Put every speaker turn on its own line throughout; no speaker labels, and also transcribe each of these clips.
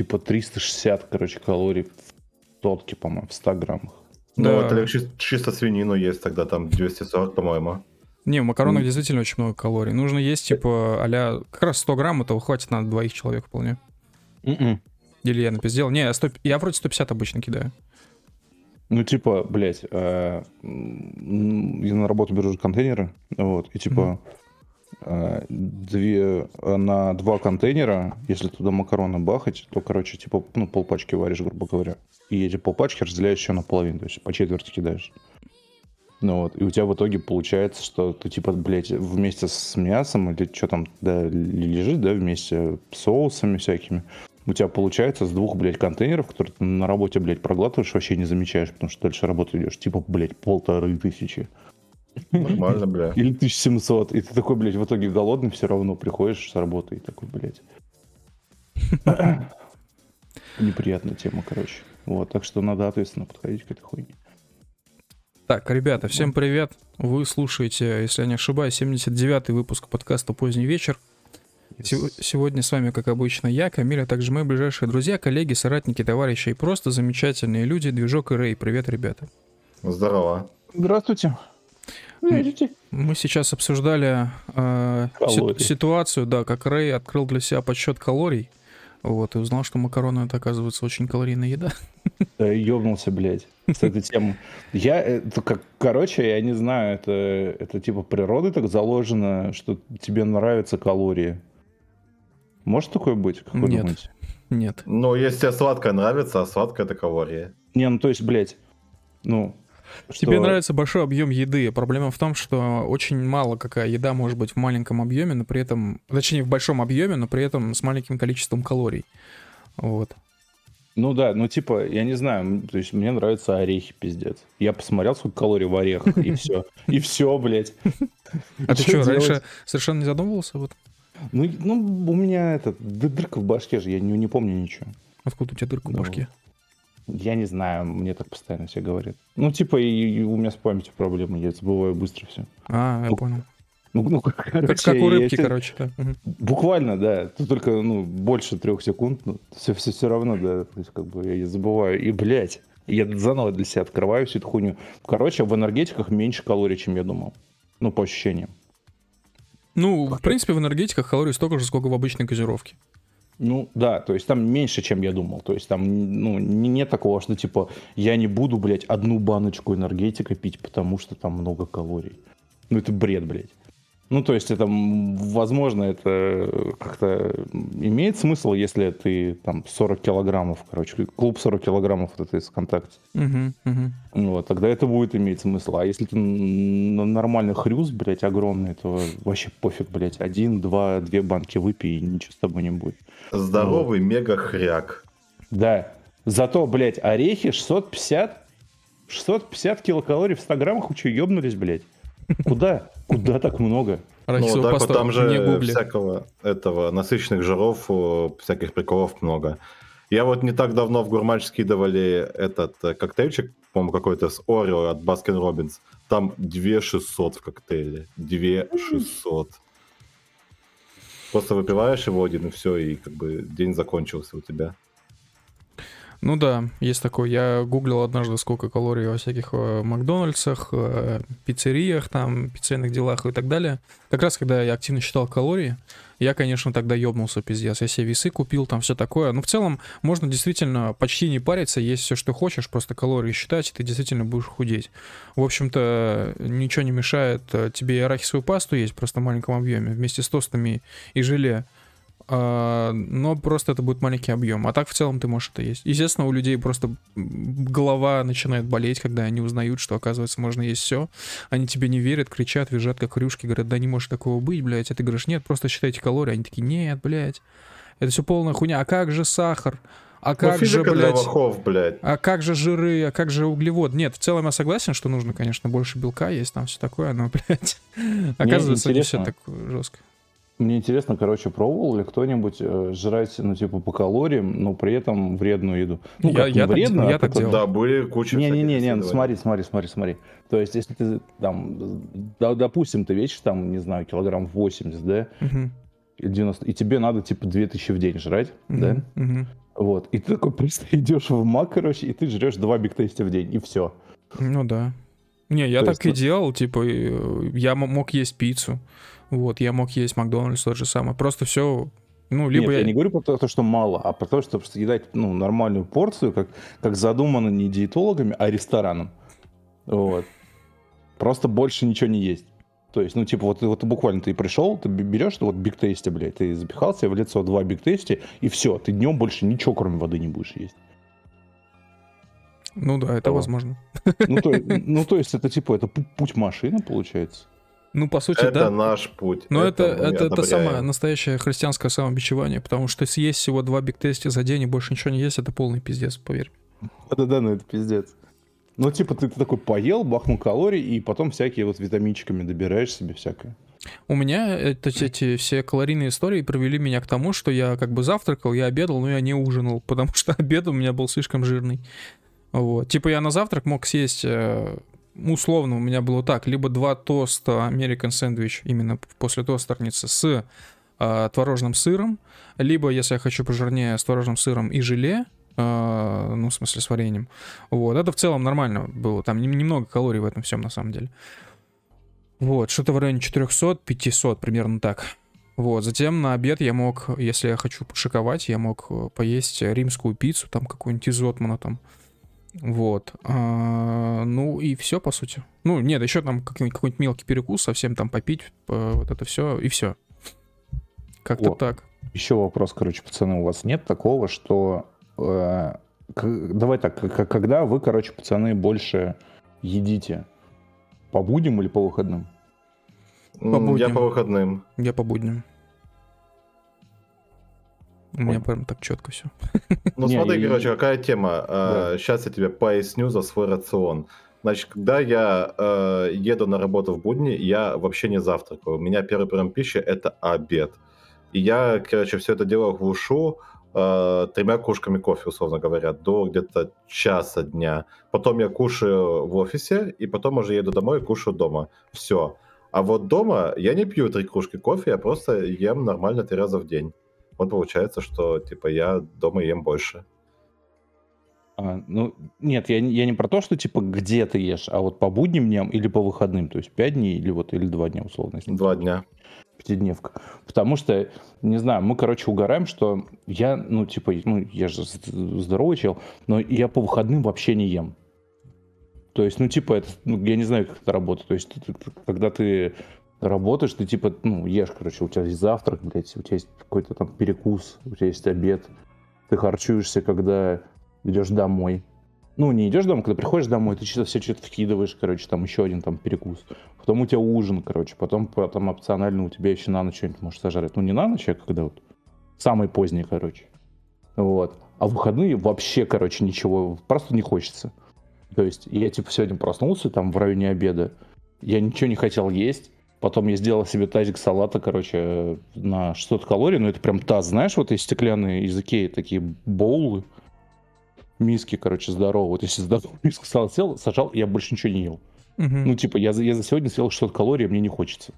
типа 360, короче, калорий в сотке, по-моему, в 100 граммах.
Ну,
Да.
это чис- чисто свинину есть тогда, там 240, по-моему.
Не, в макаронах
М.
действительно очень много калорий. Нужно есть, типа, а как раз 100 грамм, этого хватит на двоих человек вполне.
Мгм.
Или я напиздел. Не, я, 100 я вроде 150 обычно кидаю.
Ну, типа, блядь, э, я на работу беру контейнеры, вот, и типа э, две, э, на два контейнера, если туда макароны бахать, то, короче, типа, ну, полпачки варишь, грубо говоря. И эти полпачки разделяешь еще наполовину, то есть по четверти кидаешь. Ну вот, и у тебя в итоге получается, что ты, типа, блядь, вместе с мясом или что там, да, лежит, да, вместе с соусами всякими, у тебя получается с двух, блядь, контейнеров, которые ты на работе, блядь, проглатываешь, вообще не замечаешь, потому что дальше работу идешь, типа, блядь, полторы тысячи.
Нормально, бля.
Или 1700. И ты такой, блядь, в итоге голодный все равно приходишь с работы и такой, блядь. Неприятная тема, короче. Вот, так что надо ответственно подходить к этой хуйне.
Так, ребята, всем привет. Вы слушаете, если я не ошибаюсь, 79-й выпуск подкаста «Поздний вечер». Сего- Сегодня с вами, как обычно, я, Камиль, а также мои ближайшие друзья, коллеги, соратники, товарищи и просто замечательные люди, Движок и Рэй. Привет, ребята.
Здорово.
Здравствуйте.
Мы сейчас обсуждали э, си- ситуацию, да, как Рэй открыл для себя подсчет калорий, вот, и узнал, что макароны это, оказывается, очень калорийная еда.
Да ёбнулся, блядь, с этой темой. Я, это как, короче, я не знаю, это, это типа природой так заложено, что тебе нравятся калории. Может такое быть? Как вы
Нет.
думаете?
Нет.
Ну, если тебе сладкое нравится, а сладкое это калории.
Не, ну то есть, блядь, ну...
Тебе
что-
нравится большой объем еды. Проблема в том, что очень мало какая еда может быть в маленьком объеме, но при этом, точнее, в большом объеме, но при этом с маленьким количеством калорий. Вот.
Ну да, ну типа, я не знаю, то есть мне нравятся орехи, пиздец. Я посмотрел, сколько калорий в орехах, и все. И все, блядь.
А ты что, раньше совершенно не задумывался? Вот
Ну, ну, у меня это, д- дырка в башке же, я не, не помню ничего.
откуда у тебя дырка в башке?
Я не знаю, мне так постоянно все говорят. Ну, типа, и, и у меня с памятью проблемы, я забываю быстро все.
А, я
Ну,
понял.
Ну, ну
Как,
короче,
как у
я
рыбки,
те-
короче, да.
Буквально, да. Тут только, ну, больше трех секунд, ну, все, все, все равно, да. То есть, как бы, я забываю. И, блядь, я заново для себя открываю всю эту хуйню. Короче, в энергетиках меньше калорий, чем я думал. Ну, по ощущениям.
Ну, в принципе, в энергетиках калорий столько же, сколько в обычной газировке.
Ну, да, то есть там меньше, чем я думал. То есть там, ну, не- нет такого, что, типа, я не буду, блядь, одну баночку энергетика пить, потому что там много калорий. Ну, это бред, блядь. Ну, то есть это, возможно, это как-то имеет смысл, если ты там 40 килограммов, короче, клуб 40 килограммов вот это из ВКонтакте.
Мгм, мгм.
Ну, Вот, тогда это будет иметь смысл. А если ты нормальный хрюс, блядь, огромный, то вообще пофиг, блядь. Один, два, две банки выпей, и ничего с тобой не будет.
Здоровый мега-хряк.
Да. Зато, блядь, орехи 650, 650 килокалорий в 100 граммах, вы что, ебнулись, блядь? Куда? Куда так много?
Ну, так вот там
не
же
гугли.
всякого этого насыщенных жиров, всяких приколов много. Я вот не так давно в гурмач скидывали этот э, коктейльчик, по-моему, какой-то с Oreo от Baskin Robbins. Там 2600 в коктейле. 2600. Просто выпиваешь его один, и все, и как бы день закончился у тебя.
Ну да, есть такое. Я гуглил однажды, сколько калорий во всяких э, Макдональдсах, э, пиццериях, там, пиццейных делах и так далее. Как раз, когда я активно считал калории, я, конечно, тогда ёбнулся, пиздец. Я себе весы купил, там все такое. Ну, в целом, можно действительно почти не париться, есть все, что хочешь, просто калории считать, и ты действительно будешь худеть. В общем-то, ничего не мешает э, тебе и арахисовую пасту есть, просто в маленьком объеме, вместе с тостами и желе. А, но просто это будет маленький объем. А так в целом ты можешь это есть. Естественно, у людей просто голова начинает болеть, когда они узнают, что, оказывается, можно есть все. Они тебе не верят, кричат, визжат, как хрюшки, говорят, да не может такого быть, блядь. А ты говоришь, нет, просто считайте калории. Они такие, нет, блядь, это все полная хуйня. А как же сахар? А
Ну,
как же, блядь...
лохов, блядь.
А как же жиры, а как же углевод? Нет, в целом я согласен, что нужно, конечно, больше белка есть, там все такое, но, блядь, оказывается, не все
интересно.
так жестко.
Мне интересно, короче, пробовал ли кто-нибудь э, жрать, ну, типа, по калориям, но при этом вредную еду? Ну,
Я-
как
я
не
так- я
а
так
как-
делал.
Да, были куча
Не-не-не, ну, смотри, смотри, смотри, смотри. То есть, если ты там, да, допустим, ты весишь там, не знаю, килограмм 80, да, или 90, и тебе надо типа 2000 в день жрать,
мгм,
да,
мгм.
Вот. И ты такой просто идешь в Мак, короче, и ты жрешь два бигтейста в день, и все.
Ну да. Не, я
То
так
есть
и делал, типа, э, я мог есть пиццу, вот, я мог есть Макдональдс тот же самый, просто все, ну, либо
Нет,
я...
я не говорю про то, что мало, а про то, чтобы съедать ну, нормальную порцию, как, как задумано не диетологами, а рестораном. Вот. Просто больше ничего не есть. То есть, ну, типа, вот, вот буквально ты пришел, ты берешь, вот биг тесте, блядь, ты запихал себе в лицо два биг тесте, и все, ты днем больше ничего, кроме воды, не будешь есть.
Ну да, это
О.
возможно.
Ну, то, ну, то есть, это типа, это пу- путь машины, получается.
Ну, по сути,
Это
да.
наш путь.
Но это, это, это, самое настоящее христианское самобичевание, потому что съесть всего два биг-тесте за день и больше ничего не есть, это полный пиздец, поверь.
Да-да, ну это пиздец. Ну, типа, ты, ты такой поел, бахнул калорий, и потом всякие вот витаминчиками добираешь себе всякое.
У меня это, эти все калорийные истории привели меня к тому, что я как бы завтракал, я обедал, но я не ужинал, потому что обед у меня был слишком жирный. Вот. Типа я на завтрак мог съесть, э, условно у меня было так, либо два тоста American Sandwich, именно после тостерницы, с э, творожным сыром, либо, если я хочу пожирнее, с творожным сыром и желе, э, ну, в смысле, с вареньем. Вот, это в целом нормально было, там нем- немного калорий в этом всем, на самом деле. Вот, что-то в районе 400-500, примерно так. Вот, затем на обед я мог, если я хочу пошиковать, я мог э, поесть римскую пиццу, там какую-нибудь из Отмана там. Вот. А, ну и все, по сути. Ну, нет, еще там какой-нибудь, какой-нибудь мелкий перекус, совсем там попить, по- вот это все, и все. Как-то
О.
так.
Еще вопрос, короче, пацаны, у вас нет такого, что... э, к- давай так, когда вы, короче, пацаны, больше едите? По будням или по выходным?
М,
По
Я
будням.
по выходным.
Я по будням. У меня прям так четко все.
Ну смотри, короче, какая тема. Сейчас я тебе поясню за свой рацион. Значит, когда я э, еду на работу в будни, я вообще не завтракаю. У меня первый прием пищи это обед. И я, короче, все это дело глушу э, тремя кружками кофе, условно говоря, до где-то часа дня. Потом я кушаю в офисе, и потом уже еду домой и кушаю дома. Все. А вот дома я не пью три кружки кофе, я просто ем нормально три раза в день. Вот получается, что типа я дома ем больше.
А, ну, нет, я, не- я не про то, что, типа, где ты ешь, а вот по будним дням или по выходным, то есть 5 дней или вот, или 2 дня, условно. если
Два дня.
пятидневка. Потому что, не знаю, мы, короче, угораем, что я, ну, типа, ну, я же здоровый чел, но я по выходным вообще не ем. То есть, ну, типа, это, ну, я не знаю, как это работает. То есть, ты- ты- когда ты работаешь, ты, типа, ну, ешь, короче, у тебя есть завтрак, блядь, у тебя есть какой-то там перекус, у тебя есть обед. Ты харчуешься, когда идешь домой. Ну, не идешь домой, когда приходишь домой, ты что-то все что-то вкидываешь, короче, там еще один там перекус. Потом у тебя ужин, короче, потом, потом опционально у тебя еще на ночь что-нибудь можешь сожрать. Ну, не на ночь, а когда вот самый поздний, короче. Вот. А в выходные вообще, короче, ничего, просто не хочется. То есть я, типа, сегодня проснулся там в районе обеда, я ничего не хотел есть, потом я сделал себе тазик салата, короче, на 600 калорий, ну, это прям таз, знаешь, вот эти стеклянные из Икеи, такие боулы, миски, короче, здоровые. Вот если здоровую миску салат сел, сажал, я больше ничего не ел.
Мгм.
Ну, типа, я за, я за сегодня съел 600 калорий, а мне не хочется.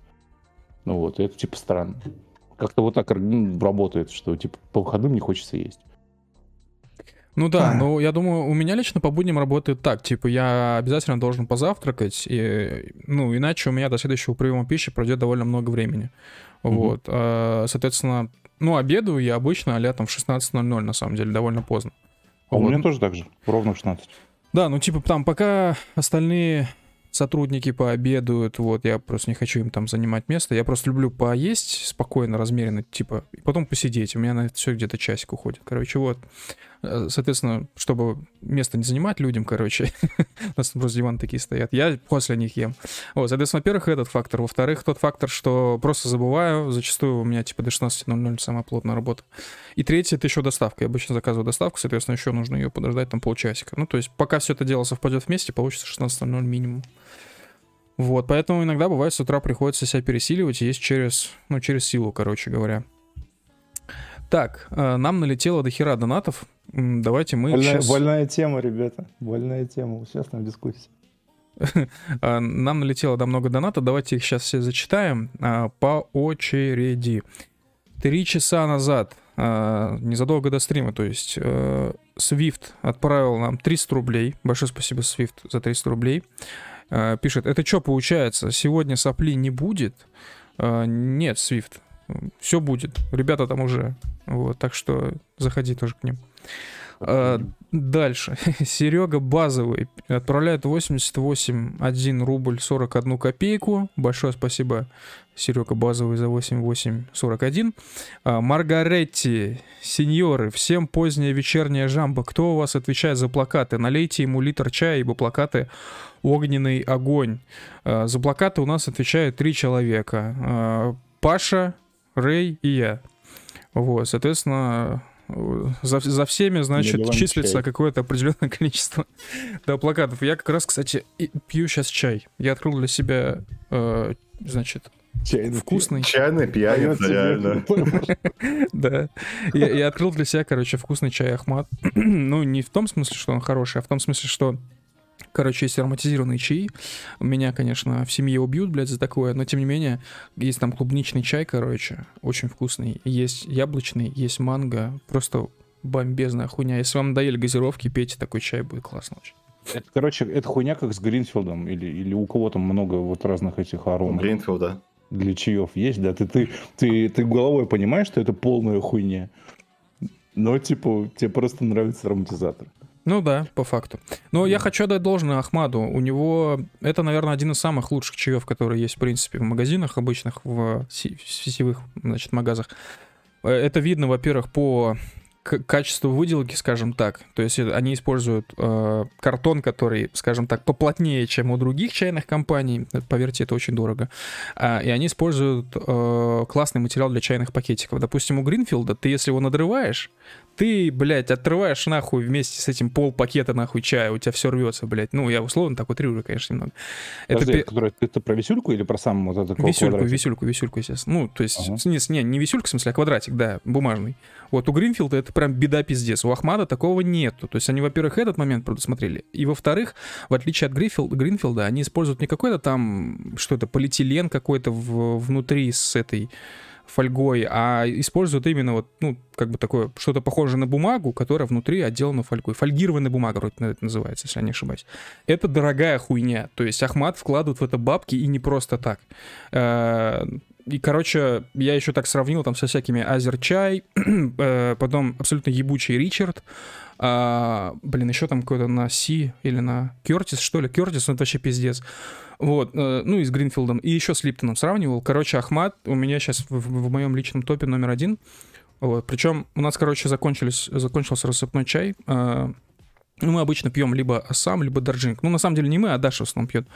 Ну вот, это типа странно. Как-то вот так работает, что типа по выходным не хочется есть.
Ну да, ну я думаю, у меня лично по будням работает так, типа я обязательно должен позавтракать, и, ну иначе у меня до следующего приема пищи пройдет довольно много времени.
Мгм.
Вот, а, соответственно, ну обедаю я обычно а там в 16.00 на самом деле, довольно поздно.
А у
Вот.
меня тоже так же, ровно в 16.
Да, ну типа там пока остальные сотрудники пообедают, вот, я просто не хочу им там занимать место, я просто люблю поесть спокойно, размеренно, типа, и потом посидеть, у меня на это все где-то часик уходит, короче, вот. Э, Соответственно, чтобы место не занимать людям, короче, у нас просто диваны такие стоят, я после них ем. Вот, соответственно, во-первых, этот фактор, во-вторых, тот фактор, что просто забываю, зачастую у меня типа до 16.00 самая плотная работа. И третье, это еще доставка. Я обычно заказываю доставку, соответственно, еще нужно ее подождать там полчасика. Ну, то есть, пока все это дело совпадет вместе, получится 16.00 минимум. Вот, поэтому иногда бывает с утра приходится себя пересиливать и есть через, ну, через силу, короче говоря. Так, э, нам налетело до хера донатов. Давайте мы
Больная,
щас-
больная тема, ребята. Больная тема. Сейчас на дискуссии.
А, Нам налетело да, много донатов, давайте их сейчас все зачитаем а, по очереди. Три часа назад а, незадолго до стрима, то есть э, Swift отправил нам 300 рублей. Большое спасибо, Swift, за 300 рублей. Э, пишет, это что получается, сегодня сопли не будет? Э, нет, Swift, все будет. Ребята там уже. Вот, так что заходи тоже к ним. А, дальше. Серега Базовый отправляет 88 1 рубль 41 копейку. Большое спасибо, Серега Базовый, за 8841. А, Маргаретти, сеньоры, всем поздняя вечерняя жамба. Кто у вас отвечает за плакаты? Налейте ему литр чая, ибо плакаты огненный огонь. А, за плакаты у нас отвечают три человека. Паша, Рэй и я. Вот, соответственно, за, за всеми, значит, числится чай. какое-то определенное количество да, плакатов. Я как раз, кстати, пью сейчас чай. Я открыл для себя, э, значит, Чайный вкусный.
Чайный пьяница, реально.
Да. Я, я открыл для себя, короче, вкусный чай Ахмат. ну, не в том смысле, что он хороший, а в том смысле, что Короче, есть ароматизированные чаи. Меня, конечно, в семье убьют, блядь, за такое, но тем не менее, есть там клубничный чай, короче, очень вкусный. Есть яблочный, есть манго, просто бомбезная хуйня. Если вам надоели газировки, пейте такой чай, будет классно очень.
Это, короче, это хуйня как с Гринфилдом, или, или у кого там много вот разных этих аром.
Гринфилда.
Для чаев есть, да? Ты, ты, ты, ты головой понимаешь, что это полная хуйня. Но, типа, тебе просто нравится ароматизатор.
Ну да, по факту. Но я хочу отдать должное Ахмаду. У него это, наверное, один из самых лучших чаев, которые есть, в принципе, в магазинах обычных, в сетевых, значит, магазах. Э, это видно, во-первых, по качеству выделки, скажем так. То есть они используют э, картон, который, скажем так, поплотнее, чем у других чайных компаний. Поверьте, это очень дорого. А, и они используют э, классный материал для чайных пакетиков. Допустим, у Гринфилда ты, если его надрываешь, ты, блядь, отрываешь нахуй вместе с этим пол пакета нахуй чая, у тебя все рвется, блядь. Ну, я условно так утрирую, конечно, немного.
Подожди, это, который, это про висюльку или про сам вот этот
Висюльку, квадратик? висюльку, висюльку, естественно. Ну, то есть, ага. не, не, не висюлька, в смысле, а квадратик, да, бумажный. Вот у Гринфилда это прям беда пиздец. У Ахмада такого нету. То есть они, во-первых, этот момент предусмотрели. И во-вторых, в отличие от Гринфилда, Гринфилда они используют не какой-то там, что это, полиэтилен какой-то в, внутри с этой фольгой, а используют именно вот, ну, как бы такое, что-то похожее на бумагу, которая внутри отделана фольгой. Фольгированная бумага, вроде это называется, если я не ошибаюсь. Это дорогая хуйня. То есть Ахмат вкладывает в это бабки и не просто так. И, короче, я еще так сравнил там со всякими Азерчай, э, потом абсолютно ебучий Ричард, а, блин, еще там какой-то на Си или на Кертис, что ли. Кертис, он вообще пиздец. Вот, э, ну и с Гринфилдом. И еще с Липтоном сравнивал. Короче, Ахмат у меня сейчас в, в, моем личном топе номер один. Вот. Причем у нас, короче, закончились, закончился рассыпной чай. Э, ну, мы обычно пьем либо сам, либо дарджинг. Ну, на самом деле не мы, а Даша в основном пьет.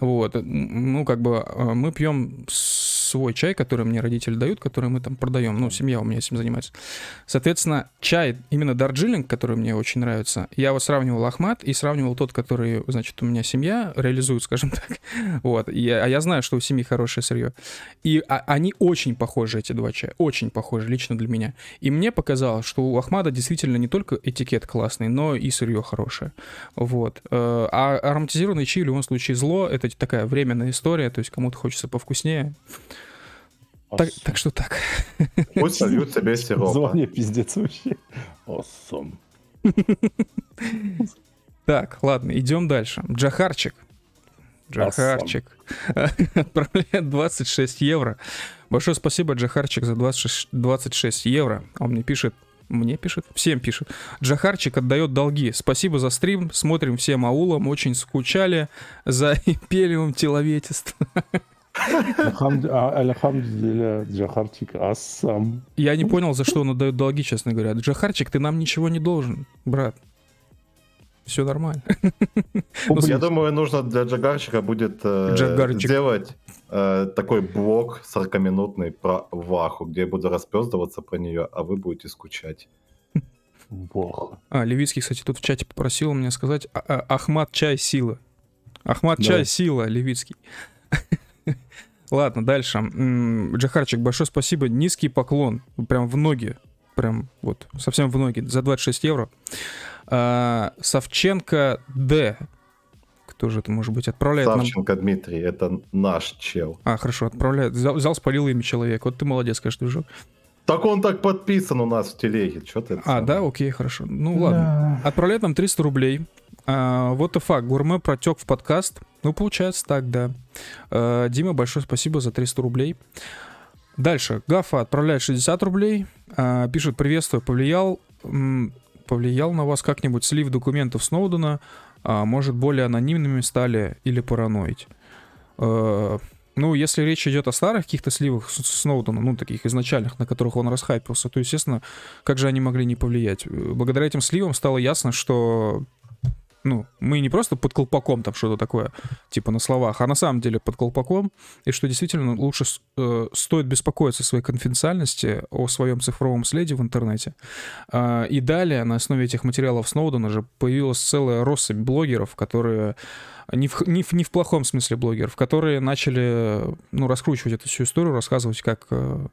Вот. Ну, как бы э, мы пьем свой чай, который мне родители дают, который мы там продаем. Ну, семья у меня этим занимается. Соответственно, чай, именно дарджилинг, который мне очень нравится, я его сравнивал Ахмат и сравнивал тот, который, значит, у меня семья реализует, скажем так. Вот. И, а я знаю, что у семьи хорошее сырье. И а, они очень похожи, эти два чая. Очень похожи, лично для меня. И мне показалось, что у Ахмада действительно не только этикет классный, но и сырье хорошее. Вот. Э, а ароматизированный чай в любом случае зло. Это такая временная история, то есть кому-то хочется повкуснее. Так, так что так.
Пусть сольют себе сироп.
Звание пиздец вообще. Awesome.
Так, ладно, идем дальше. Джахарчик. Джахарчик. Отправляет 26 евро. Большое спасибо, Джахарчик, за 26, 26 евро. Он мне пишет, мне пишет, всем пишет. Джахарчик отдает долги. Спасибо за стрим. Смотрим всем аулам. Очень скучали за империум теловетиства.
Альхамдулилля, Джахарчик Ассам.
Я не понял, за что он отдает долги, честно говоря. Джахарчик, ты нам ничего не должен, брат. Все нормально.
Я думаю, нужно для Джагарчика будет э, сделать э, такой блок 40-минутный про Ваху, где я буду распездываться про нее, а вы будете скучать.
Ваха.
А, Левицкий, кстати, тут в чате попросил мне сказать а, а, Ахмат Чай Сила. Ахмат Чай Сила, Левицкий. Ладно, дальше. Джахарчик, большое спасибо. Низкий поклон. Прям в ноги. Прям вот, совсем в ноги. За 26 евро. А, Савченко Д. Кто же это может быть? Отправляет
Савченко нам... Дмитрий, это наш чел.
А, хорошо, отправляет. Взял, взял спалил имя человека. Вот ты молодец, конечно, дружок.
Так он так подписан у нас в телеге. Что ты?
А, да, окей, хорошо. Ну ладно. Отправляет нам 300 рублей. А, вот и факт. Гурме протек в подкаст. Ну, получается так, да. А, Дима, большое спасибо за 300 рублей. Дальше. Гафа отправляет 60 рублей. А, пишет, приветствую, повлиял, повлиял на вас как-нибудь слив документов Сноудена? А, может, более анонимными стали или параноить? А, ну, если речь идет о старых каких-то сливах Сноудена, ну, таких изначальных, на которых он расхайпился, то, естественно, как же они могли не повлиять? Благодаря этим сливам стало ясно, что ну, мы не просто под колпаком там что-то такое, типа на словах, а на самом деле под колпаком, и что действительно лучше э, стоит беспокоиться о своей конфиденциальности, о своем цифровом следе в интернете. А, и далее на основе этих материалов Сноудена же появилась целая россыпь блогеров, которые не в, не, в, не в плохом смысле блогеров, которые начали ну, раскручивать эту всю историю, рассказывать, как э,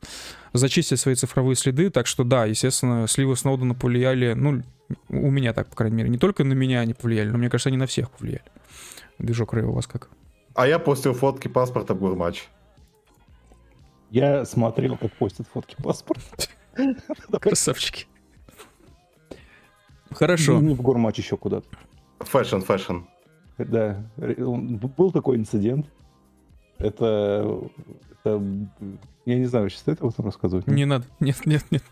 зачистить свои цифровые следы. Так что да, естественно, сливы Сноудена повлияли, ну, у меня так, по крайней мере, не только на меня они повлияли, но мне кажется, они на всех повлияли. Движок Рэй, у вас как?
А я постил фотки паспорта в Гурмач.
Я смотрел, как постят фотки паспорта.
Красавчики. Хорошо.
Не в гормач еще куда-то.
Fashion, fashion.
Да, был такой инцидент. Это, это- я не знаю, вообще стоит об этом рассказывать?
Не надо. Нет, нет, нет.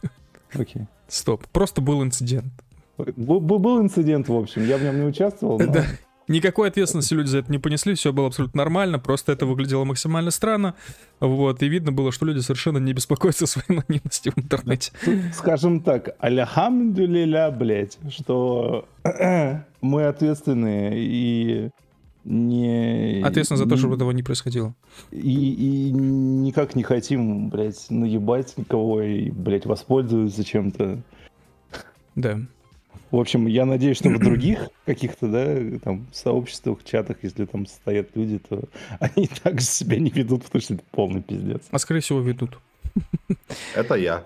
Окей.
Стоп. Просто был инцидент.
Был, был- был инцидент, в общем, я в нем не участвовал. но-
Да. Никакой ответственности люди за это не понесли, все было абсолютно нормально, просто это выглядело максимально странно. Вот, и видно было, что люди совершенно не беспокоятся о своей анонимности в интернете.
Скажем так, аляхамдулиля, блядь, что мы ответственные и не...
Ответственно за то, чтобы этого не происходило.
И, и никак не хотим, блядь, наебать никого и, блядь, воспользоваться чем-то.
Да.
В общем, я надеюсь, что в других каких-то, да, там, сообществах, чатах, если там стоят люди, то они так же себя не ведут, потому что это полный пиздец.
А скорее всего ведут.
Это я.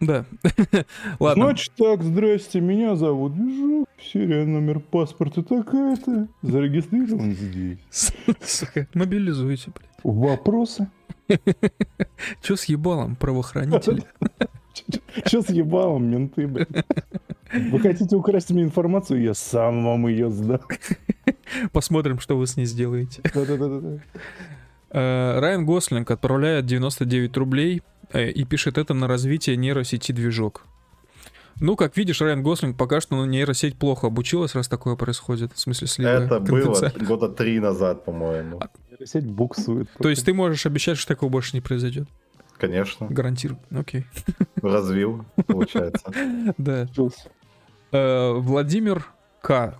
Да. Ладно.
Значит так, здрасте, меня зовут Движок, серия номер паспорта такая-то, зарегистрирован здесь.
Сука, мобилизуйте, блядь.
Вопросы?
Че с ебалом, правоохранители?
Что с ебалом, менты, блядь? Вы хотите украсть мне информацию, я сам вам ее сдам.
Посмотрим, что вы с ней сделаете. Э, Райан Гослинг отправляет 99 рублей э, и пишет это на развитие нейросети движок. Ну, как видишь, Райан Гослинг пока что на нейросеть плохо обучилась, раз такое происходит. В смысле, слива
Это было года три назад, по-моему.
Сеть буксует.
То есть ты можешь обещать, что такого больше не произойдет?
Конечно.
Гарантирую. Окей.
Развил, получается.
Да. Э, Владимир К.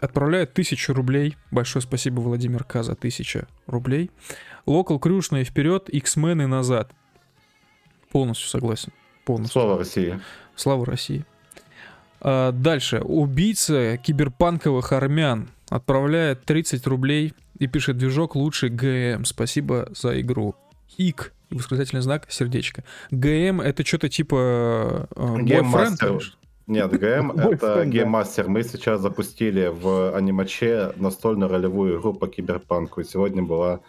отправляет тысячу рублей. Большое спасибо, Владимир К. за тысячу рублей. Локал крюшные вперед, X-мены назад. Полностью согласен. Полностью.
Слово России.
Слава России. А, дальше. Убийца киберпанковых армян отправляет 30 рублей и пишет движок лучший ГМ. Спасибо за игру. ИК. Восклицательный знак, сердечко. ГМ это что-то типа... э, boyfriend?
Нет, ГМ это гейммастер. Мы сейчас запустили в анимаче настольную ролевую игру по киберпанку. И сегодня была,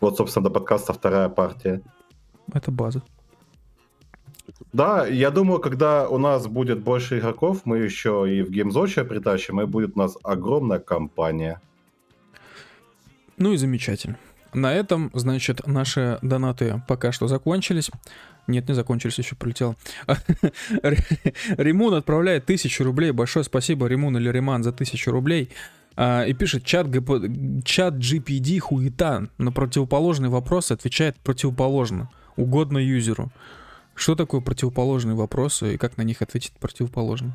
вот, собственно, до подкаста вторая партия.
Это база.
Да, я думаю, когда у нас будет больше игроков, мы еще и в геймзоче притащим, и будет у нас огромная компания.
Ну и замечательно. На этом, значит, наши донаты пока что закончились. Нет, не закончились, еще прилетел. Римун отправляет тысячу рублей. Большое спасибо, Римун или Риман, за тысячу рублей. А, И пишет, чат, ГП чат GPD хуета. На противоположный вопрос отвечает противоположно. Угодно юзеру. Что такое противоположные вопросы и как на них ответить противоположно?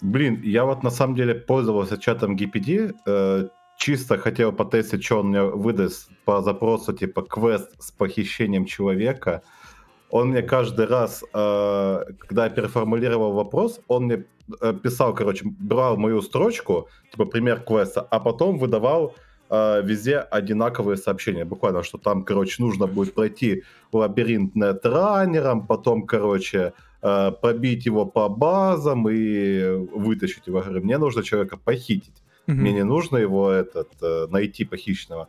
Блин, я вот на самом деле пользовался чатом GPD, э, чисто хотел потестить, что он мне выдаст по запросу, типа квест с похищением человека. Он мне каждый раз, э, когда я переформулировал вопрос, он мне э, писал, короче, брал мою строчку, типа пример квеста, а потом выдавал э, везде одинаковые сообщения. Буквально, что там, короче, нужно будет пройти лабиринт нетранером, потом, короче, э, пробить его по базам и вытащить его. Говорю, мне нужно человека похитить.
Мгм.
мне не нужно его этот э, найти похищенного.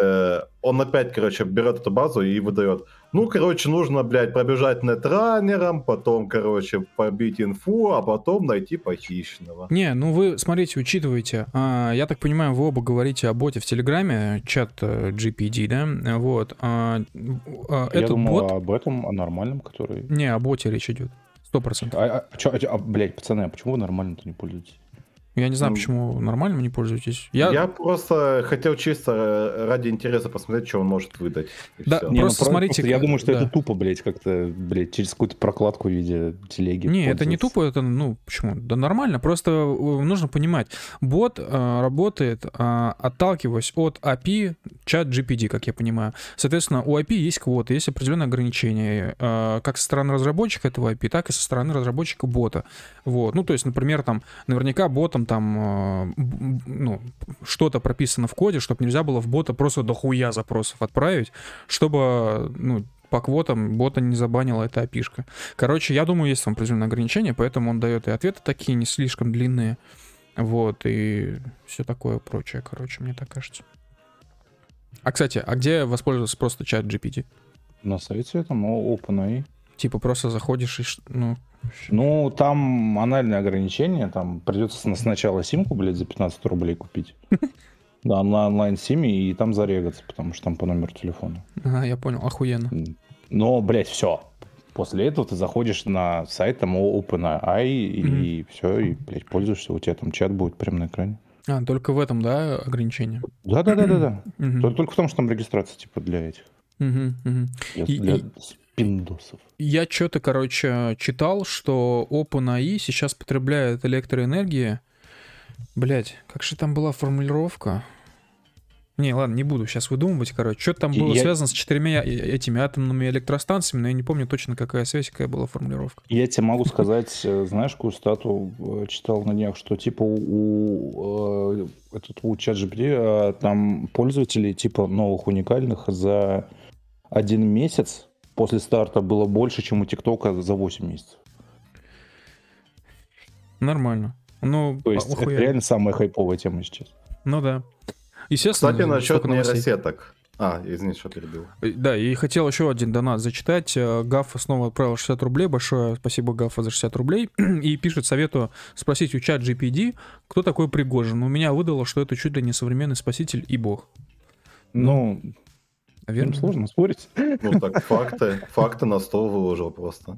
Э, он опять, короче, берет эту базу и выдает. Ну, короче, нужно, блядь, пробежать нетранером, потом, короче, побить инфу, а потом найти похищенного.
Не, ну вы, смотрите, учитывайте. а, я так понимаю, вы оба говорите о боте в Телеграме, чат э, GPD, да? Вот. а, а,
Я
этот
думал
бот...
об этом, о нормальном, который...
Не, о боте речь идет. Сто процентов.
А, а, чё- а а, блядь, пацаны, а почему вы нормально-то не пользуетесь?
Я не знаю,
Ну,
почему нормально вы не пользуетесь.
Я...
Я,
просто хотел чисто ради интереса посмотреть, что он может выдать.
Да. Не, Просто
про-
смотрите,
я
как-
думаю, что
да.
это тупо, блядь, как-то, блядь, через какую-то прокладку в виде телеги.
Не, это не тупо, это, ну, почему? Да нормально, просто э, нужно понимать, бот э, работает, э, отталкиваясь от API чат GPD, как я понимаю. Соответственно, у API есть квоты, есть определенные ограничения, э, как со стороны разработчика этого API, так и со стороны разработчика бота. Вот, ну, то есть, например, там, наверняка ботом там, б- ну, что-то прописано в коде, чтобы нельзя было в бота просто дохуя запросов отправить, чтобы, ну, по квотам бота не забанила эта опишка. Короче, я думаю, есть там определенные ограничения, поэтому он дает и ответы такие не слишком длинные. Вот, и все такое прочее, короче, мне так кажется. А, кстати, а где воспользоваться просто чат GPT?
На сайте о, OpenAI.
Типа просто заходишь и... Ну,
Ну, там анальные ограничения, там придется сна- сначала симку, блядь, за 15 рублей купить. Да, на онлайн-симе и там зарегаться, потому что там по номеру телефона.
ага, я понял, охуенно.
Но, блядь, все. После этого ты заходишь на сайт там OpenAI и все, и, блядь, пользуешься, у тебя там чат будет прямо на экране.
А, только в этом, да, ограничение?
Да-да-да-да-да. Только, только в том, что там регистрация, типа, для этих,
Мгм, мгм.
для,
И-
для
и-
спиндосов.
Я что-то, короче, читал, что OpenAI сейчас потребляет электроэнергии. Блять, как же там была формулировка? Не, ладно, не буду сейчас выдумывать, короче. Что-то там было
Я-
связано с четырьмя этими атомными электростанциями, но я не помню точно, какая связь, какая была формулировка.
Я тебе могу сказать, э, знаешь, какую стату э, читал на днях, что типа у, э, этот, у ChatGPT там пользователей типа новых уникальных за один месяц после старта было больше, чем у ТикТока за 8 месяцев.
Нормально. Ну,
То есть
а-
это реально самая хайповая тема сейчас.
Ну да. Естественно,
Кстати, насчет нейросеток. А, извини, что перебил.
Э, Да, и хотел еще один донат зачитать. Э, Гафа снова отправил 60 рублей. Большое спасибо, Гафа, за 60 рублей. И пишет, советую спросить у чат GPD, кто такой Пригожин. У меня выдало, что это чуть ли не современный спаситель и бог.
Ну,
Наверное.
им сложно спорить.
Ну так, факты, факты на стол выложил просто.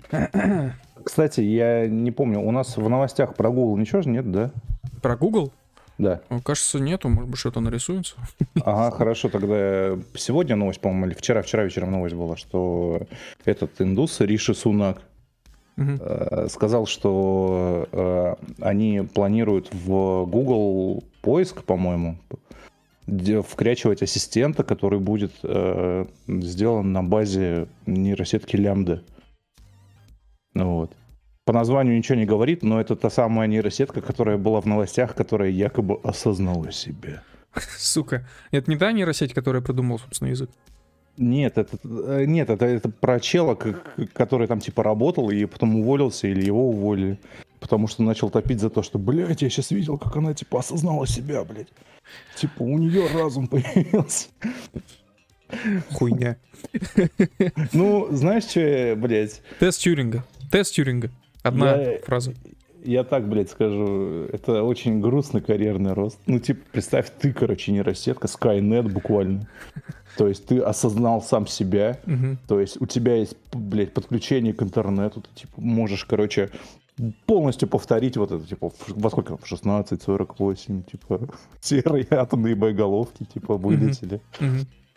Кстати, я не помню, у нас в новостях про Google ничего же нет, да?
Про Google?
Да.
Ну, Кажется, нету. Может быть, что-то нарисуется.
Ага, хорошо, тогда сегодня новость, по-моему, или вчера, вчера вечером новость была, что этот индус Риши Сунак э, сказал, что э, они планируют в Google поиск, по-моему, вкрячивать ассистента, который будет э, сделан на базе нейросетки лямбда. Вот. По названию ничего не говорит, но это та самая нейросетка, которая была в новостях, которая якобы осознала себя.
Сука. Это не та нейросеть, которая придумала, собственно, язык.
Нет, это, э, нет, это, это про чела, который там типа работал и потом уволился или его уволили. Потому что начал топить за то, что, блядь, я сейчас видел, как она типа осознала себя, блядь. Типа у нее разум появился.
Хуйня.
Ну, знаешь, что, блядь,
Тест Тьюринга. Тест Тьюринга. Одна
Я-
фраза.
я так, блядь, скажу, это очень грустный карьерный рост. Ну, типа, представь, ты, короче, нейросетка, Skynet буквально. То есть ты осознал сам себя,
Мгм.
То есть у тебя есть, блядь, подключение к интернету, ты типа можешь, короче, полностью повторить вот это, типа, во сколько в 16-48, типа, серые атомные боеголовки, типа, вылетели.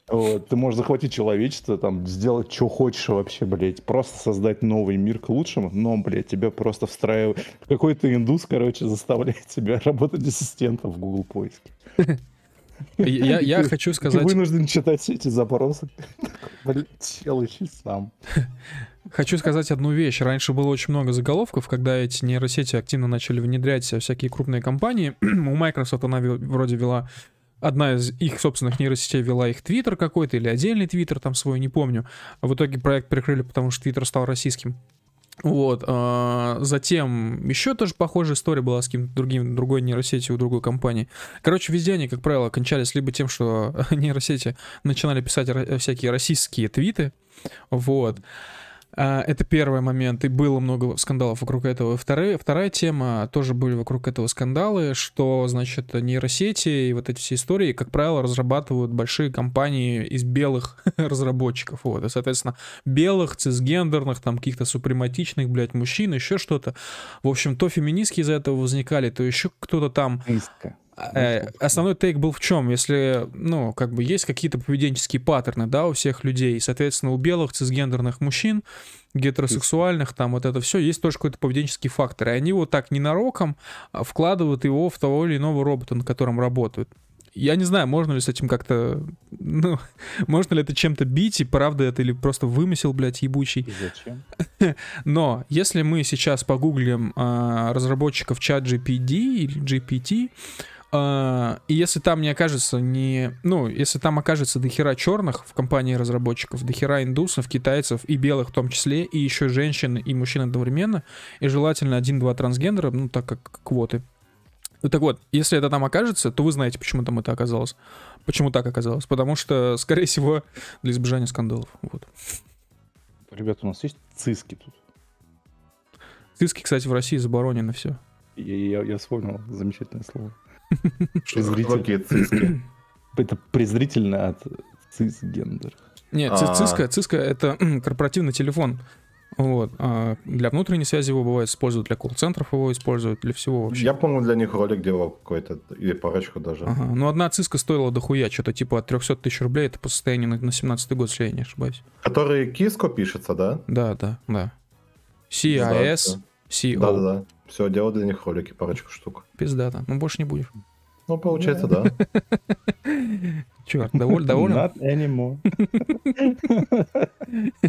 Вот, ты можешь захватить человечество, там, сделать, что хочешь вообще, блядь, просто создать новый мир к лучшему, но, блядь, тебя просто встраивают, какой-то индус, короче, заставляет тебя работать ассистентом в Google поиске.
Я, я
Ты-
хочу
Ты
сказать...
вынужден читать все эти запросы. Блядь, делай сам.
Хочу сказать одну вещь. Раньше было очень много заголовков, когда эти нейросети активно начали внедрять всякие крупные компании. У Microsoft она вроде вела... Одна из их собственных нейросетей вела их Твиттер какой-то или отдельный Твиттер там свой, не помню. А в итоге проект прикрыли, потому что Твиттер стал российским. Вот. а, Затем еще тоже похожая история была с каким-то другим, другой нейросетью у другой компании. Короче, везде они, как правило, кончались либо тем, что нейросети начинали писать всякие российские твиты. Вот. А, Это первый момент, и было много скандалов вокруг этого. Вторая, вторая тема, тоже были вокруг этого скандалы, что, значит, нейросети и вот эти все истории, как правило, разрабатывают большие компании из белых разработчиков. Вот, и, соответственно, белых, цисгендерных, там, каких-то супрематичных, блядь, мужчин, еще что-то. В общем, то феминистки из-за этого возникали, то еще кто-то там
Низко.
Э, Основной тейк был в чем? Если, ну, как бы есть какие-то поведенческие паттерны, да, у всех людей, соответственно, у белых цисгендерных мужчин, гетеросексуальных, там вот это все, есть тоже какой-то поведенческий фактор, и они вот так ненароком а, вкладывают его в того или иного робота, на котором работают. Я не знаю, можно ли с этим как-то, ну, можно ли это чем-то бить, и правда это или просто вымысел, блядь, ебучий.
И зачем?
Но если мы сейчас погуглим а, разработчиков чат GPT или GPT, а, и если там не окажется не... Ну, если там окажется дохера черных в компании разработчиков, дохера индусов, китайцев и белых в том числе, и еще женщин и мужчин одновременно, и желательно один-два трансгендера, ну, так как квоты. Ну, так вот, если это там окажется, то вы знаете, почему там это оказалось. Почему так оказалось? Потому что, скорее всего, для избежания скандалов. Вот.
Ребята, у нас есть циски тут.
Циски, кстати, в России заборонено все.
Я, я, я вспомнил замечательное слово.
Циски?
Это презрительно от цисгендер.
Нет, ци- циска, циска это корпоративный телефон. Вот. а для внутренней связи его бывает используют, для колл-центров его используют, для всего вообще.
Я помню, для них ролик делал какой-то, или парочку даже.
Ага. Ну, одна циска стоила дохуя, что-то типа от 300 тысяч рублей, это по состоянию на, на 17 год, если я не ошибаюсь.
Который киско пишется, да?
Да, да, да. CIS, CO.
Да-да-да. Все, делал для них ролики, парочку штук.
Пиздата. Ну, больше не будешь.
Ну, получается, да.
Черт, доволь, доволен?
Not anymore.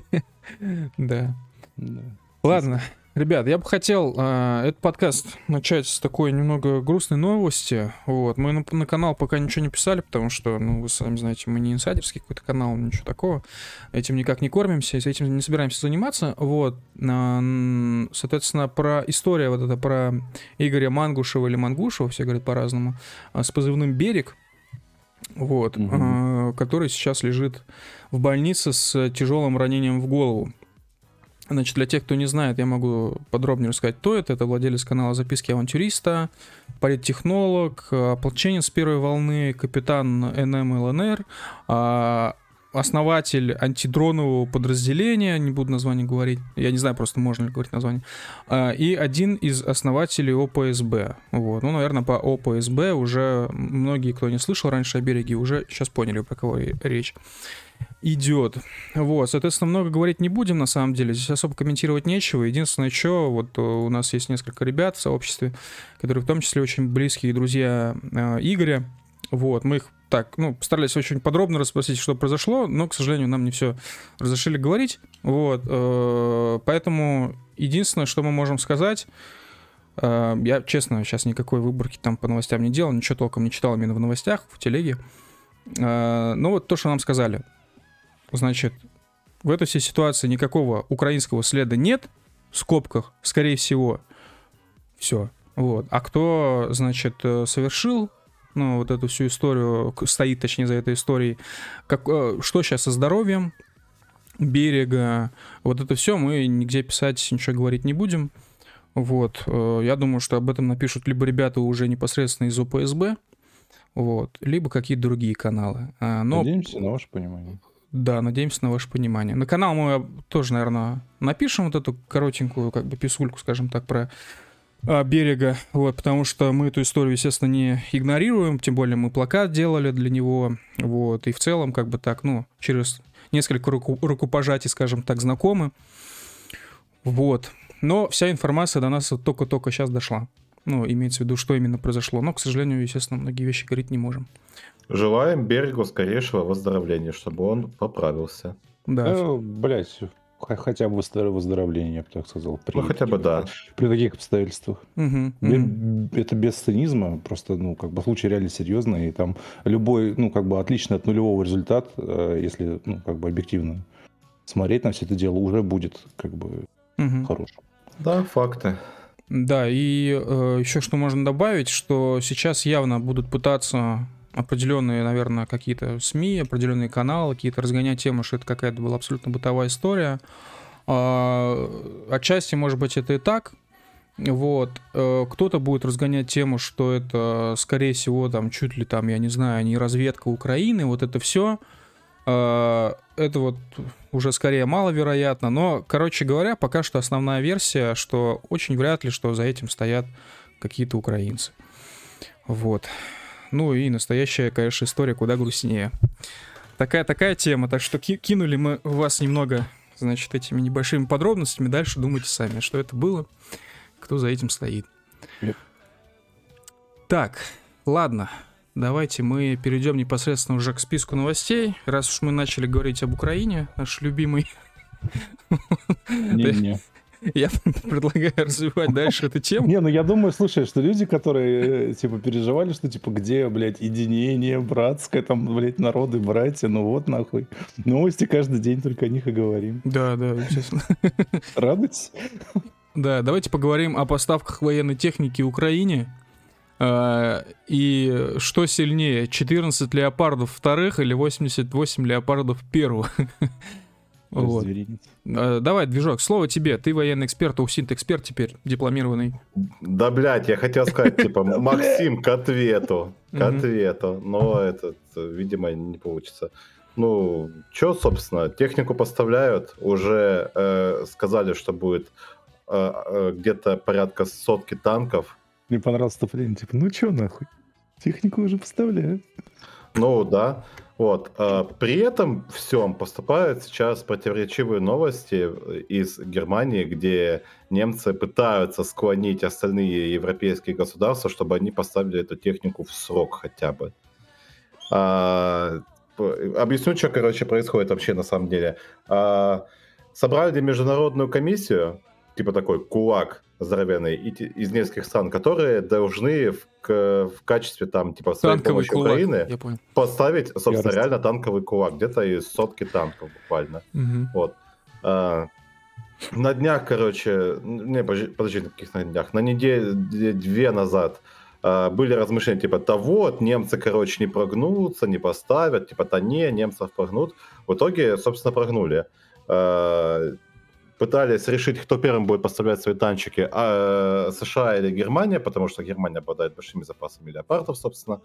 Да. Ладно, ребят, я бы хотел э, этот подкаст начать с такой немного грустной новости. Вот, мы на, на канал пока ничего не писали, потому что, ну, вы сами знаете, мы не инсайдерский какой-то канал, ничего такого. Этим никак не кормимся, этим не собираемся заниматься. Вот, м, соответственно, про история вот эта про Игоря Мангушева или Мангушева, все говорят по-разному, а, с позывным «Берег», вот,
Мгм.
э, который сейчас лежит в больнице с тяжелым ранением в голову. Значит, для тех, кто не знает, я могу подробнее рассказать, кто это. Это владелец канала «Записки авантюриста», политтехнолог, э, ополченец первой волны, капитан НМ ЛНР, а, основатель антидронового подразделения, не буду название говорить, я не знаю просто, можно ли говорить название, а, и один из основателей ОПСБ. Вот. Ну, наверное, по ОПСБ уже многие, кто не слышал раньше о береге, уже сейчас поняли, про кого речь идет. Вот, соответственно, много говорить не будем, на самом деле. Здесь особо комментировать нечего. Единственное, что вот э, у нас есть несколько ребят в сообществе, которые в том числе очень близкие друзья э, Игоря. Вот, мы их так, ну, постарались очень подробно расспросить, что произошло, но, к сожалению, нам не все разрешили говорить. Вот, э, поэтому единственное, что мы можем сказать, э, я, честно, сейчас никакой выборки там по новостям не делал, ничего толком не читал именно в новостях, в телеге. Э, Ну вот то, что нам сказали. Значит, в этой всей ситуации никакого украинского следа нет, в скобках, скорее всего. Все. Вот. А кто, значит, э, совершил ну, вот эту всю историю, стоит, точнее, за этой историей, как, э, что сейчас со здоровьем берега, вот это все мы нигде писать, ничего говорить не будем. Вот. э, Я думаю, что об этом напишут либо ребята уже непосредственно из ОПСБ, вот, либо какие-то другие каналы. А, Но
Надеемся на ваше понимание.
Да, надеемся на ваше понимание. На канал мы тоже, наверное, напишем вот эту коротенькую, как бы, писульку, скажем так, про а, берега, вот, потому что мы эту историю, естественно, не игнорируем, тем более мы плакат делали для него, вот, и в целом, как бы так, ну, через несколько руку, рукопожатий, скажем так, знакомы, вот. Но вся информация до нас только-только сейчас дошла. Ну, имеется в виду, что именно произошло. Но, к сожалению, естественно, многие вещи говорить не можем.
Желаем Берегу скорейшего выздоровления, чтобы он поправился.
Да.
Э, Блять, хотя бы выздор- выздоровление, я бы так сказал. При
Ну, хотя бы да.
При таких обстоятельствах. Бе-
мгм.
Это без цинизма, просто, ну, как бы случай реально серьезный, и там любой, ну, как бы отличный от нулевого результат, э, если, ну, как бы объективно смотреть на все это дело, уже будет, как бы, угу. хорошим.
Да, факты.
Да, и э, еще что можно добавить, что сейчас явно будут пытаться определенные, наверное, какие-то СМИ, определенные каналы, какие-то разгонять тему, что это какая-то была абсолютно бытовая история. А, отчасти, может быть, это и так. Вот. Э, кто-то будет разгонять тему, что это, скорее всего, там, чуть ли там, я не знаю, не разведка Украины, вот это все. А, это вот уже скорее маловероятно, но, короче говоря, пока что основная версия, что очень вряд ли, что за этим стоят какие-то украинцы. Вот. Ну и настоящая, конечно, история куда грустнее. Такая такая тема, так что кинули мы вас немного, значит, этими небольшими подробностями. Дальше думайте сами, что это было, кто за этим стоит. Yep. Так, ладно, давайте мы перейдем непосредственно уже к списку новостей. Раз уж мы начали говорить об Украине, наш любимый.
Не-не.
Я предлагаю развивать дальше эту тему.
Не, ну я думаю, слушай, что люди, которые, э, типа, переживали, что, типа, где, блядь, единение братское, там, блядь, народы, братья, ну вот нахуй. Новости каждый день только о них и говорим.
Да, да, честно.
Радуйтесь.
Да, давайте поговорим о поставках военной техники Украине. А, и что сильнее, 14 леопардов вторых или 88 леопардов первых? Вот. А, давай, движок, слово тебе. Ты военный эксперт, аусинт-эксперт теперь, дипломированный.
Да, блядь, я хотел сказать, типа, Максим, к ответу. К ответу. Но это, видимо, не получится. Ну, что, собственно, технику поставляют. Уже э, сказали, что будет э, э, где-то порядка сотки танков.
Мне понравилось вступление. Типа, ну что нахуй? Технику уже поставляют.
Ну, да. Вот. А при этом всем поступают сейчас противоречивые новости из Германии, где немцы пытаются склонить остальные европейские государства, чтобы они поставили эту технику в срок хотя бы. А, объясню, что, короче, происходит вообще на самом деле. А, собрали международную комиссию, типа такой кулак здоровенный из нескольких стран, которые должны в, в качестве там типа своей танковый помощи кулак, Украины поставить, собственно, Я реально танковый кулак, где-то из сотки танков буквально. Угу. Вот. А, на днях, короче, не, подожди, на каких на днях, на неделе две назад а, были размышления, типа, да вот, немцы, короче, не прогнутся, не поставят, типа, да не, немцев прогнут. В итоге, собственно, прогнули. А, пытались решить, кто первым будет поставлять свои танчики, а, США или Германия, потому что Германия обладает большими запасами леопардов, собственно.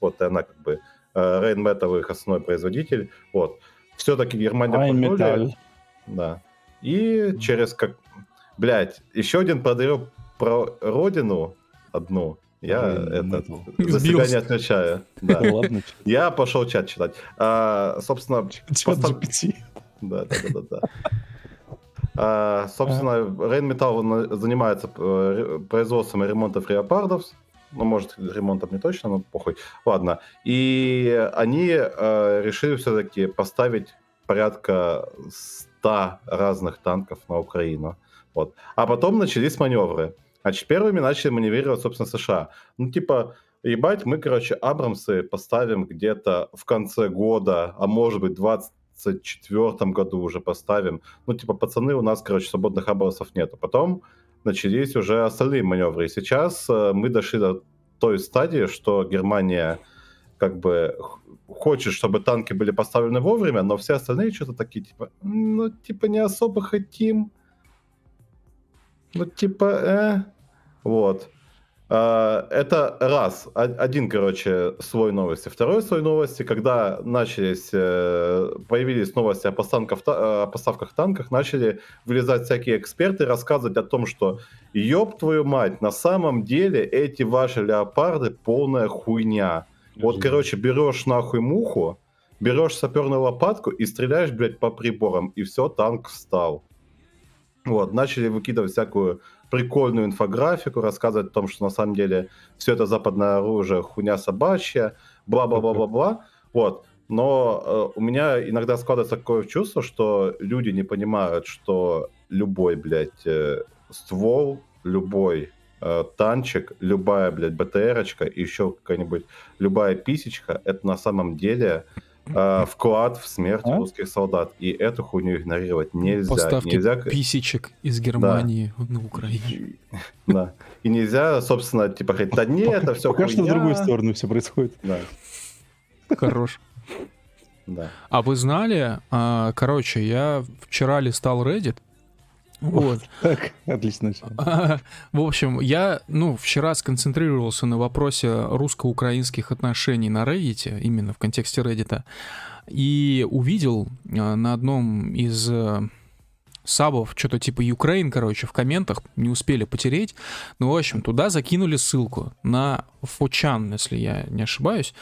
Вот, и она как бы Рейнметов их основной производитель. Вот. Все-таки Германия
прогнули.
Да. И через как... Блять, еще один подарил про родину одну. Я этот, за себя не отвечаю. Да. Ладно. Я пошел чат читать. А, собственно...
Чат постав...
Да, да, да, да. А, собственно, Рейнметалл занимается э, производством и ремонтом леопардов. Ну, может, ремонтом не точно, но похуй. Ладно. И они э, решили все-таки поставить порядка 100 разных танков на Украину. Вот. А потом начались маневры. Значит, первыми начали маневрировать, собственно, США. Ну, типа, ебать, мы, короче, Абрамсы поставим где-то в конце года, а может быть, 20 2024 году уже поставим. Ну, типа, пацаны, у нас, короче, свободных абросов нету. Потом начались уже остальные маневры. И сейчас э, мы дошли до той стадии, что Германия как бы хочет, чтобы танки были поставлены вовремя, но все остальные что-то такие, типа, ну, типа, не особо хотим. Ну, типа, э. Вот. А, это раз, один, короче, слой новости. Второй слой новости, когда начались, э, появились новости о поставках, о поставках танков, начали вылезать всякие эксперты, рассказывать о том, что ёб твою мать, на самом деле эти ваши леопарды полная хуйня. Вот, короче, берешь нахуй муху, берешь саперную лопатку и стреляешь, блядь, по приборам, и все, танк встал. Вот, начали выкидывать всякую прикольную инфографику, рассказывать о том, что на самом деле все это западное оружие хуйня собачья, бла-бла-бла-бла-бла. Вот. Но э, у меня иногда складывается такое чувство, что люди не понимают, что любой, блядь, э, ствол, любой э, танчик, любая, блядь, БТРочка, еще какая-нибудь любая писечка, это на самом деле э, вклад в смерть
А?
русских солдат. И эту хуйню игнорировать нельзя.
Поставки
Нельзя,
писечек из Германии на Украине.
да. И нельзя, собственно, типа говорить, да не, это все
Пока что в другую сторону все происходит.
Да,
Хорош.
да.
А вы знали, а, короче, я вчера листал Reddit, вот.
Так, отлично.
А, В общем, я, ну, вчера сконцентрировался на вопросе русско-украинских отношений на Reddit, именно в контексте Reddit, и увидел а, на одном из э, сабов что-то типа Украин, короче, в комментах, не успели потереть, ну, в общем, туда закинули ссылку на Фочан, если я не ошибаюсь,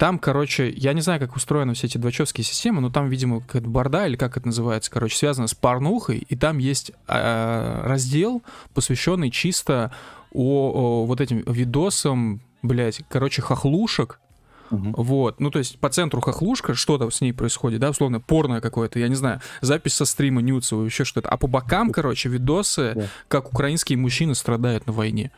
там, короче, я не знаю, как устроены все эти двачевские системы, но там, видимо, какая-то борда или как это называется, короче, связано с порнухой, и там есть э, раздел, посвященный чисто о, о вот этим видосам, блядь, короче, хохлушек,
Мгм.
вот, ну то есть по центру хохлушка, что-то с ней происходит, да, условно, порно какое-то, я не знаю, запись со стрима Нюцева, еще что-то, а по бокам, короче, видосы,
Да.
как украинские мужчины страдают на войне.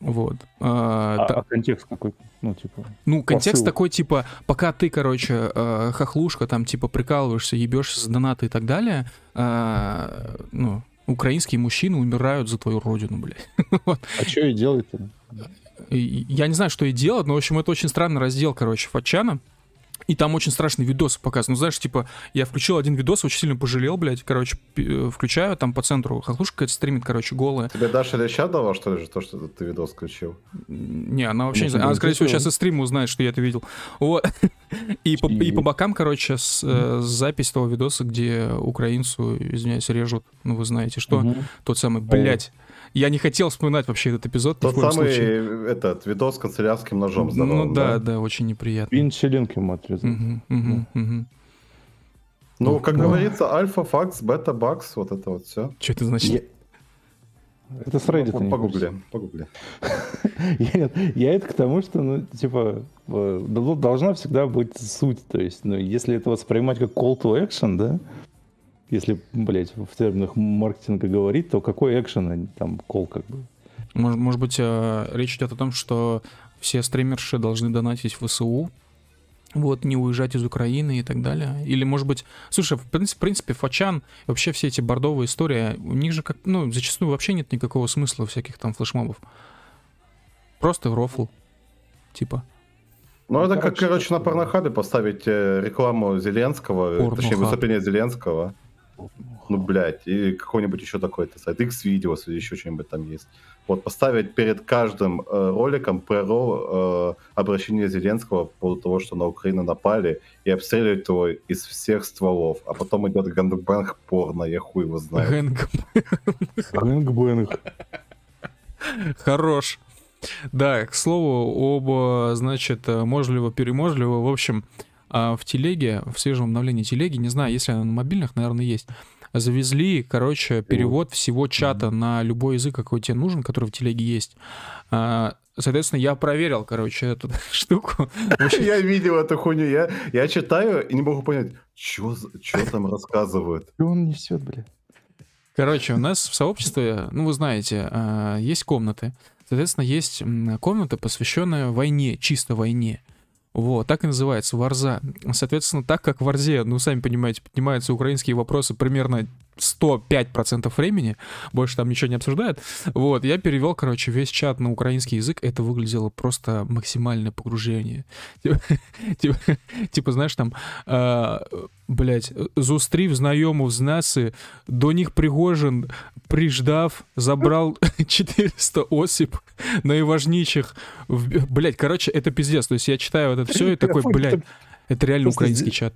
Вот. А,
А,
та-
а контекст какой? Ну, типа...
ну, контекст
посыл.
такой, типа, пока ты, короче, э, хохлушка, там, типа, прикалываешься, ебешься с донаты и так далее, э, ну, украинские мужчины умирают за твою родину, блядь. Вот.
А что и делать-то?
И Я не знаю, что и делать, но, в общем, это очень странный раздел, короче, Фатчана. И там очень страшный видос показан. Ну, знаешь, типа, я включил один видос, очень сильно пожалел, блядь. Короче, э, включаю, там по центру хохлушка какая-то стримит, короче, голая.
Тебе Даша Леща дала, что ли, то, что ты видос включил?
Не, она вообще не
Может,
знает. Она, скорее всего, сейчас из стрима узнает, что я это видел. Вот. И по, и по бокам, короче, с, э, запись того видоса, где украинцу, извиняюсь, режут, ну, вы знаете что,
Мгм.
тот самый, блядь. Я не хотел вспоминать вообще этот эпизод
Тот самый
случае.
этот видос с канцелярским ножом
Ну
здоровым,
да, да, очень неприятно.
Винчелинг ему отрезал.
Мгм, мгм, мгм.
Ну, как
Ну.
говорится, альфа, факс, бета, бакс, вот это вот все.
Что это значит?
Я- Это с Reddit. они
Погугли, погугли.
Я, нет, я это к тому, что, ну, типа, э, дол- должна всегда быть суть. То есть, ну, если это воспринимать как call to action, да, если, блядь, в терминах маркетинга говорить, то какой экшен, а там call как бы.
Может, может быть, э, речь идет о том, что все стримерши должны донатить в ВСУ, вот, не уезжать из Украины и так далее. Или, может быть... Слушай, в принципе, в принципе Фачан, вообще все эти бордовые истории, у них же, как, ну, зачастую вообще нет никакого смысла всяких там флешмобов. Просто рофл. Типа.
Ну,
Ну,
это как,
короче,
короче, на порнохабе поставить э, рекламу Зеленского,
Порнохаб.
точнее, выступление Зеленского. Ну, блядь, и какой-нибудь еще такой-то сайт, X-Videos или еще что-нибудь там есть. Вот, поставить перед каждым э, роликом pre-roll э, обращение Зеленского по поводу того, что на Украину напали, и обстреливать его из всех стволов. А потом идет gangbang порно, я хуй его знаю.
Gang.
Bang-bang.
Хорош. Да, к слову, об, э, значит, э, можливо-переможливо. В общем, а, в телеге, в свежем обновлении телеги, не знаю, если она на мобильных, наверное, есть, завезли, короче, перевод всего чата на любой язык, какой тебе нужен, который в телеге есть. А, Соответственно, я проверил, короче, эту штуку.
Я видел эту хуйню, я, я читаю и не могу понять, что там рассказывают.
Что он несет, бля?
Короче, у нас в сообществе, ну, вы знаете, а, есть комнаты. Соответственно, есть комната, посвященная войне, чисто войне. Вот, так и называется, Варза. Соответственно, так как в Варзе, ну, сами понимаете, поднимаются украинские вопросы примерно 105% времени, больше там ничего не обсуждают, вот, я перевел, короче, весь чат на украинский язык, это выглядело просто максимальное погружение. Типа, типа, типа, знаешь, там, а, блядь, зустрів знайомов з наси, до них Пригожин приждав, забрал 400 осіб наиважнейших. в- Блядь, короче, это пиздец. То есть я читаю вот это все и такой, блядь, это реально
Просто
украинский
здесь-
чат.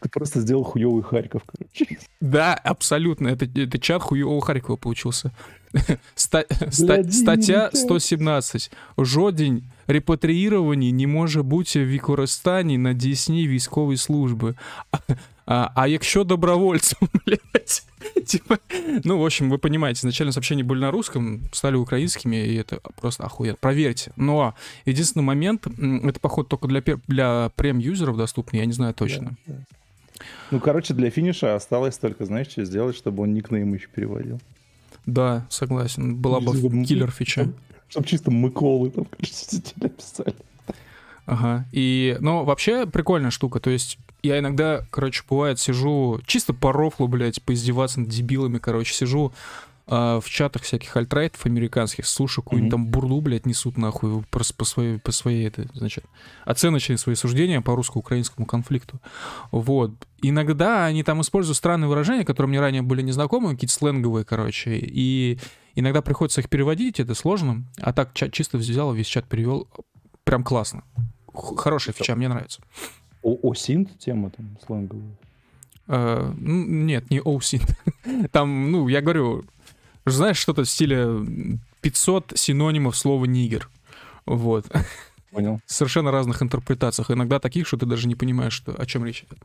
Ты просто сделал хуёвый Харьков, короче.
Да, абсолютно. Это, это чат хуевого Харькова получился. Ста- ста-
Блядь,
стаття
блядь.
117. Жодень репатріїровані не може бути в використанні на дійсні військової служби. А, а, якщо добровольцем, блядь, типа, ну, в общем, вы понимаете, изначально сообщения были на русском, стали украинскими, и это просто охуенно. Проверьте. Но единственный момент, это, походу, только для, для прем-юзеров доступно, я не знаю точно.
Да, да. Ну, короче, для финиша осталось только, знаешь, что сделать, чтобы он никнейм еще переводил.
Да, согласен. Была бы киллер фича.
Чтобы чисто Миколы там, короче, писали.
Ага. И, ну, вообще прикольная штука. То есть я иногда, короче, бывает, сижу чисто по рофлу, блядь, поиздеваться над дебилами, короче, сижу а, в чатах всяких альтрайтов американских, слушаю какую-нибудь там бурду, блядь, несут нахуй просто по своей, по своей, это, значит, оценочные свои суждения по русско-украинскому конфликту. Вот. Иногда они там используют странные выражения, которые мне ранее были незнакомы, какие-то сленговые, короче, и иногда приходится их переводить, это сложно, а так ча- чисто взял, весь чат перевел, прям классно. Хорошая фича, мне нравится.
Осинт тема там сленговая.
Ну, нет, не OSINT. Там, ну, я говорю, знаешь, что-то в стиле 500 синонимов слова «нигер». Вот.
Понял.
Совершенно разных интерпретациях. Иногда таких, что ты даже не понимаешь, что, о чем речь идет.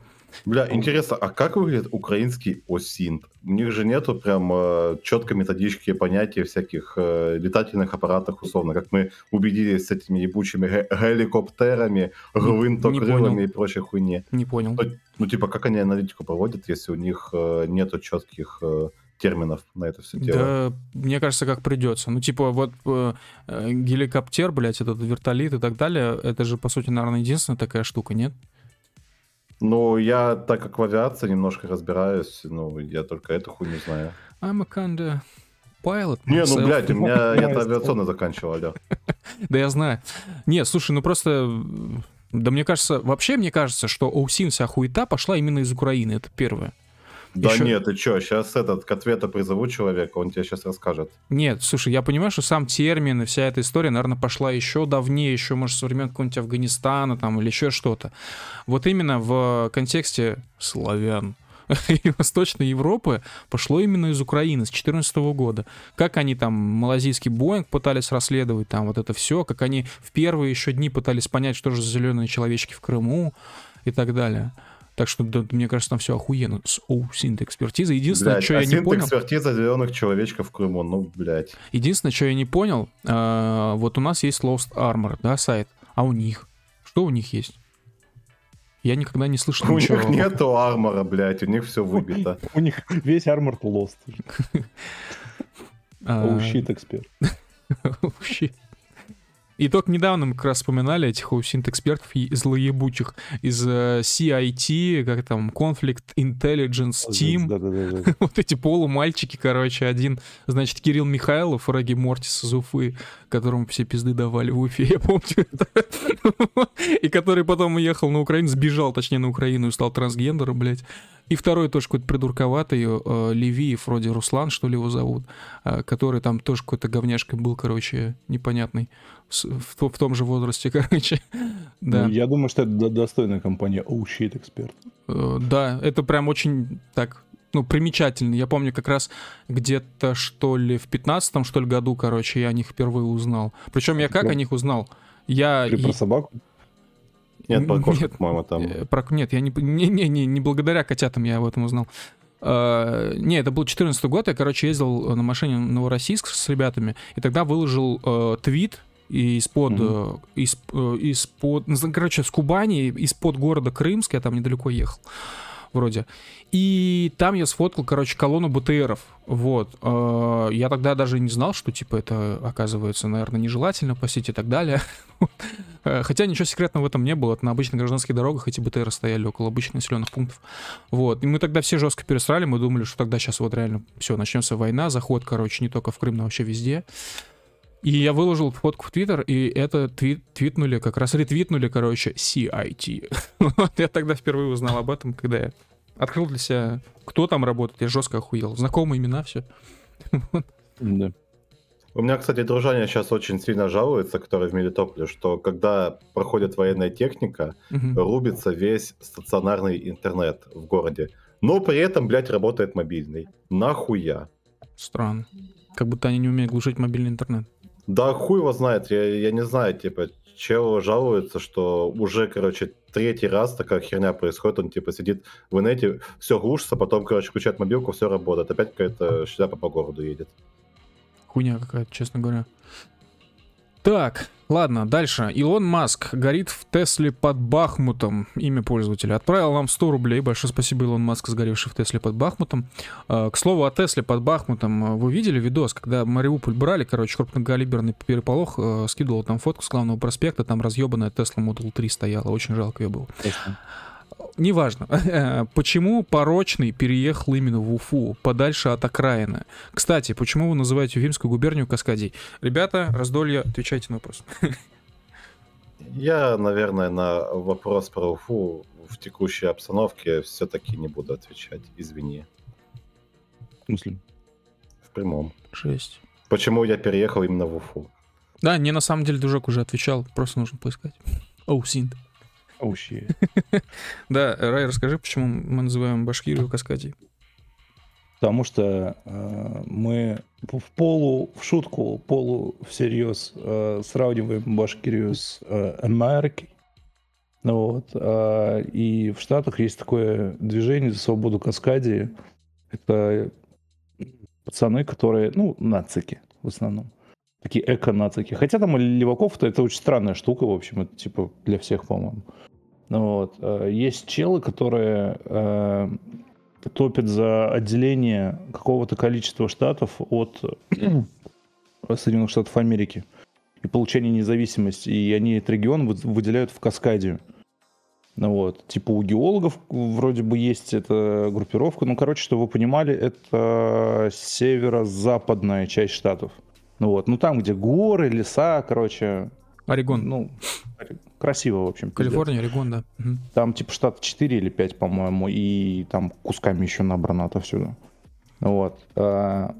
Бля, интересно, а как выглядит украинский осинт? У них же нету прям э, четкой методички понятия всяких э, летательных аппаратах, условно, как мы убедились с этими ебучими ге- геликоптерами, гвинтокрылами и прочей хуйне.
Не понял.
Ну, Ну, типа, как они аналитику проводят, если у них э, нету четких э, терминов на это все дело?
Да, мне кажется, как придется. Ну, типа, вот э, геликоптер, блядь, этот вертолет и так далее, это же, по сути, наверное, единственная такая штука, нет?
Ну, я, так как в авиации немножко разбираюсь, ну, я только эту хуйню знаю.
I'm a kinda pilot
Не, ну, блядь, у меня
Майстер.
авиационно заканчивал, алло.
Да я знаю. Нет, слушай, ну просто... Да мне кажется, вообще мне кажется, что OSIN вся хуета пошла именно из Украины, это первое.
Да
Ещё-
нет, ты чё, сейчас этот, к ответу призову человека, он тебе сейчас расскажет.
Нет, слушай, я понимаю, что сам термин и вся эта история, наверное, пошла еще давнее, еще, может, со времен какого-нибудь Афганистана там или еще что-то. Вот именно в контексте славян и Восточной Европы пошло именно из Украины с 2014 года. Как они там малазийский Боинг пытались расследовать, там вот это все, как они в первые еще дни пытались понять, что же за зеленые человечки в Крыму и так далее. Так что, да, мне кажется, там все охуенно с OSINT экспертизой. Единственное,
Блядь,
что я не
асинт
понял...
экспертиза зеленых человечков в Крыму, ну, блядь.
Единственное, что я не понял, э, вот у нас есть Lost Armor, да, сайт, а у них? Что у них есть? Я никогда не слышал
У
ничего.
них нету армора, блядь, у них все выбито.
У них весь армор lost.
А,
Oh shit, эксперт.
shit. И только недавно мы как раз вспоминали этих аусинт экспертов и злоебучих из э, CIT, как там, Conflict Intelligence Team.
Да-да-да.
Вот эти полумальчики, короче, один, значит, Кирилл Михайлов, Раги Мортис из Уфы, которому все пизды давали в Уфе, я помню. И который потом уехал на Украину, сбежал, точнее, на Украину и стал трансгендером, блядь. И второй тоже какой-то придурковатый, э, Левиев, вроде Руслан, что ли его зовут, э, который там тоже какой-то говняшкой был, короче, непонятный, в, в том же возрасте, короче. Да.
Ну, Я думаю, что это до- достойная компания Oh shit, эксперт.
Э, Да, это прям очень так, ну, примечательно. Я помню как раз где-то, что ли, в 15 что ли, году, короче, я о них впервые узнал. Причем я как
Прям-
о них узнал? Я...
Ты про собаку?
Нет, про кошку,
Нет,
по-моему, там.
э, про- Нет, я не, не, не, не, не благодаря котятам я об этом узнал. Э, Не, это был 14 год, я, короче, ездил на машине в Новороссийск с ребятами, и тогда выложил э, твит из-под, э, из, э, из-под, ну, короче, с Кубани, из-под города Крымск, я там недалеко ехал, вроде. И там я сфоткал, короче, колонну БТРов. Вот. Э, Я тогда даже не знал, что, типа, это, оказывается, наверное, нежелательно посетить и так далее. Хотя ничего секретного в этом не было. Это на обычных гражданских дорогах эти БТРы стояли около обычных населенных пунктов. Вот. И мы тогда все жестко пересрали. Мы думали, что тогда сейчас вот реально все, начнется война, заход, короче, не только в Крым, но вообще везде. И я выложил фотку в Твиттер, и это твит, твитнули, как раз ретвитнули, короче, CIT. Вот я тогда впервые узнал об этом, когда я открыл для себя, кто там работает, я жестко охуел. Знакомые имена, все.
Да.
У меня, кстати, дружане сейчас очень сильно жалуется, который в Мелитополе, что когда проходит военная техника, рубится весь стационарный интернет в городе. Но при этом, блядь, работает мобильный. Нахуя?
Странно. Как будто они не умеют глушить мобильный интернет.
Да хуй его знает, я, я не знаю, типа, чел жалуется, что уже, короче, третий раз такая херня происходит, он, типа, сидит в инете, все глушится, потом, короче, включает мобилку, все работает, опять какая-то шляпа по городу едет.
Хуйня какая-то, честно говоря. Так, ладно, дальше. Илон Маск горит в Тесле под Бахмутом. Имя пользователя. Отправил нам 100 рублей. Большое спасибо, Илон Маск, сгоревший в Тесле под Бахмутом. А, К слову о Тесле под Бахмутом. А, Вы видели видос, когда Мариуполь брали, короче, крупнокалиберный переполох, э, скидывал там фотку с главного проспекта, там разъебанная Тесла Model 3 стояла. Очень жалко ее было. Неважно. Почему порочный переехал именно в Уфу, подальше от окраины? Кстати, почему вы называете Уфимскую губернию Каскадией? Ребята, раздолье, отвечайте на вопрос.
Я, наверное, на вопрос про Уфу в текущей обстановке все-таки не буду отвечать. Извини.
В смысле?
В прямом.
Жесть.
Почему я переехал именно в Уфу?
Да, не на самом деле Дружок уже отвечал, просто нужно поискать. Оу, синт.
Oh, shit.
Да, Рай, расскажи, почему мы называем Башкирию Каскадией?
Потому что э, мы в полу, в шутку, полу всерьез э, сравниваем Башкирию с э, Америкой. Вот. а, и в Штатах есть такое движение за свободу Каскадии. Это пацаны, которые, ну, нацики в основном. Такие эко-нацики. Хотя там у леваков-то это очень странная штука, в общем, это типа для всех, по-моему. Вот. а, Есть челы, которые э, топят за отделение какого-то количества штатов от Соединенных Штатов Америки и получение независимости. И они этот регион вы- выделяют в Каскадию. Ну вот, типа у геологов вроде бы есть эта группировка. Ну, короче, чтобы вы понимали, это северо-западная часть штатов. Ну вот, ну там, где горы, леса, короче,
Орегон.
ну, красиво, в общем. пиздец.
Калифорния, Орегон, да.
Там типа штат 4 или 5, по-моему, и там кусками еще набрано отовсюду. Вот. А,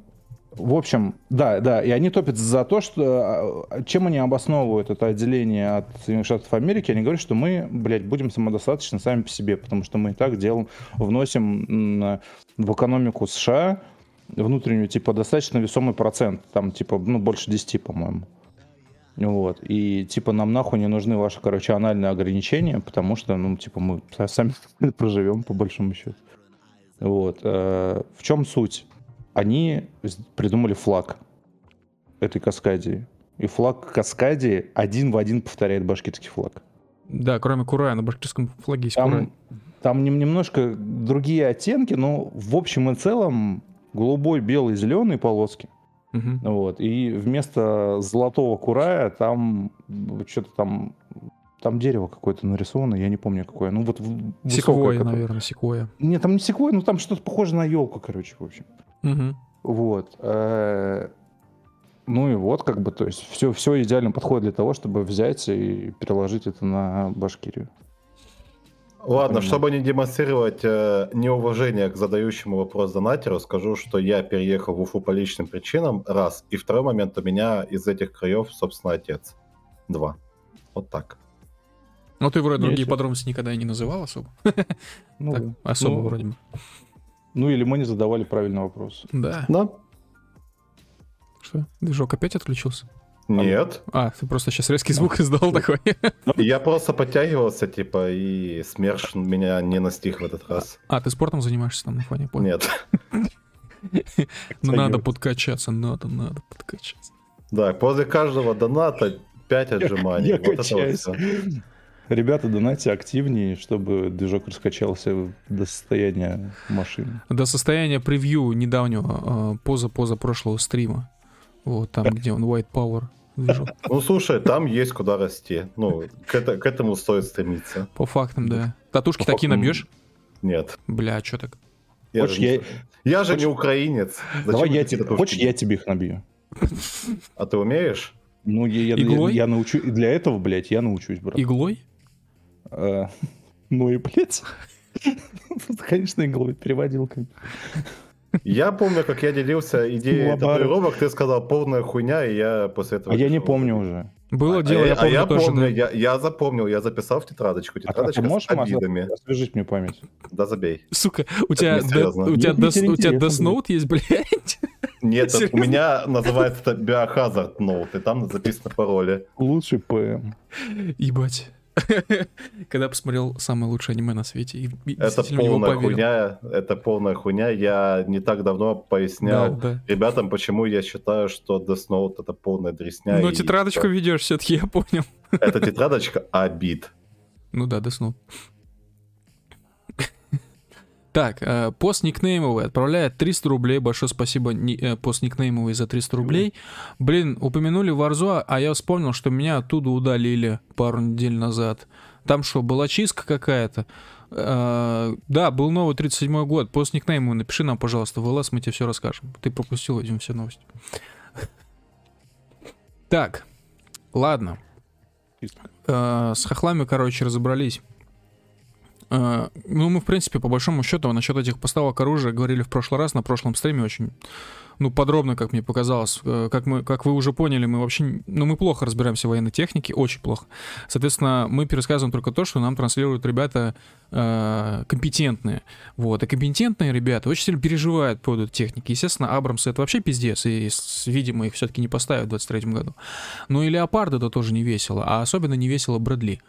В общем, да, да, и они топят за то, что... а, Чем они обосновывают это отделение от Соединенных Штатов Америки? Они говорят, что мы, блядь, будем самодостаточны сами по себе, потому что мы и так делаем, вносим в экономику США внутреннюю, типа, достаточно весомый процент, там, типа, ну, больше 10, по-моему. Вот. И типа нам нахуй не нужны ваши, короче, анальные ограничения, потому что, ну, типа, мы са- сами проживем, по большому счету. Вот. Э, В чем суть? Они придумали флаг этой Каскадии. И флаг Каскадии один в один повторяет башкирский флаг.
Да, кроме Курая, на башкирском флаге есть Курай.
Там, там нем- немножко другие оттенки, но в общем и целом голубой, белый, зеленый полоски.
Мгм.
Вот. И вместо золотого курая там что-то там... Там дерево какое-то нарисовано, я не помню какое. Ну вот
Секвойя,
какое-
наверное, секвойя.
Нет, там не секвой, ну там что-то похоже на елку, короче, в общем.
Мгм.
Вот. Э, Ну и вот, как бы, то есть все, все идеально подходит для того, чтобы взять и переложить это на Башкирию.
Ладно, чтобы не демонстрировать э, неуважение к задающему вопрос донатеру, скажу, что я переехал в Уфу по личным причинам, раз. И второй момент, у меня из этих краев, собственно, отец. Два. Вот так.
Ну, ты вроде другие подробности никогда и не называл особо.
Ну,
Так, особо
ну,
вроде бы.
Ну или мы не задавали правильный вопрос.
Да.
Да?
Что? Движок опять отключился?
Нет.
А, ты просто сейчас резкий звук издал такой.
Я просто подтягивался, типа, и СМЕРШ меня не настиг в этот раз.
А, ты спортом занимаешься там на фоне, понял.
Нет.
Ну, надо подкачаться, надо, надо подкачаться.
Да, после каждого доната 5 отжиманий.
Я
Вот это вот
качаюсь. Ребята, донайте активнее, чтобы движок раскачался до состояния машины.
До состояния превью недавнего, э, поза-поза прошлого стрима. Вот там, где он White Power движок.
Ну, слушай, там есть куда расти. Ну, к, это- к этому стоит стремиться.
По фактам, да. Татушки
По
такие
фактам,
набьешь?
Нет.
Бля, что так?
Я
Хочешь,
же, не-
я-
я же не
хочешь-
украинец. Зачем
Давай я тебе, хочешь, я тебе их набью?
А ты умеешь?
Ну, я, я,
Иглой?
я, я научу, и для этого, блядь, я научусь, брат.
Иглой?
Э, ну и, блядь, конечно, иглой переводил как.
Я помню, как я делился идеей татуировок, ты сказал полная хуйня, и я после этого...
А я не помню уже.
Было
А
дело, я
а
помню тоже,
помню,
да.
я, я запомнил, я записал в тетрадочку,
А, а ты
тетрадочка
можешь
с обидами.
Маза, освежить мне память?
Да забей.
Сука, у тебя,
не серьезно.
Д- у тебя, Death- у тебя Death Note есть, блядь?
Нет, у меня называется это Biohazard Note, и там записаны пароли.
Лучший ПМ.
Ебать. когда посмотрел самое лучшее аниме на свете. И
Это полная хуйня, это полная хуйня. Я не так давно пояснял
Да, да.
ребятам, почему я считаю, что Death Note это полная дресня. И
тетрадочку ведешь все-таки, я понял.
Это тетрадочка обид.
Ну да, доснул. Так, э, пост никнеймовый отправляет 300 рублей. Большое спасибо э, пост никнеймовый за 300 рублей. Блин, упомянули Варзу, а я вспомнил, что меня оттуда удалили пару недель назад. Там что, была чистка какая-то? Э, да, был новый 37-й год. Пост никнеймовый напиши нам, пожалуйста, в ЛС, мы тебе все расскажем. Ты пропустил, видимо, все новости. Так, ладно. С хохлами, короче, разобрались. Э, ну, мы, в принципе, по большому счету, насчет этих поставок оружия говорили в прошлый раз, на прошлом стриме очень, ну, подробно, как мне показалось. Э, Как, мы, как вы уже поняли, мы вообще, ну, мы плохо разбираемся в военной технике, очень плохо. Соответственно, мы пересказываем только то, что нам транслируют ребята э, компетентные. Вот. И компетентные ребята очень сильно переживают по поводу техники. Естественно, Абрамс это вообще пиздец, и, видимо, их все-таки не поставят в 23 году. Ну и Леопард это тоже не весело, а особенно не весело Брэдли.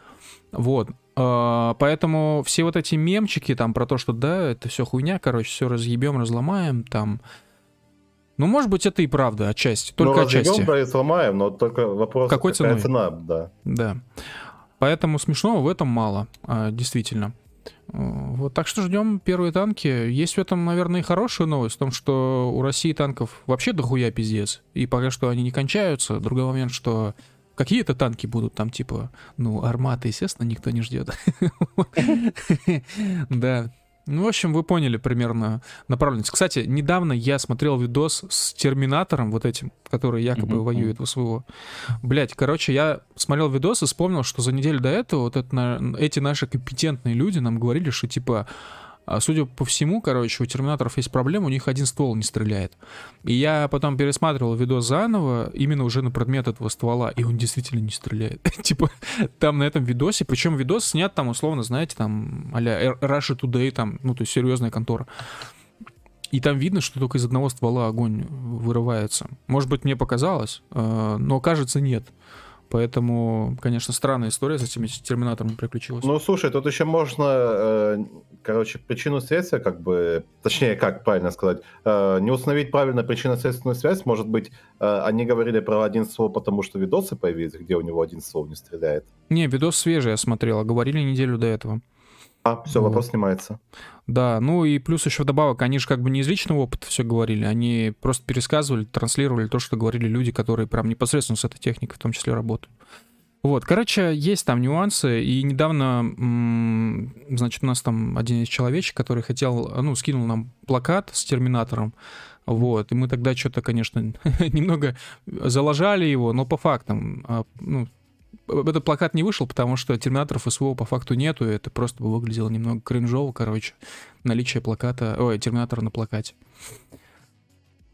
Вот. А, Поэтому все вот эти мемчики там про то, что да, это все хуйня, короче, все разъебем, разломаем, там. Ну, может быть, это и правда, отчасти. Только
ну,
отчасти.
разъебем, да, и сломаем, но только вопрос,
Какой
какая
ценой?
цена, да.
Да. Поэтому смешного в этом мало, а, действительно. Э, Вот так что ждем первые танки. Есть в этом, наверное, и хорошая новость, в том, что у России танков вообще дохуя пиздец. И пока что они не кончаются. Другой момент, что какие-то танки будут там, типа, ну, арматы, естественно, никто не ждет. Да. Ну, в общем, вы поняли примерно направленность. Кстати, недавно я смотрел видос с Терминатором, вот этим, который якобы
Мгм,
воюет в СВО. Блять, короче, я смотрел видос и вспомнил, что за неделю до этого вот это, эти наши компетентные люди нам говорили, что типа, судя по всему, короче, у терминаторов есть проблема, у них один ствол не стреляет. И я потом пересматривал видос заново, именно уже на предмет этого ствола, и он действительно не стреляет. Типа, там на этом видосе, причем видос снят там, условно, знаете, там, а-ля Russia Today, там, ну, то есть серьезная контора. И там видно, что только из одного ствола огонь вырывается. Может быть, мне показалось, э, но кажется, нет. Поэтому, конечно, странная история с этими терминаторами приключилась.
Ну, слушай, тут еще можно, э, короче, причину следствия, как бы, точнее, как правильно сказать, э, не установить правильно причинно-следственную связь, может быть, э, они говорили про один ствол, потому что видосы появились, где у него один ствол не стреляет.
Не, видос свежий я смотрел, а говорили неделю до этого.
А, все,
Вот.
вопрос снимается.
Да, ну и плюс еще вдобавок, они же как бы не из личного опыта все говорили, они просто пересказывали, транслировали то, что говорили люди, которые прям непосредственно с этой техникой в том числе работают. Вот, короче, есть там нюансы, и недавно, значит, у нас там один из человечек, который хотел, ну, скинул нам плакат с Терминатором, вот, и мы тогда что-то, конечно, немного заложали его, но по фактам, а, ну, этот плакат не вышел, потому что терминаторов СВО по факту нету, и это просто бы выглядело немного кринжово, короче, наличие плаката, ой, терминатора на плакате.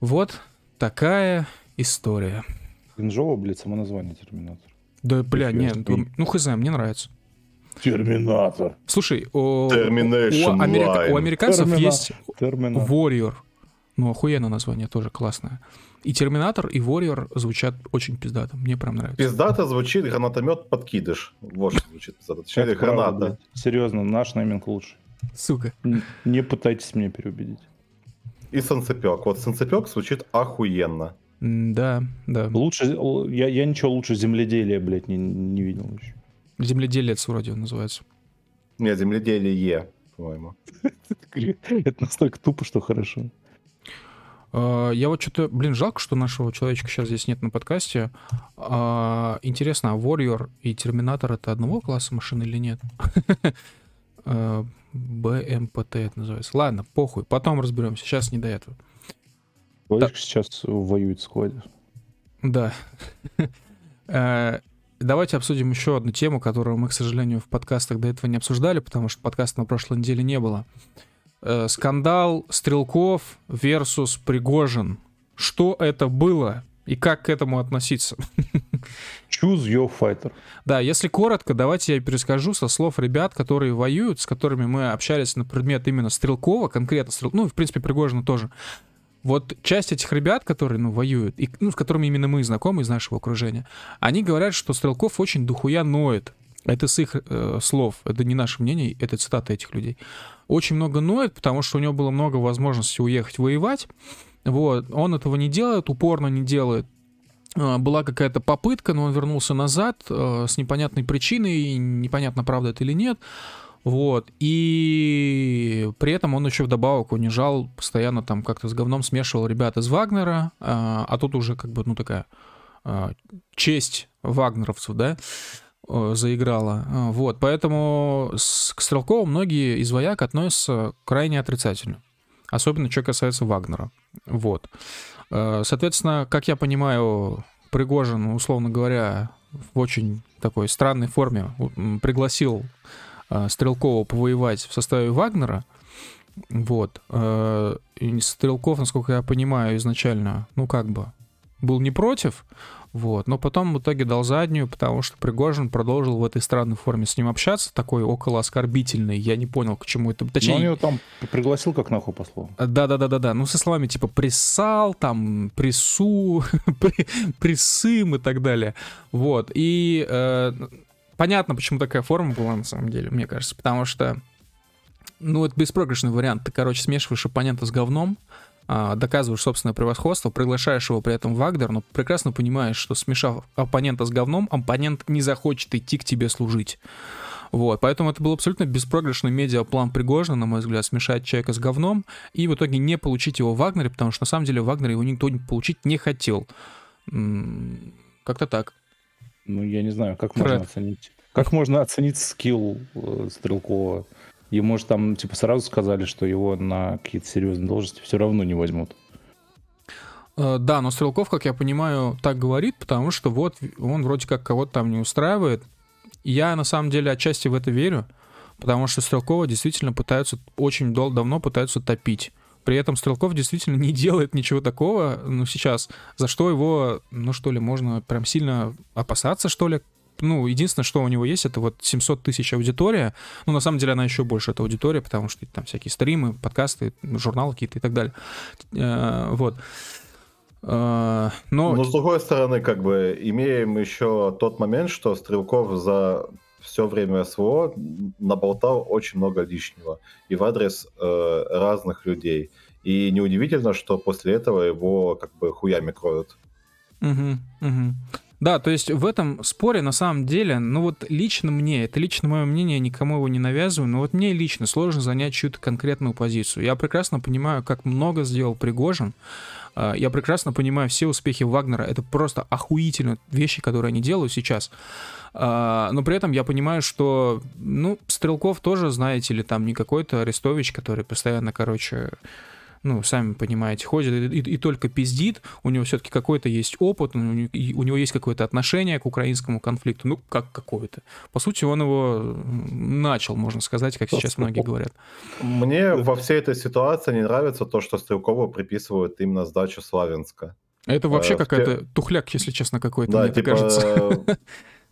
Вот такая история.
Кринжово, блядь, само название Терминатор.
Да, бля, нет, ну хз, мне нравится.
Терминатор.
Слушай, у,
Termination
у
Line.
у американцев
Термина-
есть
Терминатор.
Warrior. Ну, охуенное название, тоже классное. И Терминатор, и Warrior звучат очень пиздато. Мне прям нравится.
Пиздато звучит гранатомет подкидыш. Вот что звучит пиздато. Точнее, граната.
Серьезно, наш нейминг лучше.
Сука.
Не пытайтесь меня переубедить.
И санцепек. Вот санцепек звучит охуенно.
Да, да.
Лучше, я, я ничего лучше земледелия, блядь, не, не видел еще.
Земледелец вроде он называется.
Нет, земледелие, по-моему.
Это настолько тупо, что хорошо.
А, Я вот что-то, блин, жалко, что нашего человечка сейчас здесь нет на подкасте. А, Интересно, а Warrior и Терминатор это одного класса машины или нет? А, БМПТ это называется. Ладно, похуй, потом разберемся. Сейчас не до этого.
Человечек сейчас воюет в складе.
Да. Давайте обсудим еще одну тему, которую мы, к сожалению, в подкастах до этого не обсуждали, потому что подкаста на прошлой неделе не было. Э, Скандал Стрелков versus Пригожин. Что это было и как к этому относиться?
Choose your fighter.
Да, если коротко, давайте я перескажу со слов ребят, которые воюют, с которыми мы общались на предмет именно Стрелкова, конкретно Стрел... ну, в принципе, Пригожина тоже. Вот часть этих ребят, которые, ну, воюют, и, ну, с которыми именно мы знакомы из нашего окружения, они говорят, что Стрелков очень дохуя ноет. Это с их э, слов, это не наше мнение, это цитата этих людей. Очень много ноет, потому что у него было много возможностей уехать воевать. Вот, он этого не делает, упорно не делает. Э, была какая-то попытка, но он вернулся назад э, с непонятной причиной, непонятно, правда это или нет. Вот. И при этом он еще вдобавок унижал, постоянно там как-то с говном смешивал ребят из Вагнера, а, а тут уже как бы, ну, такая а, честь вагнеровцев, да, заиграла. Вот. Поэтому к Стрелкову многие из вояк относятся крайне отрицательно. Особенно, что касается Вагнера. Вот. Соответственно, как я понимаю, Пригожин, условно говоря, в очень такой странной форме пригласил э, Стрелкова повоевать в составе Вагнера. Вот. Э, Стрелков, насколько я понимаю, изначально, ну как бы, был не против, вот. Но потом в итоге дал заднюю, потому что Пригожин продолжил в этой странной форме с ним общаться, такой около оскорбительный. Я не понял, к чему это.
Точнее, Но он его там пригласил как нахуй послал.
Да-да-да-да-да. Ну, со словами типа «присал», там «прису», «присым» и так далее. Вот. И э, понятно, почему такая форма была на самом деле, мне кажется. Потому что, ну, это беспроигрышный вариант. Ты, короче, смешиваешь оппонента с говном, доказываешь собственное превосходство, приглашаешь его при этом в Вагнер, но прекрасно понимаешь, что смешав оппонента с говном, оппонент не захочет идти к тебе служить. Вот, поэтому это был абсолютно беспроигрышный медиаплан Пригожина, на мой взгляд, смешать человека с говном и в итоге не получить его в Вагнере, потому что на самом деле в Вагнере его никто получить не хотел. Как-то так.
Ну, я не знаю, как Фред. можно оценить. Как можно оценить скилл э, Стрелкова? Ему же там, типа, сразу сказали, что его на какие-то серьезные должности все равно не возьмут.
Э, да, но Стрелков, как я понимаю, так говорит, потому что вот он вроде как кого-то там не устраивает. Я на самом деле отчасти в это верю, потому что Стрелкова действительно пытаются, очень дол- давно пытаются топить. При этом Стрелков действительно не делает ничего такого, ну, сейчас, за что его, ну, что ли, можно прям сильно опасаться, что ли, ну, единственное, что у него есть, это вот 700 тысяч аудитория. Ну, на самом деле, она еще больше, эта аудитория, потому что там всякие стримы, подкасты, журналы какие-то и так далее. Э, вот.
Э, но... Но, с другой стороны, как бы, имеем еще тот момент, что Стрелков за все время СВО наболтал очень много лишнего и в адрес э, разных людей. И неудивительно, что после этого его как бы хуями кроют.
Угу, угу. Да, то есть в этом споре на самом деле, ну вот лично мне, это лично мое мнение, никому его не навязываю, но вот мне лично сложно занять чью-то конкретную позицию. Я прекрасно понимаю, как много сделал Пригожин, а, я прекрасно понимаю все успехи Вагнера, это просто охуительно вещи, которые они делают сейчас. А, но при этом я понимаю, что, ну, Стрелков тоже, знаете ли, там не какой-то Арестович, который постоянно, короче, ну, сами понимаете, ходит и, и только пиздит, у него все-таки какой-то есть опыт, у него, у него есть какое-то отношение к украинскому конфликту, ну, как какое-то. По сути, он его начал, можно сказать, как сейчас многие говорят.
Мне во всей этой ситуации не нравится то, что Стрелкову приписывают именно сдачу Славянска.
Это вообще э, какая-то те... тухляк, если честно, какой-то, да, мне типа, кажется.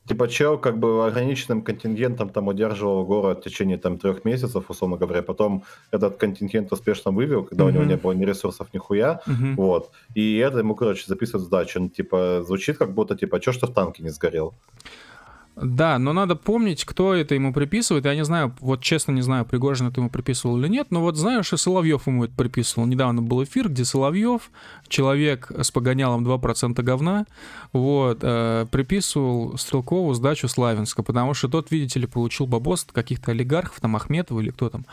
Типа чел как бы ограниченным контингентом там удерживал город в течение там трех месяцев, условно говоря, потом этот контингент успешно вывел, когда mm-hmm. у него не было ни ресурсов, ни хуя, mm-hmm. вот, и это ему, короче, записывают сдачу, ну, типа, звучит как будто, типа, что что в танке не сгорел?
Да, но надо помнить, кто это ему приписывает. Я не знаю, вот честно не знаю, Пригожин это ему приписывал или нет, но вот знаю, что Соловьев ему это приписывал. Недавно был эфир, где Соловьев, человек с погонялом 2% говна, вот, э, приписывал Стрелкову сдачу Славянска, потому что тот, видите ли, получил бабос от каких-то олигархов, там, Ахметова или кто там.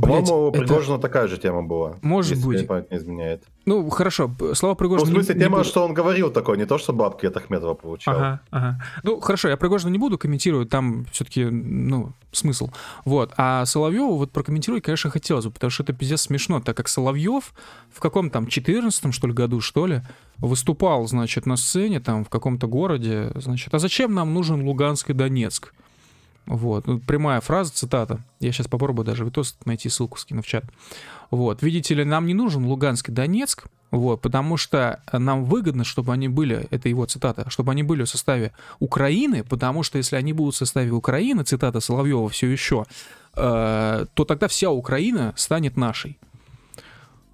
По-моему, Пригожина это... такая же тема была.
Может
если
быть.
память не изменяет.
Ну, хорошо, слова Пригожина...
Ну, в смысле, не, тема, не что он говорил такое, не то, что бабки от Ахметова получал.
Ага, ага. Ну, хорошо, я Пригожина не буду комментировать, там все-таки, ну, смысл. Вот. А Соловьеву вот прокомментировать, конечно, хотелось бы, потому что это пиздец смешно, так как Соловьев в каком там 14 что ли, году, что ли, выступал, значит, на сцене там в каком-то городе, значит, а зачем нам нужен Луганск и Донецк? Вот. Ну, прямая фраза, цитата. Я сейчас попробую даже видос найти ссылку, скину в чат. Вот. Видите ли, нам не нужен Луганск и Донецк, вот, потому что нам выгодно, чтобы они были, это его цитата, чтобы они были в составе Украины, потому что если они будут в составе Украины, цитата Соловьева все еще, э, то тогда вся Украина станет нашей.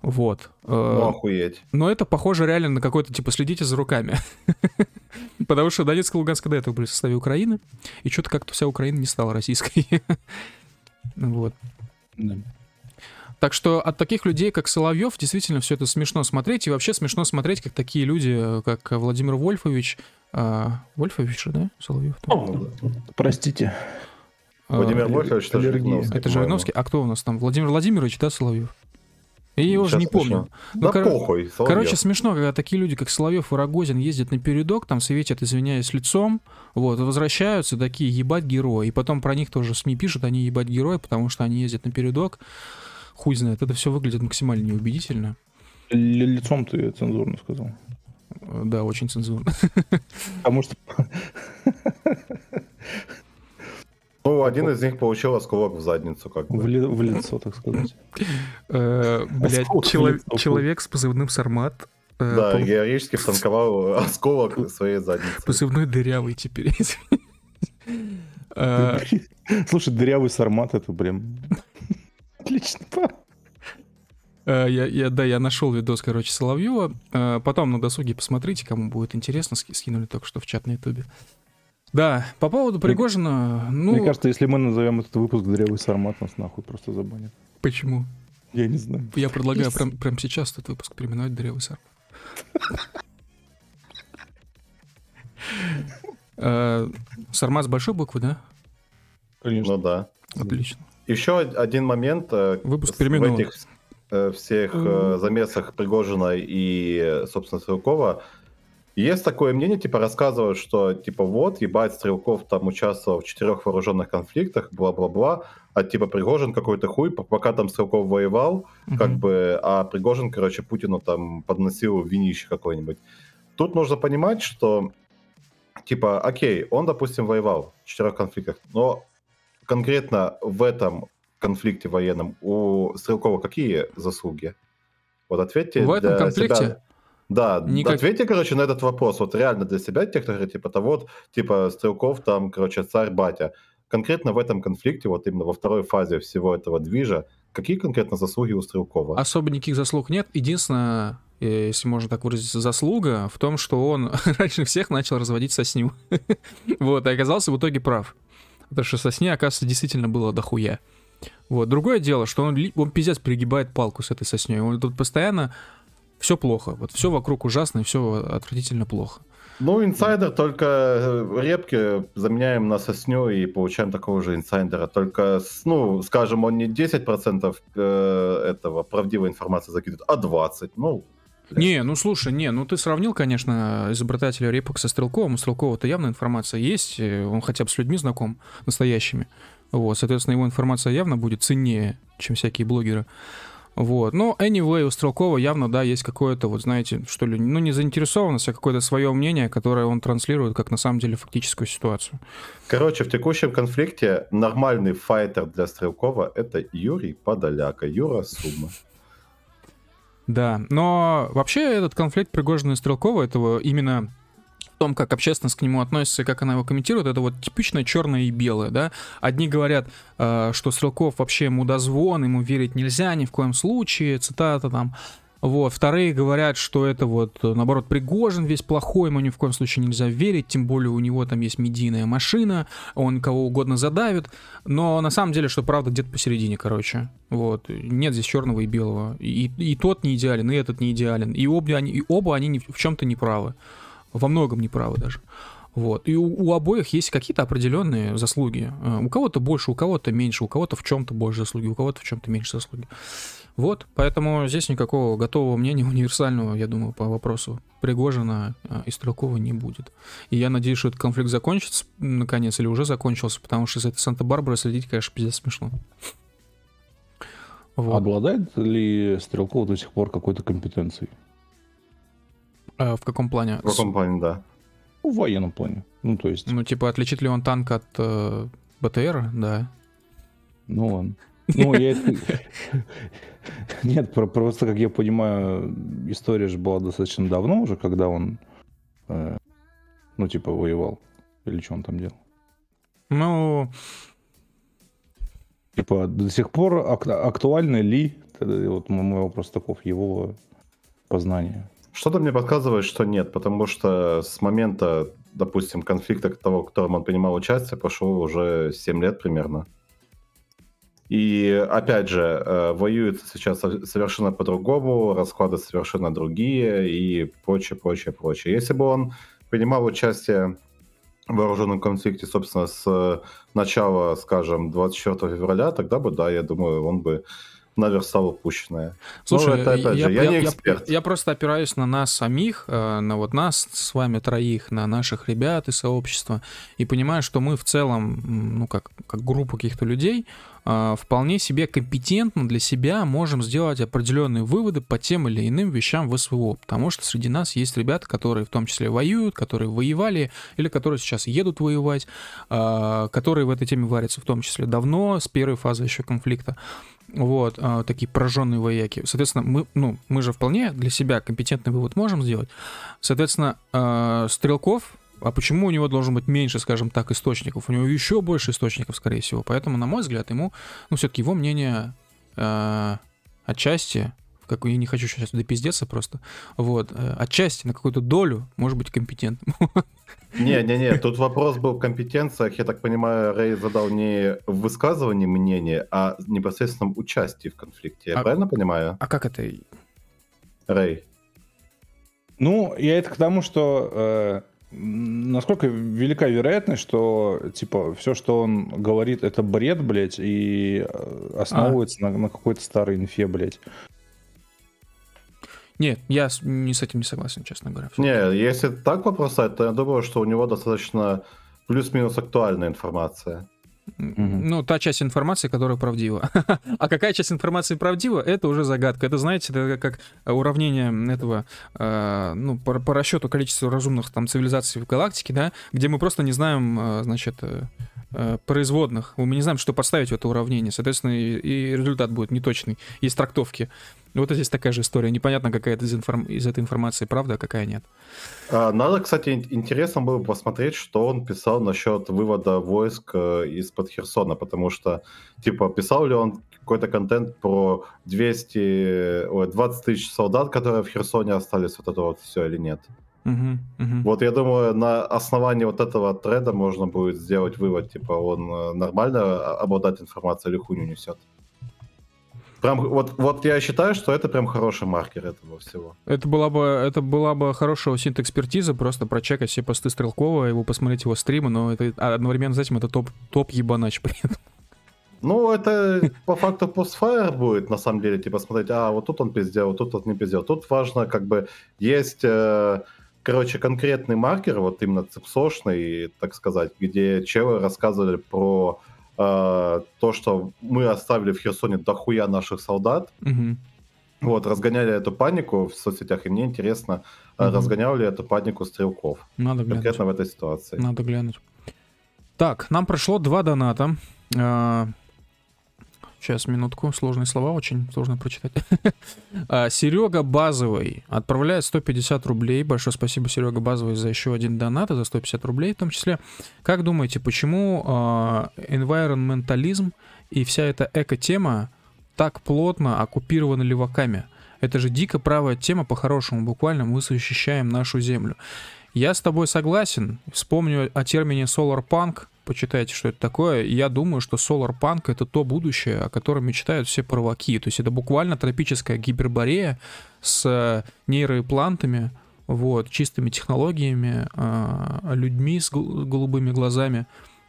Вот.
Э, ну, охуеть.
Но это похоже реально на какой-то, типа, следите за руками. Потому что Донецк и Луганск до этого были в составе Украины, и что-то как-то вся Украина не стала российской. Вот.
Да.
Так что от таких людей, как Соловьев, действительно все это смешно смотреть. И вообще смешно смотреть, как такие люди, как Владимир Вольфович. а, Вольфович, же, да? Соловьев?
Простите.
А,
Владимир Вольфович, это. Жириновский,
Это. Жириновский. А кто у нас там? Владимир Владимирович, да, Соловьев? Я его уже не помню. Ну,
Да
кор-
похуй, Соловьев.
Короче, смешно, когда такие люди, как Соловьев и Рогозин, ездят на передок, там светят, извиняюсь, лицом, вот, возвращаются такие, ебать герои. И потом про них тоже СМИ пишут, они ебать герои, потому что они ездят на передок. Хуй знает, это все выглядит максимально неубедительно.
Лицом ты цензурно сказал.
Э, Да, очень цензурно.
Потому что
Ну, один из них получил осколок в задницу, как
в,
бы.
ли- в лицо, так сказать.
Э,
лицо.
человек с позывным Сармат. э,
Да, героически втанковал осколок в своей заднице.
Позывной дырявый теперь. Э,
Слушай, дырявый сармат это прям отлично.
Я, я, да, я нашел видос, короче, Соловьева. Потом на досуге посмотрите, кому будет интересно, ски- скинули только что в чат на Ютубе. Да, по поводу Пригожина, ну,
Мне кажется, если мы назовем этот выпуск дырявый сармат, нас нахуй просто забанят.
почему?
Я не знаю.
Я предлагаю
Есть.
прям, прям сейчас этот выпуск переименовать Дырявый Сар. Э, Сармат с большой буквы, да?
Конечно.
Ну да.
Отлично.
Еще один момент. э,
Выпуск переименован.
В этих э, всех замесах Пригожина и, собственно, Стрелкова есть такое мнение, типа, рассказывают, что, типа, вот, ебать, Стрелков там участвовал в четырех вооруженных конфликтах, бла-бла-бла, а, типа, Пригожин какой-то хуй, пока там Стрелков воевал, как
Мгм.
бы, а Пригожин, короче, Путину там подносил винище какое-нибудь. Тут нужно понимать, что, типа, окей, он, допустим, воевал в четырех конфликтах, но конкретно в этом конфликте военном у Стрелкова какие заслуги? Вот ответьте
В этом конфликте?
себя. Да,
Никак-
ответьте, короче, на этот вопрос. Вот реально для себя, те, кто говорит, типа, то вот, типа, Стрелков там, короче, царь-батя. Конкретно в этом конфликте, вот именно во второй фазе всего этого движа, какие конкретно заслуги у Стрелкова?
Особо никаких заслуг нет. Единственное, э, если можно так выразиться, заслуга в том, что он раньше всех начал разводить сосню. Вот, и оказался в итоге прав. Потому что сосни, оказывается, действительно было дохуя. Вот. Другое дело, что он, он пиздец перегибает палку с этой сосней. Он тут постоянно все плохо. Вот все вокруг ужасно и все отвратительно плохо.
Ну, инсайдер только э, репки заменяем на сосню и получаем такого же инсайдера. Только, ну, скажем, он не 10% э, этого правдивой информации закидывает, а 20%. Ну,
Не, ну слушай, не, ну ты сравнил, конечно, изобретателя репок со Стрелковым. У Стрелкова-то явно информация есть, э, он хотя бы с людьми знаком, настоящими. Вот, соответственно, его информация явно будет ценнее, чем всякие блогеры. Вот, но anyway, у Стрелкова явно, да, есть какое-то, вот знаете, что ли, ну не заинтересованность, а какое-то свое мнение, которое он транслирует как на самом деле фактическую ситуацию.
короче, в текущем конфликте нормальный файтер для Стрелкова это Юрий Подоляка, Юра Сумма.
Да, но вообще этот конфликт Пригожина и Стрелкова, этого именно том, как общественность к нему относится и как она его комментирует, это вот типичное черное и белое, да. Одни говорят, э, что Стрелков вообще мудозвон, ему верить нельзя ни в коем случае, цитата там. Вот, вторые говорят, что это вот, наоборот, Пригожин весь плохой, ему ни в коем случае нельзя верить, тем более у него там есть медийная машина, он кого угодно задавит, но на самом деле, что правда, где-то посередине, короче. Вот, нет здесь черного и белого. И, и тот не идеален, и этот не идеален. И оба они, и оба они ни в чем-то не правы. Во многом не правы даже. Вот. И у, у обоих есть какие-то определенные заслуги. Э, У кого-то больше, у кого-то меньше, у кого-то в чем-то больше заслуги, у кого-то в чем-то меньше заслуги. Вот, поэтому здесь никакого готового мнения универсального, я думаю, по вопросу Пригожина э, и Стрелкова не будет. И я надеюсь, что этот конфликт закончится наконец или уже закончился, потому что из этой Санта-Барбары следить, конечно, пиздец смешно. Вот.
Обладает ли Стрелков до сих пор какой-то компетенцией?
А в каком плане?
В каком плане, да.
Ну, В военном плане. Ну, то есть,
Ну, типа, отличит ли он танк от э, БТР? Да.
ну ладно. Ну, я это... Нет, про- просто, как я понимаю, история же была достаточно давно уже, когда он, э, ну, типа, воевал. Или что он там делал?
Ну,
Типа, до сих пор ак- актуальны ли, тогда вот мой мой вопрос таков, его познание?
Что-то мне подсказывает, что нет, потому что с момента, допустим, конфликта того, в котором он принимал участие, прошло уже 7 лет примерно. И опять же, э, воюют сейчас совершенно по-другому, расклады совершенно другие и прочее, прочее, прочее. Если бы он принимал участие в вооруженном конфликте, собственно, с начала, скажем, 24 февраля, тогда бы, да, я думаю, он бы наверстал упущенное.
Слушай, это, опять я, же, я, я не эксперт. Я, я просто опираюсь на нас самих, э, на вот нас с вами троих, на наших ребят и сообщества, и понимаю, что мы в целом, ну, как, как группа каких-то людей, э, вполне себе компетентно для себя можем сделать определенные выводы по тем или иным вещам в СВО, потому что среди нас есть ребята, которые в том числе воюют, которые воевали или которые сейчас едут воевать, э, которые в этой теме варятся в том числе давно, с первой фазы еще конфликта вот, э, такие пораженные вояки. Соответственно, мы, ну, мы же вполне для себя компетентный вывод можем сделать. Соответственно, э, Стрелков, а почему у него должен быть меньше, скажем так, источников? У него еще больше источников, скорее всего. Поэтому, на мой взгляд, ему, ну, все-таки его мнение э, отчасти как я не хочу сейчас допиздеться просто, вот, э, отчасти на какую-то долю может быть компетентным.
Не-не-не, тут вопрос был в компетенциях, я так понимаю, Рэй задал не в высказывании мнения, а в непосредственном участии в конфликте, я а, правильно понимаю?
А как это?
Рэй.
Ну, я это к тому, что э, насколько велика вероятность, что, типа, все, что он говорит, это бред, блядь, и э, основывается а. на, на какой-то старой инфе, блядь.
Нет, я не с этим не согласен, честно говоря.
Не, если так вопросать, то я думаю, что у него достаточно плюс-минус актуальная информация.
Ну, та часть информации, которая правдива. а какая часть информации правдива, это уже загадка. Это, знаете, это как уравнение этого, э, ну, по, по расчету количества разумных там цивилизаций в галактике, да, где мы просто не знаем, э, значит, э, производных. Мы не знаем, что поставить в это уравнение. Соответственно, и, и результат будет неточный. Есть трактовки. Вот здесь такая же история. Непонятно, какая из, информ... из этой информации правда, а какая нет.
А, надо, кстати, интересно было посмотреть, что он писал насчет вывода войск э, из-под Херсона, потому что, типа, писал ли он какой-то контент про 200, ой, 20 тысяч солдат, которые в Херсоне остались, вот это вот все или нет.
Угу, угу.
Вот я думаю, на основании вот этого треда можно будет сделать вывод, типа, он э, нормально обладает информацией или хуйню несет. Прям вот, вот я считаю, что это прям хороший маркер этого всего.
Это была бы, это была бы хорошая синт-экспертиза, просто прочекать все посты Стрелкова, его посмотреть его стримы, но это одновременно с этим это топ, топ ебанач при этом.
Ну, это по факту постфайр будет, на самом деле, типа смотреть, а, вот тут он пиздел, вот тут он не пиздел. Тут важно, как бы, есть, э, короче, конкретный маркер, вот именно цепсошный, так сказать, где челы рассказывали про э, то, что мы оставили в Херсоне дохуя наших солдат,
угу.
вот, разгоняли эту панику в соцсетях, и мне интересно, угу. разгонял ли эту панику стрелков.
Надо глянуть.
Конкретно в этой ситуации.
Надо глянуть. Так, нам прошло два доната. А, Сейчас, минутку. Сложные слова, очень сложно прочитать. А, Серега Базовый отправляет 150 рублей. Большое спасибо, Серега Базовый, за еще один донат, за 150 рублей в том числе. Как думаете, почему environmentalism и вся эта эко-тема так плотно оккупированы леваками? Это же дико правая тема по-хорошему. Буквально мы защищаем нашу землю. Я с тобой согласен. Вспомню о термине solar punk, почитайте, что это такое. Я думаю, что Solar Punk — это то будущее, о котором мечтают все провоки. То есть это буквально тропическая гиперборея с э, нейроимплантами, вот, чистыми технологиями, а, людьми с голубыми глазами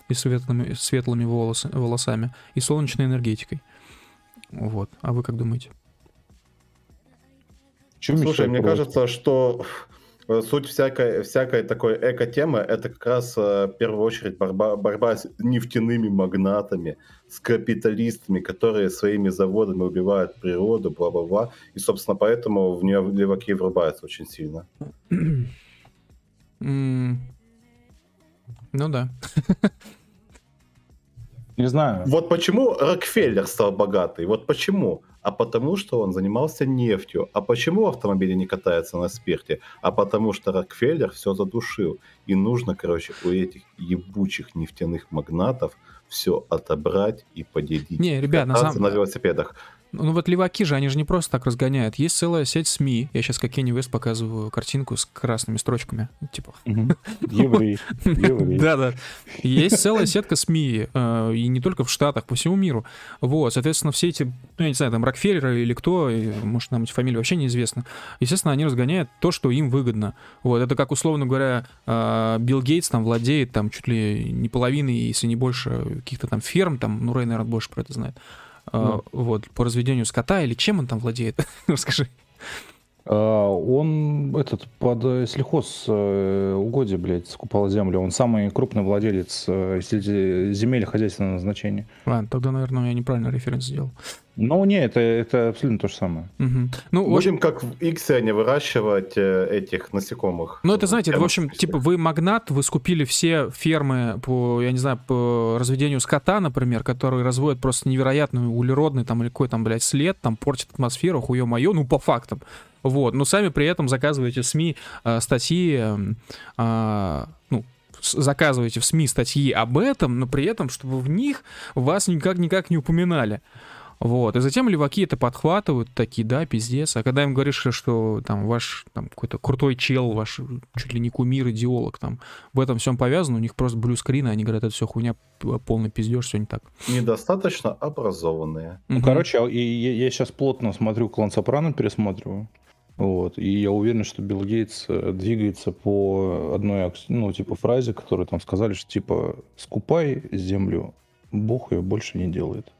и светлыми, светлыми волос, волосами и солнечной энергетикой. Вот. А вы как думаете?
Чем Слушай, мне кажется, что суть всякой, всякой такой эко-темы – это как раз э, в первую очередь борьба, борьба с нефтяными магнатами, с капиталистами, которые своими заводами убивают природу, бла-бла-бла. И, собственно, поэтому в нее леваки врубаются очень сильно.
Ну да.
Не знаю.
Вот почему Рокфеллер стал богатый. Вот почему а потому что он занимался нефтью. А почему автомобили не катаются на спирте? А потому что Рокфеллер все задушил. И нужно, короче, у этих ебучих нефтяных магнатов все отобрать и поделить.
Не, ребят, на самом...
на велосипедах.
Ну вот леваки же, они же не просто так разгоняют. Есть целая сеть СМИ. Я сейчас как Кенни Вест показываю картинку с красными строчками. Типа.
Еврей. Еврей.
Да, да. Есть целая сетка СМИ, э, и не только в Штатах, по всему миру. Вот, соответственно, все эти, ну, я не знаю, там, Рокфеллеры или кто, может, нам эти фамилии вообще неизвестны. Естественно, они разгоняют то, что им выгодно. Вот, это как, условно говоря, э, Билл Гейтс там владеет там чуть ли не половиной, если не больше, каких-то там ферм, там, ну, Рэй, наверное, больше про это знает. А, вот, по разведению скота, или чем он там владеет? Расскажи.
А, Он этот под э, сельхоз э, угодья, блядь, скупал землю. Он самый крупный владелец э, земель хозяйственного назначения.
Ладно, тогда, наверное, я неправильно референс сделал.
Ну, не, это, это абсолютно то же самое.
Мгм. Ну, в общем,
как в Иксе не выращивать э, этих насекомых.
Ну, это, знаете, это, в общем, типа, вы магнат, вы скупили все фермы по, я не знаю, по разведению скота, например, которые разводят просто невероятный углеродный там или какой там, блядь, след, там портит атмосферу, хуё моё, ну, по фактам. Вот, но сами при этом заказываете в СМИ э, статьи, э, ну, заказываете в СМИ статьи об этом, но при этом, чтобы в них вас никак-никак не упоминали. Вот, и затем леваки это подхватывают, такие, да, пиздец. А когда им говоришь, что там ваш там, какой-то крутой чел, ваш чуть ли не кумир, идеолог, там в этом всем повязан, у них просто блюскрин, и они говорят, это все хуйня, полный пиздеж, все не так.
Недостаточно образованные.
Ну,
Мгм.
короче, я, я сейчас плотно смотрю клан Сопрано, пересматриваю. Вот, и я уверен, что Билл Гейтс э, двигается по одной, ну, типа, фразе, которую там сказали, что, типа, скупай землю, Бог ее больше не делает.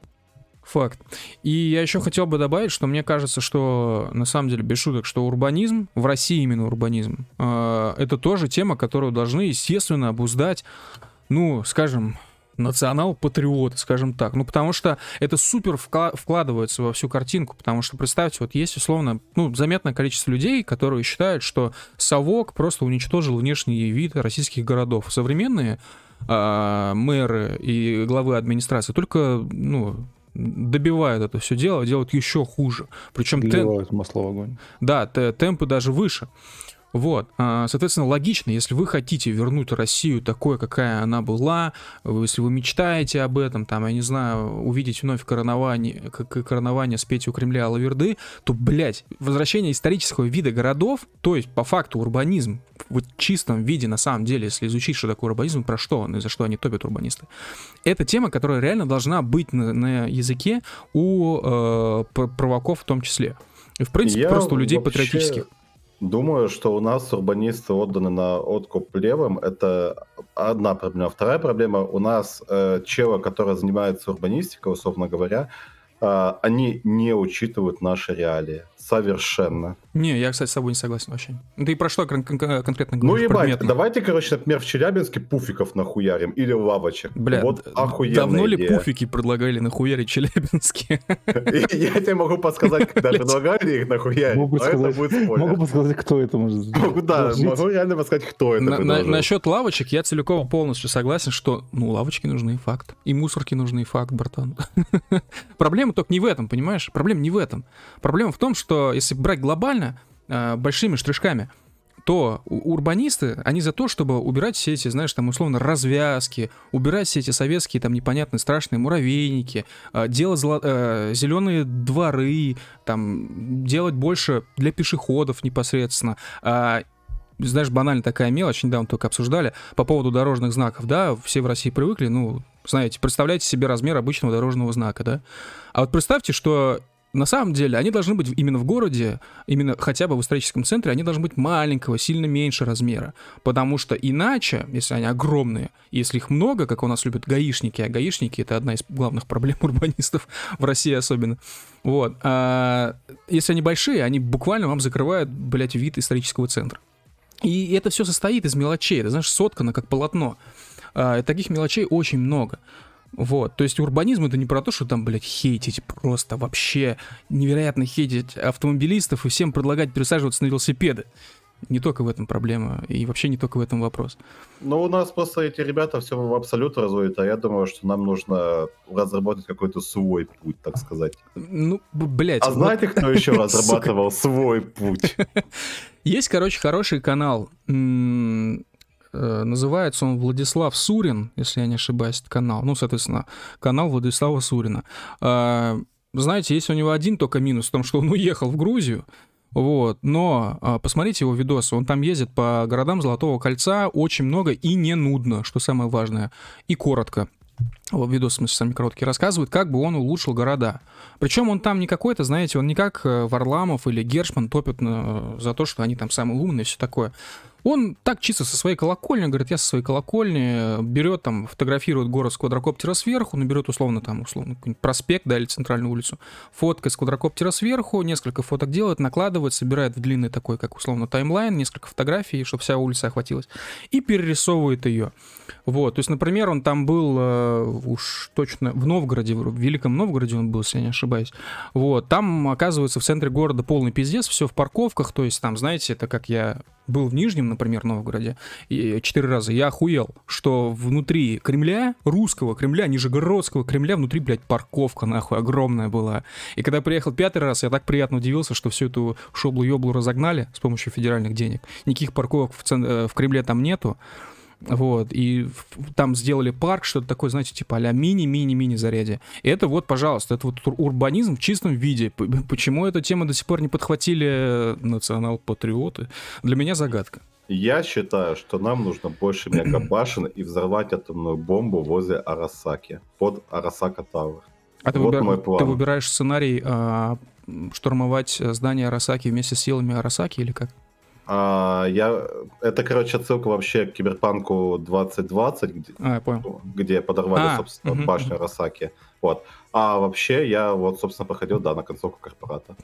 Факт. И я еще хотел бы добавить, что мне кажется, что на самом деле, без шуток, что урбанизм, в России именно урбанизм, э, это тоже тема, которую должны, естественно, обуздать, ну, скажем, национал-патриоты, скажем так. Ну, потому что это супер вкла- вкладывается во всю картинку, потому что, представьте, вот есть, условно, ну, заметное количество людей, которые считают, что совок просто уничтожил внешний вид российских городов. Современные а, мэры и главы администрации только, ну, добивают это все дело, делают еще хуже. Причем
Вливают масло в огонь.
да, те- темпы даже выше. Вот, а, соответственно, логично, если вы хотите вернуть Россию такой, какая она была, если вы мечтаете об этом, там, я не знаю, увидеть вновь коронование, коронование с Петей у Кремля Алаверды, то, блядь, возвращение исторического вида городов, то есть, по факту, урбанизм, в чистом виде, на самом деле, если изучить, что такое урбанизм, про что он и за что они топят урбанисты, это тема, которая реально должна быть на, на языке у э, пр- праваков в том числе. И, в принципе,
Я
просто у людей
вообще
патриотических.
Думаю, что у нас урбанисты отданы на откуп левым. Это одна проблема. Вторая проблема. У нас э, челы, которые занимаются урбанистикой, условно говоря, э, они не учитывают наши реалии. Совершенно.
Не, я, кстати, с тобой не согласен вообще. Ну, Ты про что кон- кон- конкретно
Ну,
говоришь?
ебать,
предметно?
давайте, короче, например, в Челябинске пуфиков нахуярим или лавочек.
Бля,
вот охуенная
давно ли
идея.
пуфики предлагали нахуярить Челябинске?
И Я тебе могу подсказать, когда предлагали их нахуярить,
Могу подсказать, кто это может сделать.
Могу, да, могу реально подсказать, кто это.
Насчет лавочек я целиком полностью согласен, что, ну, лавочки нужны, факт. И мусорки нужны, факт, братан. Проблема только не в этом, понимаешь? Проблема не в этом. Проблема в том, что если брать глобально, э, большими штришками, то урбанисты, они за то, чтобы убирать все эти, знаешь, там, условно, развязки, убирать все эти советские, там, непонятные, страшные муравейники, э, делать зеленые дворы, там, делать больше для пешеходов непосредственно. А, знаешь, банально такая мелочь, недавно только обсуждали, по поводу дорожных знаков, да, все в России привыкли, ну, знаете, представляете себе размер обычного дорожного знака, да? А вот представьте, что на самом деле они должны быть именно в городе, именно хотя бы в историческом центре, они должны быть маленького, сильно меньше размера. Потому что иначе, если они огромные, если их много, как у нас любят гаишники, а гаишники это одна из главных проблем урбанистов в России особенно. Вот. а если они большие, они буквально вам закрывают, блядь, вид исторического центра. И это все состоит из мелочей, это, знаешь, соткано как полотно. А, таких мелочей очень много. Вот, то есть урбанизм это не про то, что там, блядь, хейтить просто вообще невероятно хейтить автомобилистов и всем предлагать пересаживаться на велосипеды. Не только в этом проблема, и вообще не только в этом вопрос.
Ну, у нас просто эти ребята все в абсолют разводят, а я думаю, что нам нужно разработать какой-то свой путь, так сказать.
Ну, блядь.
А
вот
знаете, кто еще разрабатывал свой путь?
Есть, короче, хороший канал. Э, Называется он Владислав Сурин, если я не ошибаюсь, этот канал. Ну, соответственно, канал Владислава Сурина. А, знаете, есть у него один только минус в том, что он уехал в Грузию, вот, но а, посмотрите его видосы, он там ездит по городам Золотого Кольца очень много и не нудно, что самое важное, и коротко. Вот видос, в смысле, сами короткие, рассказывает, как бы он улучшил города. Причем он там не какой-то, знаете, он не как э, Варламов или Гершман топит на, за то, что они там самые умные и все такое. Он так чисто со своей колокольни, говорит, я со своей колокольни, берет там, фотографирует город с квадрокоптера сверху, ну, берет условно там, условно, проспект, да, или центральную улицу, фотка с квадрокоптера сверху, несколько фоток делает, накладывает, собирает в длинный такой, как условно, таймлайн, несколько фотографий, чтобы вся улица охватилась, и перерисовывает ее. Вот, то есть, например, он там был э, уж точно в Новгороде, в Великом Новгороде он был, если я не ошибаюсь. Вот, там, оказывается, в центре города полный пиздец, все в парковках, то есть там, знаете, это как я был в Нижнем, например, Новгороде, и четыре раза, я охуел, что внутри Кремля, русского Кремля, Нижегородского Кремля, внутри, блядь, парковка, нахуй, огромная была. И когда приехал пятый раз, я так приятно удивился, что всю эту шоблу-ёблу разогнали с помощью федеральных денег. Никаких парковок в, цен... Э, в Кремле там нету. Вот, и там сделали парк, что-то такое, знаете, типа а мини-мини-мини заряде. И это вот, пожалуйста, это вот урбанизм в чистом виде. Почему эту тему до сих пор не подхватили национал-патриоты? Для меня загадка.
Я считаю, что нам нужно больше мегабашен и взорвать атомную бомбу возле Арасаки, под Арасака Тауэр.
А ты, вот выбира... ты выбираешь сценарий а, штурмовать здание Арасаки вместе с силами Арасаки или как?
А, я... Это, короче, отсылка вообще к Киберпанку 2020, где,
а, я понял.
где подорвали, а, собственно, угу, башню угу. Росаки. Вот. А вообще я вот, собственно, проходил, да, на концовку корпората.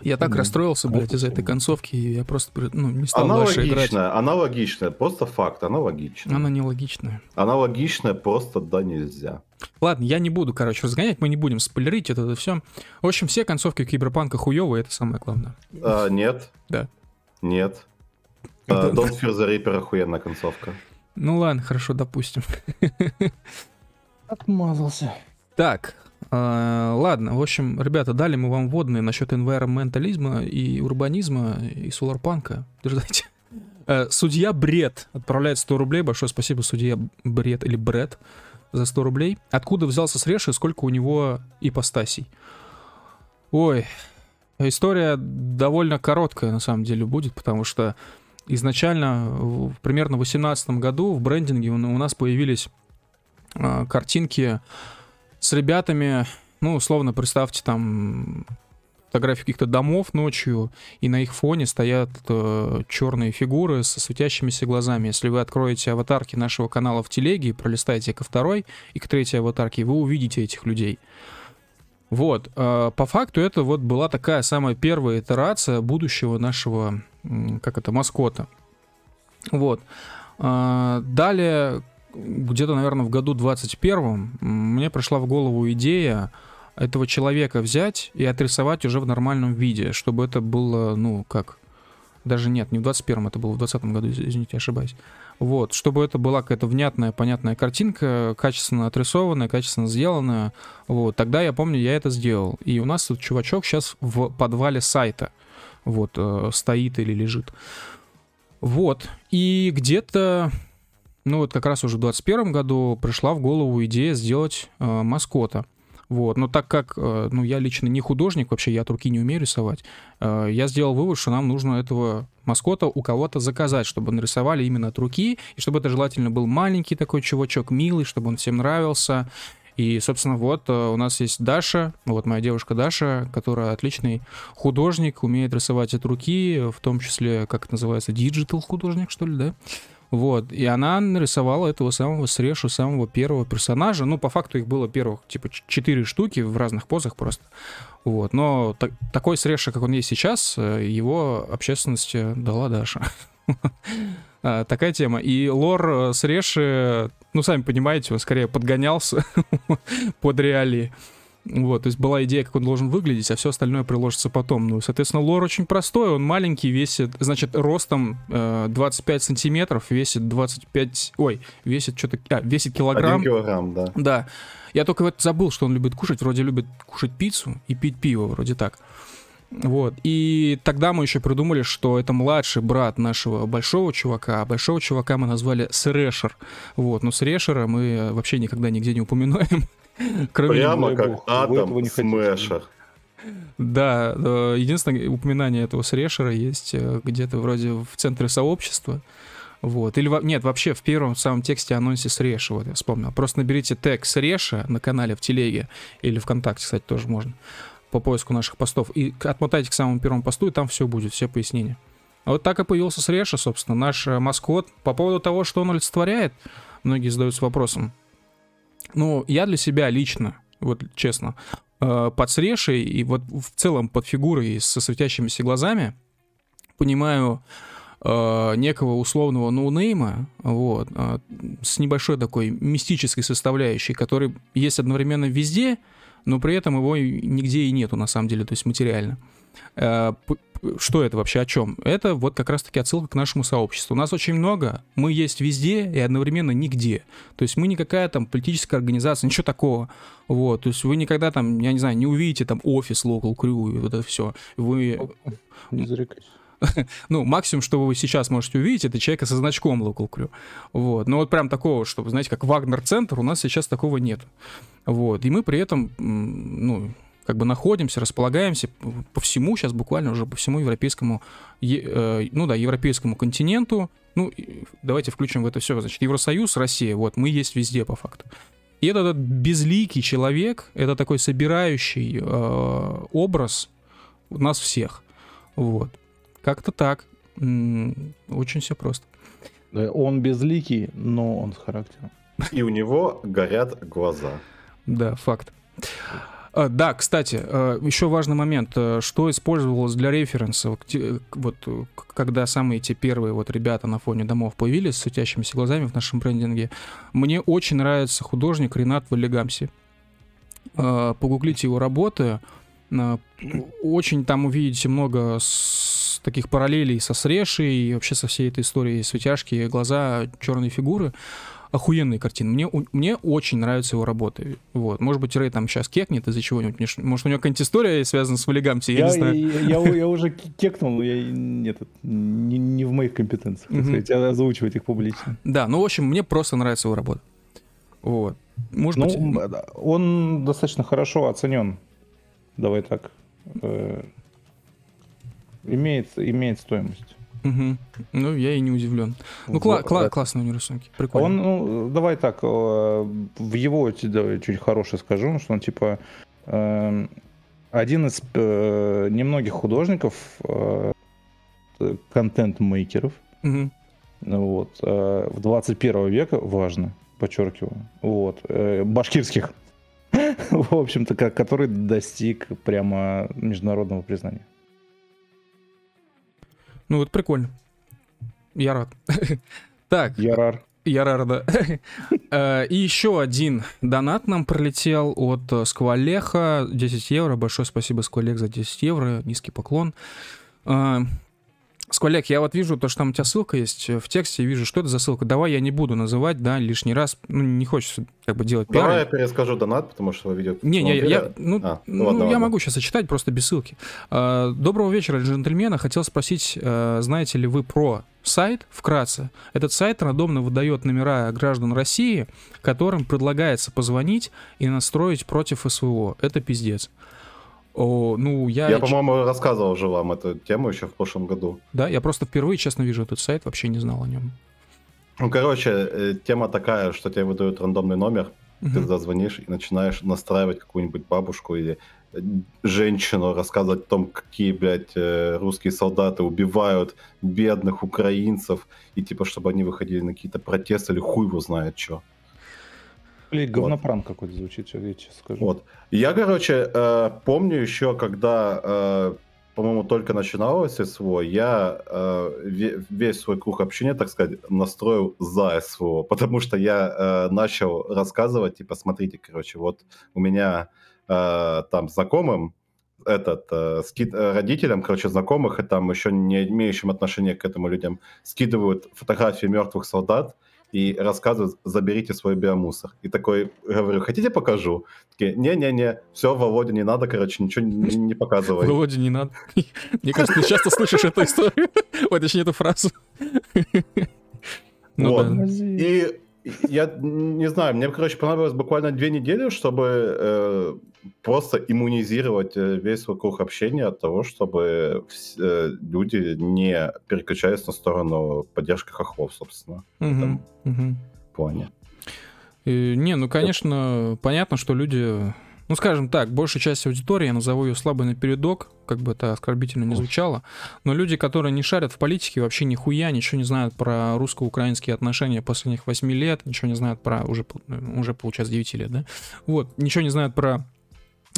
Я так mm. расстроился, блядь, из-за этой концовки, и я просто ну, не стал она дальше
логичная,
играть.
Она логичная, просто факт, она логичная.
Она нелогичная.
Она логичная, просто да нельзя.
Ладно, я не буду, короче, разгонять, мы не будем спойлерить это, это все. В общем, все концовки Киберпанка хуевые, это самое главное.
А, нет.
Да.
Нет. Uh, Don't Fear the Reaper охуенная концовка.
Ну ладно, хорошо, допустим.
Отмазался.
Так, ладно, в общем, ребята, дали мы вам вводные насчет энвайроментализма и урбанизма и соларпанка. Дождайте. Э, судья Бред отправляет 100 рублей. Большое спасибо, судья Бред или Бред за 100 рублей. Откуда взялся Среш и сколько у него ипостасей? Ой, история довольно короткая на самом деле будет, потому что изначально, примерно в 2018 году в брендинге у нас появились э, картинки с ребятами, ну, условно, представьте там фотографии каких-то домов ночью, и на их фоне стоят э, черные фигуры со светящимися глазами. Если вы откроете аватарки нашего канала в телеге пролистаете ко второй и к третьей аватарке, вы увидите этих людей. Вот, э, по факту это вот была такая самая первая итерация будущего нашего, как это, маскота. Вот. Э, далее, где-то, наверное, в году 21 мне пришла в голову идея этого человека взять и отрисовать уже в нормальном виде, чтобы это было, ну, как... Даже нет, не в 21-м, это было в 20 году, извините, ошибаюсь. Вот, чтобы это была какая-то внятная, понятная картинка, качественно отрисованная, качественно сделанная. Вот, тогда я помню, я это сделал. И у нас тут чувачок сейчас в подвале сайта вот, э, стоит или лежит. Вот, и где-то ну вот как раз уже в 21 году пришла в голову идея сделать э, маскота. Вот. Но так как э, ну, я лично не художник, вообще я от руки не умею рисовать, э, я сделал вывод, что нам нужно этого маскота у кого-то заказать, чтобы нарисовали именно от руки, и чтобы это желательно был маленький такой чувачок, милый, чтобы он всем нравился. И, собственно, вот э, у нас есть Даша, вот моя девушка Даша, которая отличный художник, умеет рисовать от руки, в том числе, как это называется, digital художник, что ли, да? Вот, и она нарисовала этого самого Срешу, самого первого персонажа. Ну, по факту их было первых, типа, четыре штуки в разных позах просто. Вот, но та- такой Среша, как он есть сейчас, э, его общественности дала Даша. А, такая тема. И лор э, Среши, ну, сами понимаете, он скорее подгонялся под реалии. Вот, то есть была идея, как он должен выглядеть, а все остальное приложится потом. Ну, соответственно, лор очень простой, он маленький, весит, значит, ростом э, 25 сантиметров, весит 25, ой, весит что-то, а, весит килограмм.
Один килограмм, да.
Да. Я только вот забыл, что он любит кушать, вроде любит кушать пиццу и пить пиво, вроде так. Вот. И тогда мы еще придумали, что это младший брат нашего большого чувака, а большого чувака мы назвали Срешер. Вот. Но Срешера мы вообще никогда нигде не упоминаем.
Кроме Прямо как бог, Атом Смешер.
Да, э, единственное упоминание этого Срешера есть э, где-то вроде в центре сообщества. Вот. Или, нет, вообще в первом самом тексте анонсе Среша, вот я вспомнил. Просто наберите тег Среша на канале в Телеге или ВКонтакте, кстати, тоже можно по поиску наших постов. И отмотайте к самому первому посту, и там все будет, все пояснения. Вот так и появился Среша, собственно, наш э, маскот. По поводу того, что он олицетворяет, многие задаются вопросом. Ну, я для себя лично, вот честно, э, под Срешей и вот в целом под фигурой со светящимися глазами понимаю э, некого условного ноунейма, вот, с небольшой такой мистической составляющей, который есть одновременно везде, но при этом его нигде и нету, на самом деле, то есть материально. Э, что это вообще, о чем? Это вот как раз-таки отсылка к нашему сообществу. У нас очень много, мы есть везде и одновременно нигде. То есть мы никакая там политическая организация, ничего такого. Вот, то есть вы никогда там, я не знаю, не увидите там офис Local Crew и вот это все. Вы... Не зарекайся. ну, максимум, что вы сейчас можете увидеть, это человека со значком Local Crew. Вот. Но вот прям такого, чтобы, знаете, как Вагнер-центр, у нас сейчас такого нет. Вот. И мы при этом, ну, как бы находимся, располагаемся по всему, сейчас буквально уже по всему европейскому, э, ну да, европейскому континенту. Ну, давайте включим в это все, значит, Евросоюз, Россия, вот, мы есть везде по факту. И этот безликий человек, это такой собирающий э, образ нас всех. Вот. Как-то так. Очень все просто.
Он безликий, но он с характером.
И у него горят глаза.
Да, факт. А, да, кстати, а, еще важный момент. А, что использовалось для референса? Вот когда самые эти первые вот ребята на фоне домов появились с светящимися глазами в нашем брендинге, мне очень нравится художник Ренат Валигамси. Погуглите его работы. Очень там увидите много таких параллелей со Срешей и вообще со всей этой историей светяшки, глаза, черные фигуры. Охуенные картины. Мне, мне очень нравятся его работы. Вот. Может быть, Рэй там сейчас кекнет из-за чего-нибудь. Может, у него какая-нибудь история связана с Валигамти, я, я не знаю.
Я, я, я уже кекнул, но я, нет, не, не в моих компетенциях, так сказать, озвучивать их публично.
Да, ну, в общем, мне просто нравится его работа. Вот.
Может ну, быть... Он достаточно хорошо оценен. Давай так. Э, имеет, имеет стоимость.
Угу. Ну, я и не удивлен. Ну, кла- кла- классные рисунки, прикольно.
Он, ну, давай так, э, в его давай, чуть хорошее скажу, что он типа э, один из э, немногих художников, контент-мейкеров, угу. вот, в 21 века, важно, подчеркиваю, вот, башкирских, в общем-то, который достиг прямо международного признания.
Ну, вот прикольно. Я рад. Так.
Ярар.
Ярар, да. Э, и еще один донат нам пролетел от э, Сквалеха. 10 евро. Большое спасибо, Сквалех, за 10 евро. Низкий поклон. Э, Сквалек, я вот вижу то, что там у тебя ссылка есть в тексте, вижу, что это за ссылка. Давай я не буду называть, да, лишний раз. Ну, не хочется как бы делать
пиар. Давай я перескажу донат, потому что видео...
Не, не, я, ну, а, ну, ну ладно, я ладно. могу сейчас зачитать, просто без ссылки. А, доброго вечера, джентльмены. Хотел спросить, а, знаете ли вы про сайт, вкратце. Этот сайт рандомно выдает номера граждан России, которым предлагается позвонить и настроить против СВО. Это пиздец. О, ну, я...
Я, по-моему, рассказывал уже вам эту тему еще в прошлом году.
Да, я просто впервые, честно, вижу этот сайт, вообще не знал о нем.
Ну, короче, э, тема такая, что тебе выдают рандомный номер, угу. ты туда звонишь и начинаешь настраивать какую-нибудь бабушку или э, женщину, рассказывать о том, какие, блядь, э, русские солдаты убивают бедных украинцев, и типа, чтобы они выходили на какие-то протесты или хуй его знает что.
Блин, говнопранк вот. какой-то звучит, я тебе скажу.
Вот. Я, короче, э, помню еще, когда, э, по-моему, только начиналось СВО, я э, весь свой круг общения, так сказать, настроил за СВО, потому что я э, начал рассказывать, типа, смотрите, короче, вот у меня э, там знакомым, этот, э, скид, э, родителям, короче, знакомых и там еще не имеющим отношения к этому людям скидывают фотографии мертвых солдат, и рассказывают, заберите свой биомусор. И такой, говорю, хотите покажу? Такие, не-не-не, все, Володя, не надо, короче, ничего не, не показывай.
Володя, не надо. Мне кажется, ты часто слышишь эту историю. Ой, точнее, эту фразу.
Ну, вот. да. И я не знаю, мне, короче, понадобилось буквально две недели, чтобы э, просто иммунизировать э, весь вокруг общения от того, чтобы э, люди не переключались на сторону поддержки хохлов, собственно, угу, в этом угу. плане.
И, не, ну, конечно, понятно, что люди ну, скажем так, большая часть аудитории, я назову ее слабой напередок, как бы это оскорбительно не звучало, но люди, которые не шарят в политике, вообще нихуя, ничего не знают про русско-украинские отношения последних 8 лет, ничего не знают про, уже, уже получается, 9 лет, да? Вот, ничего не знают про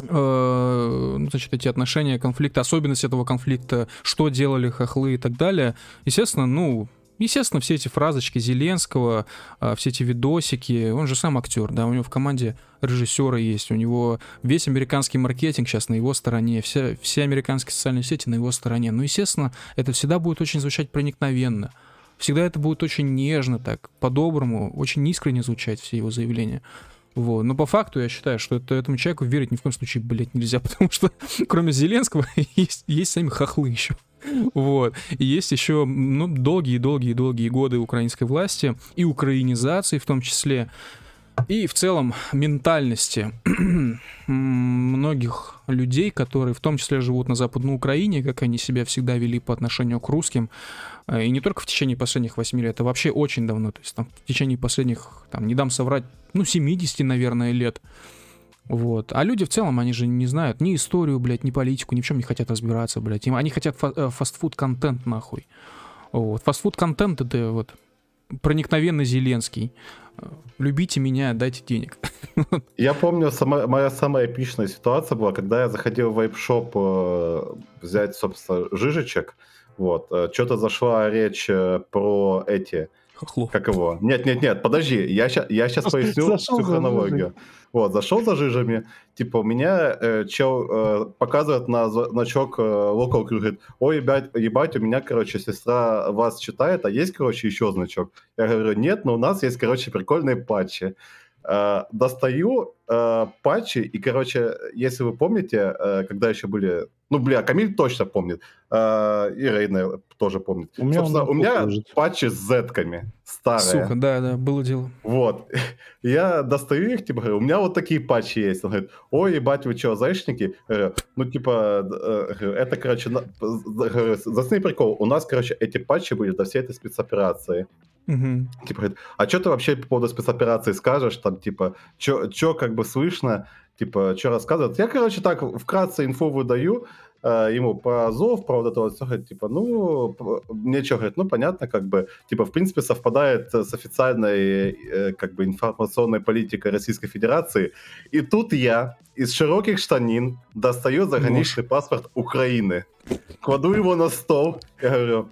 э, ну, значит, эти отношения, конфликты, особенности этого конфликта, что делали хохлы и так далее. Естественно, ну, Естественно, все эти фразочки Зеленского, а, все эти видосики, он же сам актер, да, у него в команде режиссеры есть, у него весь американский маркетинг сейчас на его стороне, все, все американские социальные сети на его стороне. Ну, естественно, это всегда будет очень звучать проникновенно. Всегда это будет очень нежно так, по-доброму, очень искренне звучать все его заявления. Вот. Но по факту я считаю, что это, этому человеку верить ни в коем случае, блядь, нельзя, потому что кроме Зеленского есть, есть сами хохлы еще. Вот. И есть еще ну, долгие-долгие-долгие годы украинской власти и украинизации в том числе, и в целом ментальности многих людей, которые в том числе живут на Западной Украине, как они себя всегда вели по отношению к русским, э, и не только в течение последних 8 лет, а вообще очень давно, то есть там в течение последних, там, не дам соврать, ну, 70, наверное, лет, вот. А люди в целом, они же не знают ни историю, блядь, ни политику, ни в чем не хотят разбираться, блядь. Им, они хотят фа- э, фастфуд-контент, нахуй. Вот. Фастфуд-контент — это вот проникновенно Зеленский. Любите меня, дайте денег.
Я помню, сама, моя самая эпичная ситуация была, когда я заходил в вейп-шоп э, взять, собственно, жижечек. Вот. Э, Что-то зашла речь э, про эти... Хохлов. Как его? Нет, нет, нет, подожди, я, ща, я сейчас поясню всю хронологию. Вот, зашел за жижами, типа, у меня э, чел э, показывает на значок э, local говорит, ой, ебать, ебать, у меня, короче, сестра вас читает, а есть, короче, еще значок? Я говорю, нет, но у нас есть, короче, прикольные патчи. Э, достаю э, патчи, и, короче, если вы помните, э, когда еще были... Ну, бля, Камиль точно помнит, э, и Рейна тоже помнит. У меня, Собственно, у меня патчи с зетками старые.
Сука, да, да, было дело.
Вот. Я достаю их, типа, говорю, у меня вот такие патчи есть. Он говорит, ой, ебать, вы что? Говорю, ну, типа, э, это, короче, засни прикол, у нас, короче, эти патчи были до всей этой спецоперации. Угу. Типа, говорит, а что ты вообще по поводу спецоперации скажешь? Там, типа, что как бы слышно? Типа, что рассказывают? Я, короче, так вкратце инфу выдаю э, ему по Азов, про вот это вот все, типа, ну, мне что, говорит, ну, понятно, как бы, типа, в принципе, совпадает с официальной, э, как бы, информационной политикой Российской Федерации. И тут я из широких штанин достаю заграничный паспорт Украины, кладу его на стол, я говорю,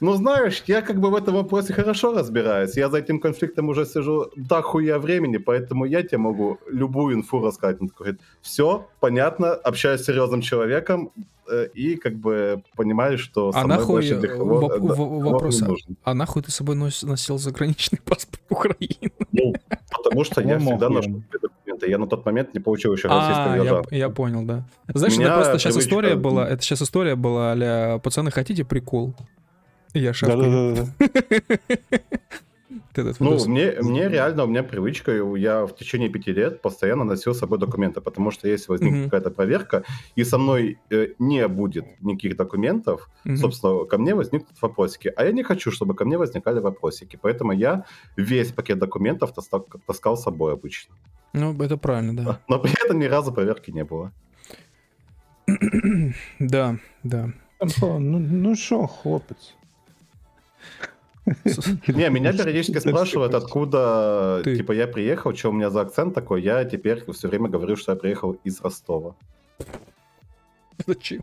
ну, знаешь, я как бы в этом вопросе хорошо разбираюсь. Я за этим конфликтом уже сижу до хуя времени, поэтому я тебе могу любую инфу рассказать. Он такой говорит, все, понятно, общаюсь с серьезным человеком, э, и как бы понимаешь, что
а нахуй больше договор, воп- да, вопрос, а нахуй ты с собой носил заграничный паспорт Украины?
Ну, потому что я всегда ношу документы. Я на тот момент не получил еще
российское гражданство. Я понял, да. Знаешь, это просто сейчас история была, это сейчас история была, а пацаны, хотите прикол? Я шапкой.
Ну, мне, мне реально, у меня привычка, я в течение пяти лет постоянно носил с собой документы, потому что если возникнет mm-hmm. какая-то проверка, и со мной э, не будет никаких документов, mm-hmm. собственно, ко мне возникнут вопросики. А я не хочу, чтобы ко мне возникали вопросики, поэтому я весь пакет документов таскал, таскал с собой обычно.
Ну, это правильно, да.
Но при этом ни разу проверки не было.
да, да.
Ну что, ну хлопец?
Не, меня периодически спрашивают, откуда, типа, я приехал, что у меня за акцент такой. Я теперь все время говорю, что я приехал из Ростова.
Зачем?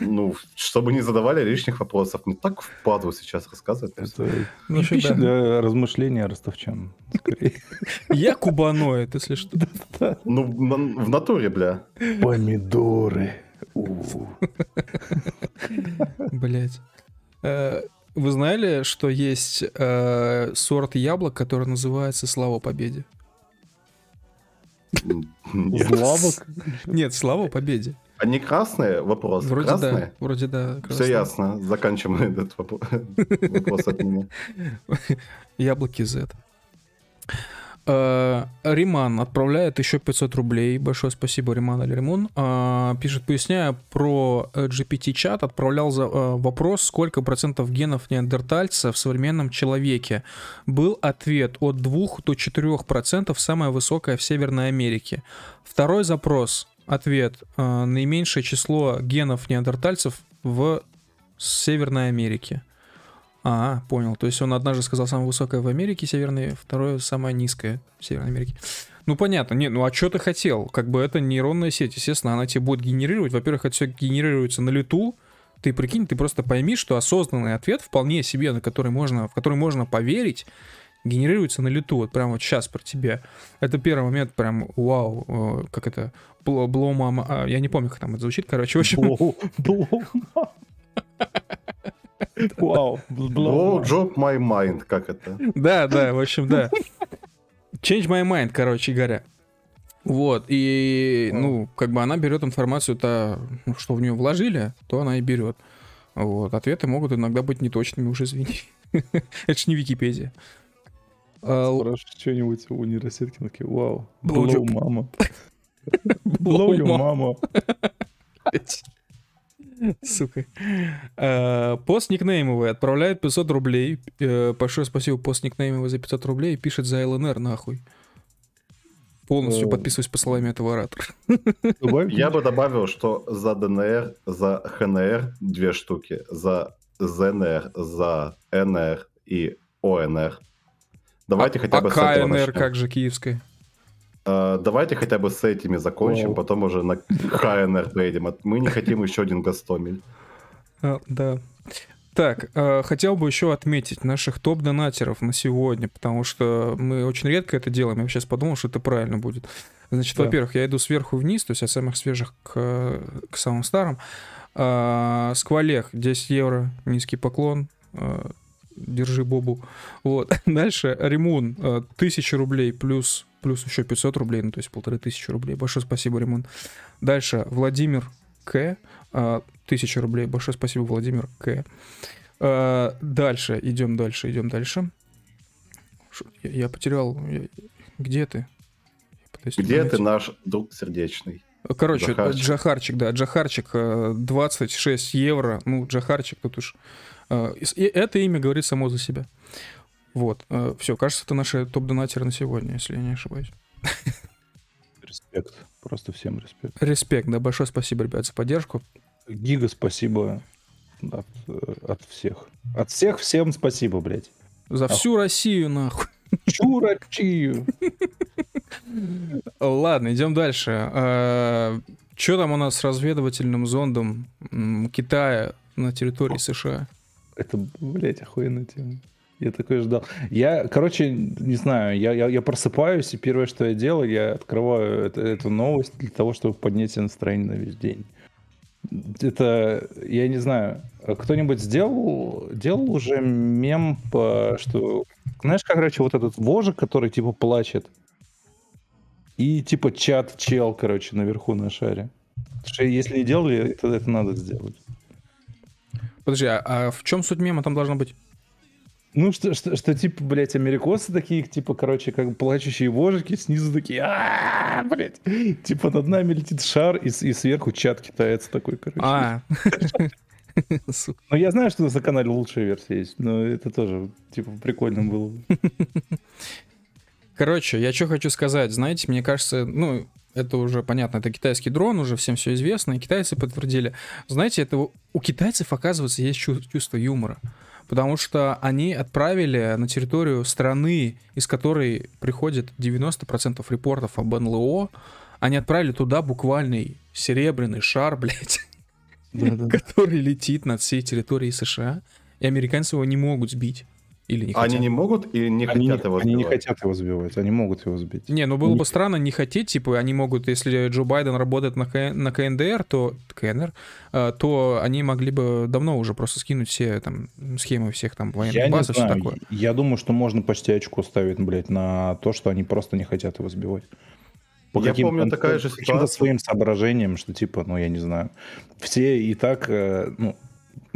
Ну, чтобы не задавали лишних вопросов. Не так впадло сейчас рассказывать. Это
ну, пища для размышления ростовчан.
Я кубаноид, если что.
Ну, в натуре, бля.
Помидоры.
Блять. Вы знали, что есть э, сорт яблок, который называется Слава Победе?
Нет.
Злавок?
Нет, Слава Победе.
Они красные? Вопрос.
Вроде
красные?
да. Вроде да.
Все
красные.
ясно. Заканчиваем этот воп- вопрос от меня.
Яблоки Z. Э, Риман отправляет еще 500 рублей. Большое спасибо, Риман или Римон. Э, Пишет, поясняя про GPT-чат, отправлял за, э, вопрос, сколько процентов генов неандертальца в современном человеке. Был ответ от 2 до 4 процентов, самая высокая в Северной Америке. Второй запрос, ответ, наименьшее число генов неандертальцев в Северной Америке. А, понял. То есть он однажды сказал самое высокое в Америке северной, второе самое низкое в Северной Америке. Ну понятно, не, ну а что ты хотел? Как бы это нейронная сеть, естественно, она тебе будет генерировать. Во-первых, это все генерируется на лету. Ты прикинь, ты просто пойми, что осознанный ответ вполне себе, на который можно, в который можно поверить, генерируется на лету. Вот прямо вот сейчас про тебя. Это первый момент, прям вау, э, как это, бло, бло мама, а, я не помню, как там это звучит, короче, в общем.
Блоу. Блоу. Вау.
Blow
Блоу.
job my mind, как это?
Да, да, в общем, да. Change my mind, короче говоря. Вот, и, ну, как бы она берет информацию-то, ну, что в нее вложили, то она и берет. Вот, ответы могут иногда быть неточными, уже извини. Это ж не Википедия. А,
Спрашиваешь что-нибудь у нейросетки, такие, вау.
Blow
мама.
Blow ма-
мама.
Сука. А, Пост никнеймовый отправляет 500 рублей. Э, Большое спасибо пост никнеймовый за 500 рублей. и Пишет за ЛНР нахуй. Полностью подписываюсь по словам этого оратора.
Я бы добавил, что за ДНР, за ХНР две штуки, за ЗНР, за НР и ОНР. Давайте
а,
хотя бы
а
с этого
КНР
начнем.
как же киевская?
Э, Давайте хотя бы с этими закончим,
Вау.
потом уже на ХНР поедем. А Мы не хотим еще один Гастомель.
А, да. Так, э, хотел бы еще отметить наших топ-донатеров на сегодня, потому что мы очень редко это делаем. Я сейчас подумал, что это правильно будет. Значит,
Да.
во-первых, я иду сверху вниз, то есть от самых свежих к, к самым старым. А, Сквалех 10 евро, низкий поклон. А, Держи Бобу. Вот. Дальше Римун э, 1000 рублей плюс, плюс еще 500 рублей, ну то есть полторы тысячи рублей. Большое спасибо, Римун. Дальше Владимир К. а, 1000 рублей. Большое спасибо, Владимир К. А, Дальше, идем дальше, идем дальше. Я, потерял. где ты? Пытаюсь
Где ты, наш друг сердечный?
Короче,
Джахарчик.
Джахарчик, да, Джахарчик, э, 26 евро. Ну, Джахарчик тут уж... э, и это имя говорит само за себя. Вот, все, кажется, это наши топ-донатеры на сегодня, если я не ошибаюсь.
Респект. Просто всем респект.
Респект, да, большое спасибо, ребят, за поддержку.
Гига спасибо от, от всех. От всех всем спасибо, блядь.
За всю Россию, нахуй.
Чурачию.
Ладно, идем дальше. Что там у нас с разведывательным зондом Китая на территории США?
Это, блядь, охуенная тема. Я такой ждал. Я, короче, не знаю, я, я, я просыпаюсь, и первое, что я делаю, я открываю это- эту новость для того, чтобы поднять себе настроение на весь день. Это, я не знаю, кто-нибудь сделал, делал уже мем, по, что, знаешь, короче, вот этот вожик, который, типа, плачет, и, типа, чат чел, короче, наверху на шаре. Если не делали, то это надо сделать.
Подожди, а, а в чем суть мема там должна быть?
Ну, что, что, что, типа, блядь, америкосы такие, типа, короче, как плачущие вожики, снизу такие, а блядь, типа, над нами летит шар, и, и сверху чат китаец такой, короче.
А.
Ну, я знаю, что на канале лучшая версия есть, но это тоже, типа, прикольно было. бы.
Короче, я что хочу сказать. Знаете, мне кажется, ну, это уже понятно, это китайский дрон, уже всем все известно, и китайцы подтвердили. Знаете, это у- китайцев, оказывается, есть чу- чувство юмора. Потому что они отправили на территорию страны, из которой приходит 90% репортов об НЛО, они отправили туда буквальный серебряный шар, блядь, который летит над всей территорией США, и американцы его не могут сбить. Или не хотят?
Они не могут или не
Они,
хотят
не,
его
они не
сбивать?
хотят его сбивать, они могут его сбить.
Не, ну было
Не-
бы странно не хотеть, типа, они могут, если Джо Байден работает на, К- на КНДР, то КНР, э, то они могли бы давно уже просто скинуть все там схемы всех там военных
Я
баз и все такое.
я думаю, что можно почти очко ставить, блядь, на то, что они просто не хотят его сбивать. По
Я помню, такая же ситуация.
своим соображениям, что типа, ну я не знаю, все и так, э, ну,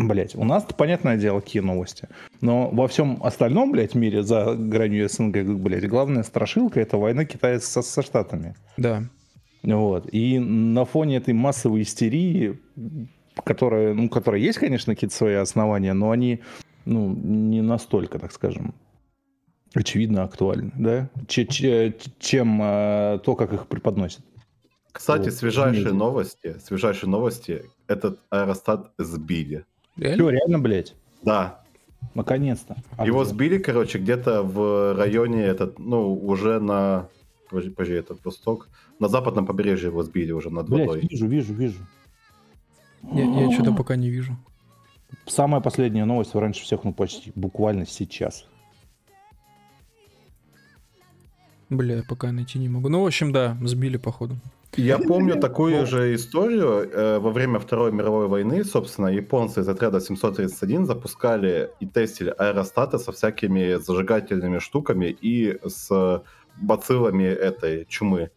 блядь, у нас понятное дело, какие новости, но во всем остальном, блядь, мире за гранью СНГ, блядь, главная страшилка это война Китая со, со Штатами.
Да.
Вот. И на фоне этой массовой истерии, которая, ну, которая есть, конечно, какие-то свои основания, но они, ну, не настолько, так скажем, очевидно актуальны, да, Че- че- чем э, то, как их преподносят.
Кстати,
Вот,
свежайшие новости, свежайшие новости, этот аэростат сбили.
Реально?
Все, реально, блядь,
Да,
наконец-то. А
его
где?
сбили, короче, где-то в районе, этот, ну, уже на, подожди, подожди, это восток, на западном побережье его сбили уже над
Блядь,
водой.
вижу, вижу, вижу.
Я, я что-то пока не вижу.
Самая последняя новость раньше всех, ну, почти буквально сейчас.
Бля, пока найти не могу. Ну, в общем, да, сбили, походу.
Я помню такую же историю. э, во время Второй мировой войны, собственно, японцы из отряда 731 запускали и тестили аэростаты со всякими зажигательными штуками и с бациллами этой чумы.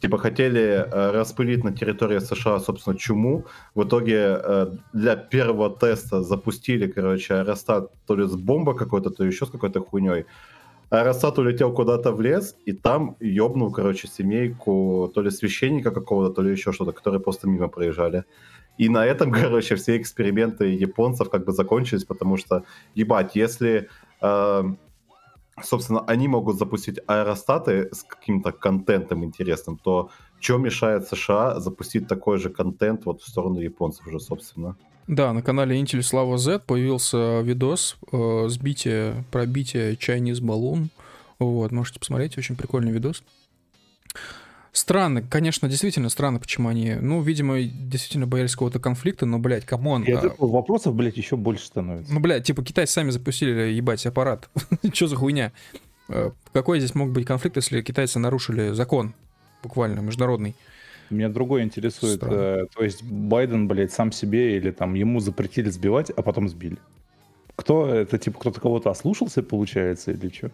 Типа хотели э, распылить на территории США, собственно, чуму. В итоге э, для первого теста запустили, короче, аэростат то ли с бомбой какой-то, то еще с какой-то хуйней. Аэростат улетел куда-то в лес, и там ёбнул, короче, семейку то ли священника какого-то, то ли еще что-то, которые просто мимо проезжали. И на этом, короче, все эксперименты японцев как бы закончились, потому что, ебать, если, э, собственно, они могут запустить аэростаты с каким-то контентом интересным, то что мешает США запустить такой же контент вот в сторону японцев уже, собственно?
Да, на канале Intel Слава Z появился видос э, сбития, пробития Chinese Balloon. Вот, можете посмотреть, очень прикольный видос. Странно, конечно, действительно странно, почему они, ну, видимо, действительно боялись какого-то конфликта, но, блядь, come on.
И от
а,
этого вопросов, блядь, еще больше становится.
Ну, блядь, типа китайцы сами запустили, ебать, аппарат. Че за хуйня? Э, Какой здесь мог быть конфликт, если китайцы нарушили закон, буквально, международный?
Меня другое интересует.
Странно.
э, то есть Байден, блядь, сам себе или там ему запретили сбивать, а потом сбили. Кто это, типа, кто-то кого-то ослушался, получается, или что?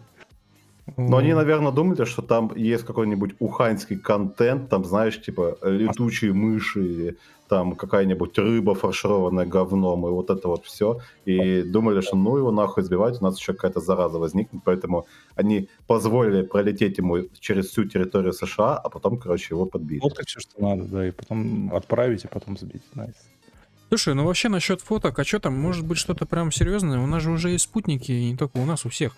Но они, наверное, думали, что там есть какой-нибудь уханьский контент, там, знаешь, типа летучие мыши или там какая-нибудь рыба, фаршированная говном, и вот это вот все. И думали, что ну его нахуй сбивать, у нас еще какая-то зараза возникнет, поэтому они позволили пролететь ему через всю территорию США, а потом, короче, его подбили.
Вот как все, что надо, да, и потом отправить, и потом сбить. Nice.
Слушай, ну вообще насчет фоток, а что там, может быть что-то прям серьезное? У нас же уже есть спутники, и не только у нас, у всех,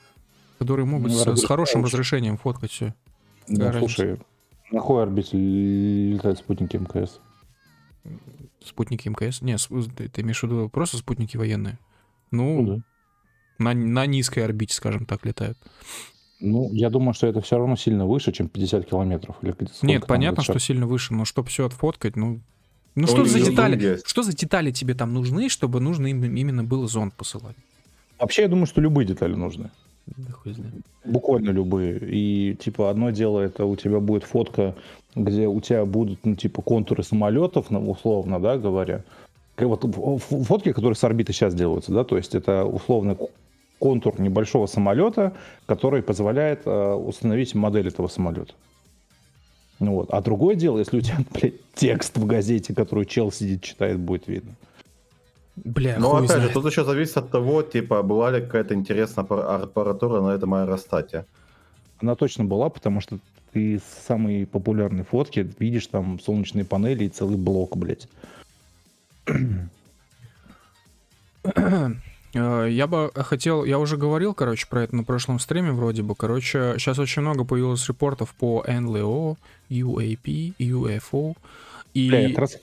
которые могут
Ну,
с, с хорошим разрешением фоткать все.
Да, слушай, на какой орбите летают спутники МКС?
Спутники МКС? Не, с- ты, имеешь в виду просто спутники военные? Ну,
Ну, да.
на, на низкой орбите, скажем так, летают.
Ну, я думаю, что это все равно сильно выше, чем 50 километров. Или
Нет, понятно, что сильно выше, но чтобы все отфоткать, ну... Ну
Ну,
что за детали?
есть.
Что за детали тебе там нужны, чтобы нужно им именно было зонд посылать?
Вообще, я думаю, что любые детали нужны.
Да хуй знает.
Буквально любые. И, типа, одно дело, это у тебя будет фотка, где у тебя будут, ну, типа, контуры самолетов, ну, условно, да, говоря. Как Вот фотки, которые с орбиты сейчас делаются, да, то есть это условно к- контур небольшого самолета, который позволяет э, установить модель этого самолета. Ну вот. А другое дело, если у тебя, блядь, текст в газете, который чел сидит, читает, будет видно.
Бля,
Но опять же,
знает.
тут еще зависит от того, типа, была ли какая-то интересная аппар- аппаратура на этом аэростате.
Она точно была, потому что ты с самой популярной фотки видишь там солнечные панели и целый блок, блядь.
Э, Я бы хотел, я уже говорил, короче, про это на прошлом стриме вроде бы. Короче, сейчас очень много появилось репортов по NLO, UAP, UFO. И,
Бля, это раз-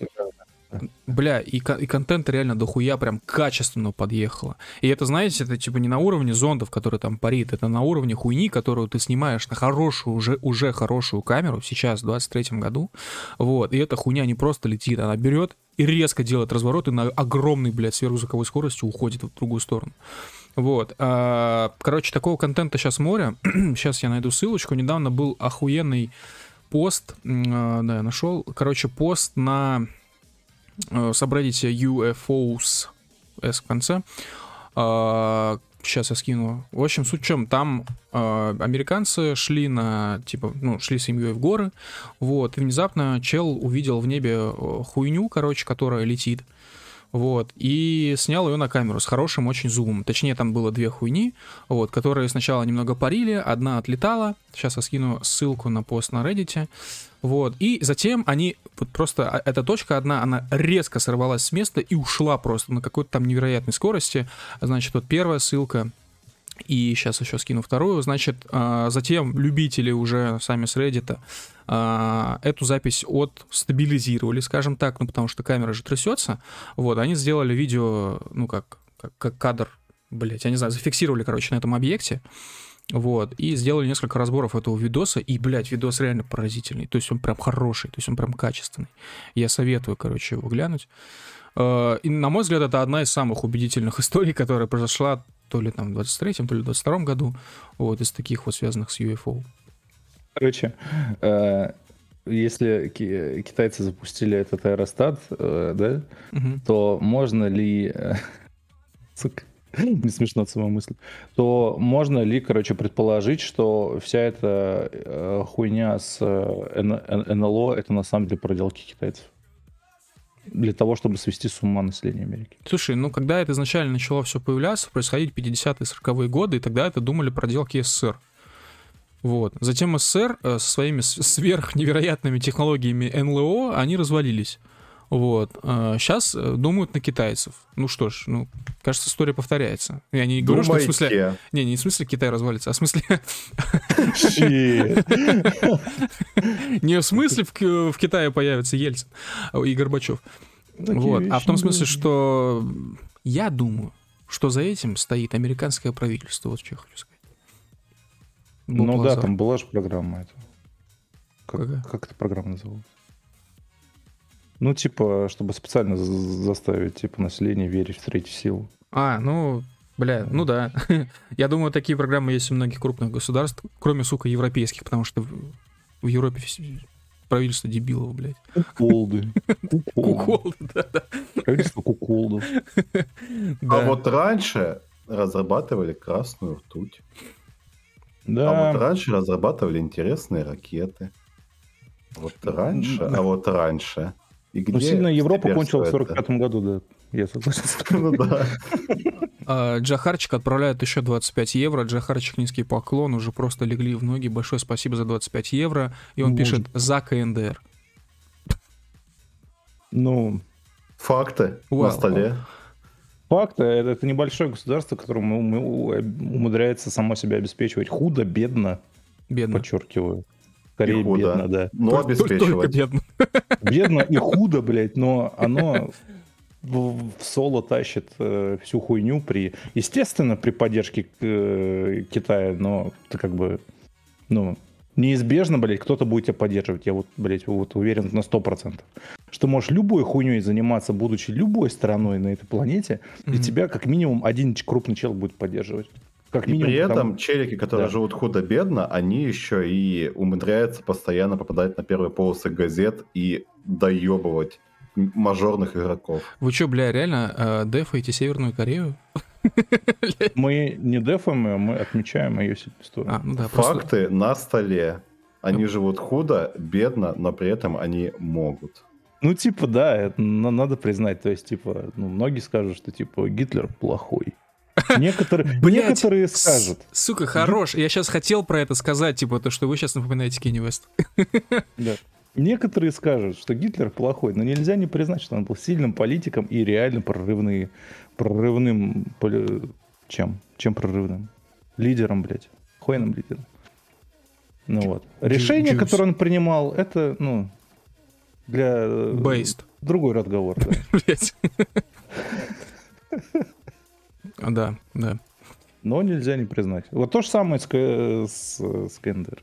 бля, и, и контент реально дохуя прям качественно подъехало. И это, знаете, это типа не на уровне зондов, которые там парит, это на уровне хуйни, которую ты снимаешь на хорошую, уже, уже хорошую камеру сейчас, в 23 году. Вот, и эта хуйня не просто летит, она берет и резко делает разворот и на огромной, блядь, сверхзвуковой скоростью уходит в другую сторону. Вот. а, Короче, такого контента сейчас море. сейчас я найду ссылочку. Недавно был охуенный пост. а, Да, я нашел. Короче, пост на э, сабреддите UFOs S в конце. Сейчас я скину. В общем, суть в чем, там э, американцы шли на, типа, ну, шли с семьей в горы, вот, и внезапно чел увидел в небе э, хуйню, короче, которая летит, вот, и снял ее на камеру с хорошим очень зумом. Точнее, там было две хуйни, вот, которые сначала немного парили, одна отлетала, сейчас я скину ссылку на пост на Reddit, вот, и затем они, вот просто а, эта точка одна, она резко сорвалась с места и ушла просто на какой-то там невероятной скорости. Значит, вот первая ссылка, и сейчас еще скину вторую. Значит, а, затем любители уже сами с Reddit а, эту запись от стабилизировали, скажем так, ну потому что камера же трясется. Вот, они сделали видео, ну как, как, как кадр, блять, я не знаю, зафиксировали, короче, на этом объекте. Вот, и сделали несколько разборов этого видоса, и, блядь, видос реально поразительный, то есть он прям хороший, то есть он прям качественный. Я советую, короче, его глянуть. Э, И, на мой взгляд, это одна из самых убедительных историй, которая произошла то ли там в 23-м, то ли в 22-м году, вот, из таких вот связанных с UFO.
Короче, э, если ки- китайцы запустили этот аэростат, э, да, то можно ли... Сука, не смешно от самой мысли. То можно ли, короче, предположить, что вся эта э, хуйня с э, НЛО это на самом деле проделки китайцев? Для того, чтобы свести с ума население Америки.
Слушай, ну когда это изначально начало все появляться, происходить 50-е, 40-е годы, и тогда это думали проделки СССР. Вот. Затем СССР э, со своими сверхневероятными технологиями НЛО, они развалились. Вот. Сейчас думают на китайцев. Ну что ж, ну, кажется, история повторяется. Я не говорю, что в смысле...
Думайте.
Не, не в смысле Китай развалится, а в смысле... Не в смысле в, Ки- в Китае появится Ельцин и Горбачев. Вот. А в том смысле, что я думаю, что за этим стоит американское правительство. Вот что я хочу сказать.
Ну да, там была же программа эта. Как эта программа называлась? Ну, типа, чтобы специально за- заставить типа население верить в третью силу.
А, ну, бля, ну да. Я думаю, такие программы есть у многих крупных государств, кроме, сука, европейских, потому что в, Европе правительство дебилов, блядь.
Куколды. Куколды.
Кукол, да-да.
Правительство куколдов.
А
Да.
вот раньше разрабатывали красную ртуть. А вот
Да.
раньше разрабатывали интересные ракеты. Вот раньше, а вот раньше. И где
Ну, сильно Европа кончила в
всё это?
45 году, да. Я согласен.
Ну да.
А, Джахарчик отправляет еще 25 евро. Джахарчик, низкий поклон. Уже просто легли в ноги. Большое спасибо за 25 евро. И он
Боже.
пишет за КНДР.
Ну,
Факты
Вау.
на столе.
факт, это, это небольшое государство, которое ум- умудряется само себя обеспечивать худо, бедно,
Бедно.
подчеркиваю. Скорее
И худо.
бедно, да.
Но
только
обеспечивать.
бедно.
Бедно и худо, блядь, но оно в, соло тащит э, всю хуйню при, естественно, при поддержке э, Китая, но это как бы, ну, неизбежно, блядь, кто-то будет тебя поддерживать. Я вот, блядь, вот уверен на 100%. Что можешь любой хуйней заниматься, будучи любой страной на этой планете, и
Мгм.
тебя как минимум один крупный чел будет поддерживать. Как
И
минимум,
при
потому-
этом челики, которые
Да.
живут худо-бедно, они еще и умудряются постоянно попадать на первые полосы газет и доебывать мажорных игроков.
Вы что, бля, реально э, дефаете Северную Корею?
мы не дефаем, ее, мы отмечаем ее сильную сторону.
А, ну да, просто...
Факты на столе. Они живут худо, бедно, но при этом они могут.
Ну, типа, да, это на- надо признать. То есть, типа, ну, многие скажут, что, типа, Гитлер плохой. Некоторые,
Блядь,
некоторые скажут.
Сука, хорош. Я сейчас хотел про это сказать, типа, то, что вы сейчас напоминаете Кенни Вест.
Да. Некоторые скажут, что Гитлер плохой, но нельзя не признать, что он был сильным политиком и реально прорывный, прорывным... Чем? Чем прорывным? Лидером, блядь. Хуйным лидером. Ну вот. Решение, которое он принимал, это, ну, для... э,
Бейст.
Другой разговор, да.
Блять. Да, да.
Но нельзя не признать. Вот то же самое с, К- с, с КНДР.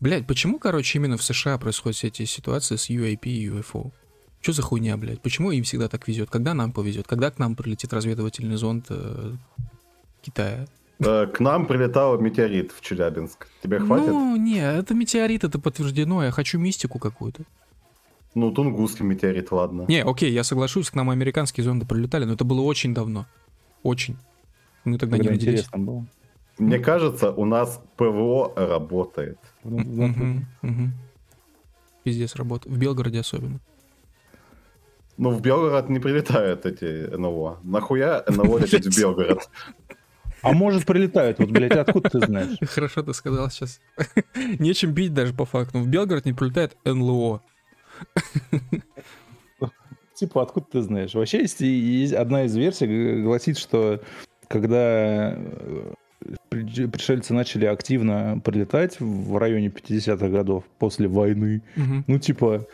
Блять, почему, короче, именно в США происходят все эти ситуации с UAP и UFO? Что за хуйня, блядь? Почему им всегда так везет? Когда нам повезет? Когда к нам прилетит разведывательный зонд? э, Китая.
Э, К нам прилетал метеорит в Челябинск. Тебе хватит?
Ну, не, это метеорит, это подтверждено. Я хочу мистику какую-то.
Ну, тунгусский метеорит, ладно.
Не, окей, я соглашусь, к нам американские зонды прилетали, но это было очень давно. Очень. Мы тогда не
Когда
родились.
интересно было.
Мне кажется, у нас ПВО работает.
Мгм. Пиздец работа. В Белгороде особенно.
Ну, в Белгород не прилетают эти НЛО. Нахуя НЛО лететь в Белгород?
А может прилетают, вот, блядь, откуда ты знаешь?
Хорошо ты сказал сейчас. Нечем бить даже по факту. В Белгород не прилетает НЛО.
Типа, откуда ты знаешь? Вообще есть, есть одна из версий, гласит, что когда э, при- пришельцы начали активно прилетать в районе 50-х годов после войны,
Мгм.
ну, типа,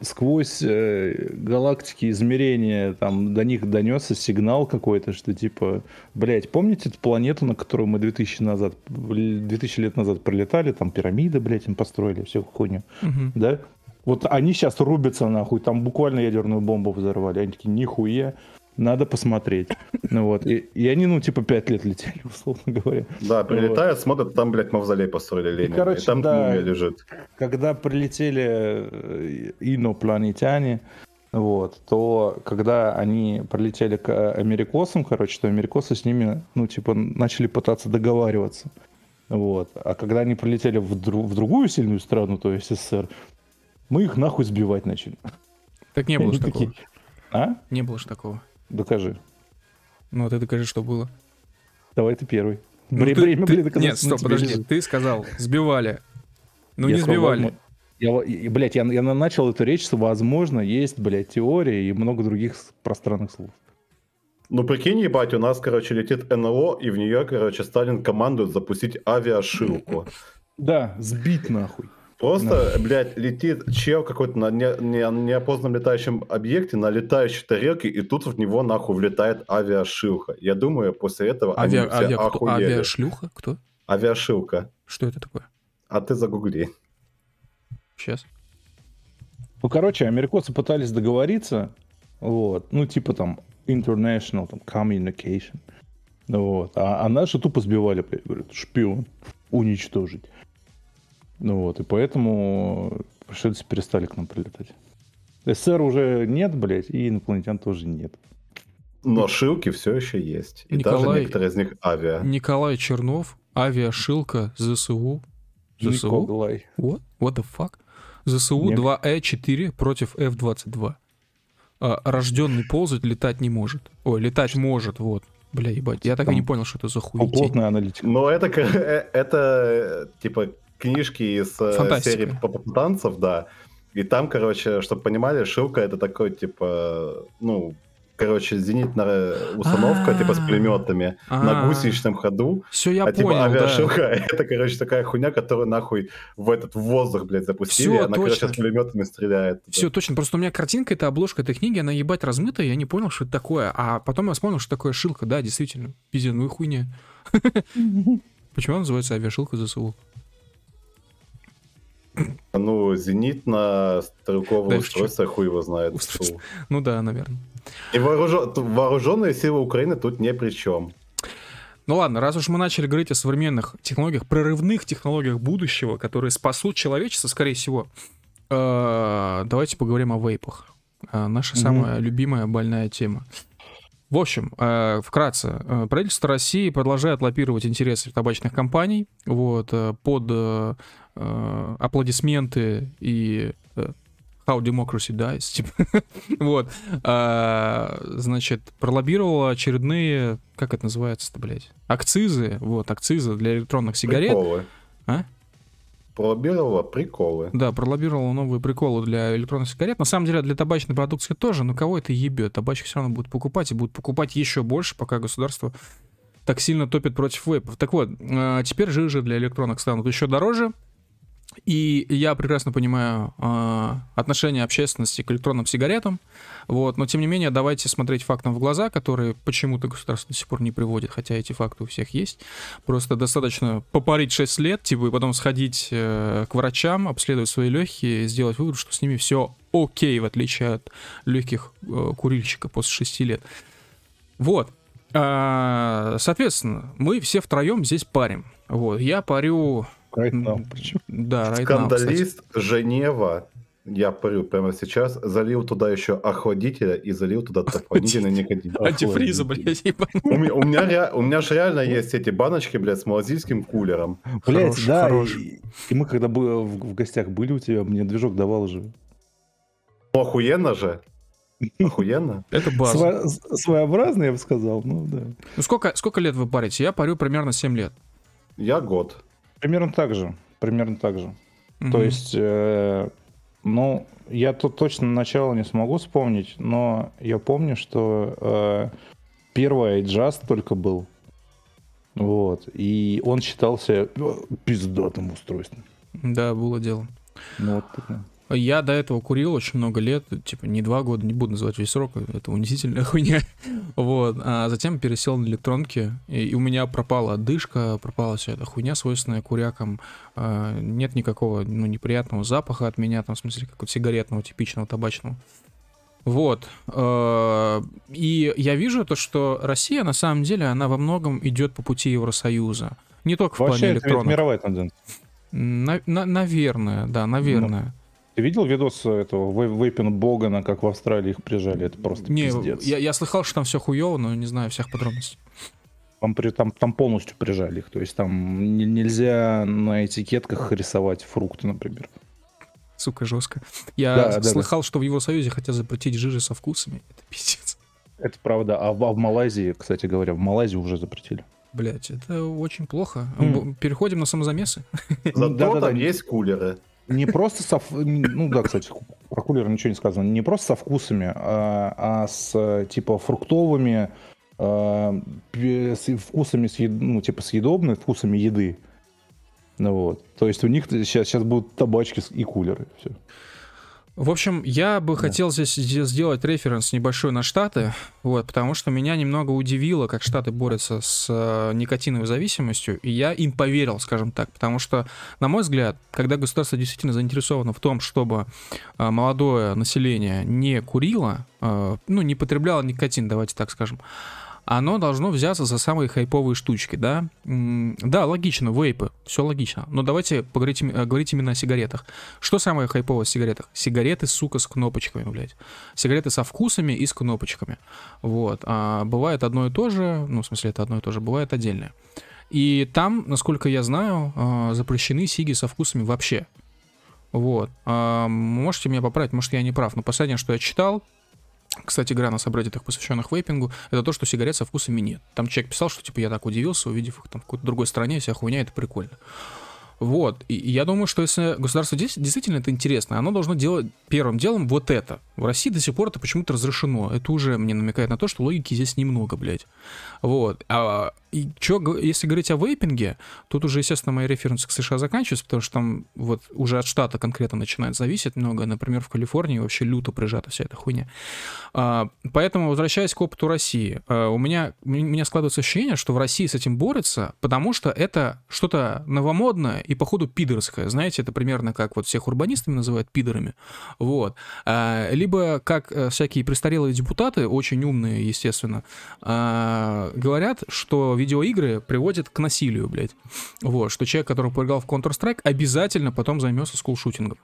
сквозь э, галактики измерения там до них донесся сигнал какой-то, что типа, блядь, помните эту планету, на которую мы 2000, назад, 2000 лет назад прилетали, там пирамиды, блядь, им построили, всю хуйню,
Мгм.
да? Вот они сейчас рубятся нахуй, там буквально ядерную бомбу взорвали, они такие, нихуя, надо посмотреть. Ну вот, и, и они, ну, типа, пять лет летели, условно говоря.
Да, прилетают, смотрят, там, блядь, мавзолей построили Ленина. И,
короче,
там
да.
мумия лежит.
когда прилетели э, инопланетяне, вот, то когда они прилетели к америкосам, короче, то америкосы с ними, ну, типа, начали пытаться договариваться. Вот. А когда они прилетели в, дру- в другую сильную страну, то есть СССР, мы их нахуй сбивать начали.
Так не было же такого.
такие, А?
Не было же такого.
Докажи.
Ну, вот ты докажи, что было.
Давай ты первый.
Ну,
Вре-
ты-
время,
ты-
блин,
Нет, стоп, подожди.
лежит.
Ты сказал, сбивали. Ну,
Я
не
сказал,
сбивали.
Я, блядь, я, я начал эту речь, с возможно, есть, блядь, теория и много других пространных слов.
Ну, прикинь, ебать, у нас, короче, летит НЛО, и в нее, короче, Сталин командует запустить авиашилку.
Да, сбить нахуй.
Просто, блядь, летит чел какой-то на не- не- неопознанном летающем объекте, на летающей тарелке, и тут в него нахуй влетает авиашилка. Я думаю, после этого
Авиа,
они все
авиа, кто?
охуели.
Авиашлюха? Кто?
Авиашилка.
Что это такое?
А ты загугли.
Сейчас.
Ну, короче, американцы пытались договориться, вот, ну, типа там international, там, communication, ну, вот, а, а наши тупо сбивали, блядь, говорят, шпион, уничтожить. Ну, вот, и поэтому пришельцы перестали к нам прилетать. СССР уже нет, блядь, и инопланетян тоже нет.
Но шилки все еще есть. И даже
Николай-
некоторые из них авиа.
Николай Чернов, авиашилка ЗСУ. ЗСУ?
Николай.
What? What the fuck? ЗСУ
Нет.
2Э4 против F-22. А, рожденный ползать летать не может. Ой, летать может, вот. Бля, ебать, я так и
Там
не понял, что это за хуетень.
плотная аналитика.
Но это, э, это типа книжки из э,
Фантастика.
серии попутанцев, да. И там, короче, чтобы понимали, шилка это такой, типа, ну, короче, зенитная установка, типа с
А.
пулеметами на
А.
гусеничном ходу.
Все, я
а типа
понял, да.
авиашилка это, короче, такая хуйня, которую нахуй в этот в воздух, блядь, запустили.
Всё,
и она, короче,
точно.
с пулеметами стреляет.
Все, точно. Просто у меня картинка, это обложка этой книги, она ебать размытая, я не понял, что это такое. А потом я вспомнил, что такое шилка. Да, действительно. Пиздец, ну и хуйня. Почему она называется авиашилка ЗСУ?
Ну, зенитно-стрелковое
Да,
устройство, хуй его знает.
Устройство. Ну да, наверное.
И вооружен- вооруженные силы Украины тут ни при чем.
Ну ладно, раз уж мы начали говорить о современных технологиях, прорывных технологиях будущего, которые спасут человечество, скорее всего, э, давайте поговорим о вейпах. Э, Наша самая любимая больная тема. В общем, э, вкратце, правительство России продолжает лоббировать интересы табачных компаний вот, под э, аплодисменты и э, How Democracy Dies, типа. вот. А, значит, пролоббировала очередные, как это называется-то, блядь, акцизы, вот, акцизы для электронных сигарет.
Приколы.
А?
Пролоббировала приколы.
Да, пролоббировала новые приколы для электронных сигарет. На самом деле, для табачной продукции тоже, но кого это ебет? Табачек все равно будут покупать и будут покупать еще больше, пока государство так сильно топит против вейпов. Так вот, э, теперь жижи для электронных станут еще дороже. И я прекрасно понимаю э, отношение общественности к электронным сигаретам, вот, но тем не менее давайте смотреть фактам в глаза, которые почему-то государство до сих пор не приводит, хотя эти факты у всех есть. Просто достаточно попарить 6 лет, типа, и потом сходить э, к врачам, обследовать свои легкие, сделать вывод, что с ними все окей, в отличие от легких э, курильщика после 6 лет. Вот. А, соответственно, мы все втроем здесь парим. Вот, я парю...
Right now.
Да, right now.
Скандалист Женева, я парю прямо сейчас, залил туда еще охладителя и залил туда дополнительный никотин.
Антифриза, блядь.
У меня, у, меня у меня же реально есть эти баночки, блядь, с малазийским кулером.
Блять,
Хорош,
да.
хорош.
И, и мы когда бы в, в гостях были у тебя, мне движок давал же.
Ну, охуенно же. Охуенно.
Это база.
Сво- своеобразно, я бы сказал. Ну да.
Ну сколько, сколько лет вы парите? Я парю примерно 7 лет.
Я год.
Примерно так же. Примерно так же.
Мгм.
То есть, э, ну, я тут точно начало не смогу вспомнить, но я помню, что э, первый iJust только был. Вот. И он считался э, пиздатым устройством.
Да, было дело.
Ну, вот так, да.
Я до этого курил очень много лет, типа не два года, не буду называть весь срок, это унизительная хуйня. Вот. А затем пересел на электронки, и, и у меня пропала отдышка, пропала вся эта хуйня, свойственная курякам. А, нет никакого ну, неприятного запаха от меня, там, в смысле, какого-то сигаретного, типичного, табачного. Вот. Э, И я вижу то, что Россия, на самом деле, она во многом идет по пути Евросоюза. Не только в плане
Вообще, это мировая тенденция.
На- на- наверное, да, наверное.
Ты видел видос этого вей- Вейпин Богана, как в Австралии их прижали? Это просто
Не,
пиздец.
я, я слыхал, что там все хуево, но не знаю всех подробностей.
Там, при- там, там полностью прижали их. То есть там не- нельзя на этикетках рисовать фрукты, например.
Сука, жестко. Я
Да, да, да.
слыхал, что в Евросоюзе хотят запретить жижи со вкусами. Это пиздец.
Это правда. А в, а в Малайзии, кстати говоря, в Малайзии уже запретили.
Блять, это очень плохо. Б- Переходим на самозамесы.
Зато
Да-да-да.
там есть кулеры.
Не просто со... Ну да, кстати, про кулер ничего не сказано. Не просто со вкусами, а, а с типа фруктовыми пе- с вкусами, съед- ну типа съедобными вкусами еды. Ну вот. То есть у них сейчас, сейчас будут табачки и кулеры. Все.
В общем, я бы
Да.
хотел здесь сделать референс небольшой на Штаты, вот, потому что меня немного удивило, как Штаты борются с э, никотиновой зависимостью, и я им поверил, скажем так, потому что, на мой взгляд, когда государство действительно заинтересовано в том, чтобы э, молодое население не курило, э, ну, не потребляло никотин, давайте так скажем, оно должно взяться за самые хайповые штучки, да? Да, логично, вейпы, все логично. Но давайте поговорить, э, говорить именно о сигаретах. Что самое хайповое в сигаретах? Сигареты, сука, с кнопочками, блядь. Сигареты со вкусами и с кнопочками. Вот. А бывает одно и то же, ну, в смысле, это одно и то же, бывает отдельное. И там, насколько я знаю, а, запрещены сиги со вкусами вообще. Вот. А, Можете меня поправить, может, я не прав. Но последнее, что я читал, кстати говоря, на событиях, посвященных вейпингу, это то, что сигарет со вкусами нет. Там человек писал, что типа я так удивился, увидев их там в какой-то другой стране, вся хуйня, это прикольно. Вот. И я думаю, что если государство дес- действительно это интересно, оно должно делать первым делом вот это. В России до сих пор это почему-то разрешено. Это уже мне намекает на то, что логики здесь немного, блядь. Вот. А, и чё, если говорить о вейпинге, тут уже, естественно, мои референсы к США заканчиваются, потому что там вот уже от штата конкретно начинает зависеть много. Например, в Калифорнии вообще люто прижата вся эта хуйня. А, поэтому, возвращаясь к опыту России, а, у меня, у меня складывается ощущение, что в России с этим борются, потому что это что-то новомодное и, походу, пидорское. Знаете, это примерно как вот всех урбанистами называют пидорами. Вот. А, либо как э, всякие престарелые депутаты, очень умные, естественно, а, говорят, что видеоигры приводят к насилию, блядь. Вот, что человек, который поиграл в Counter-Strike, обязательно потом займется скулшутингом.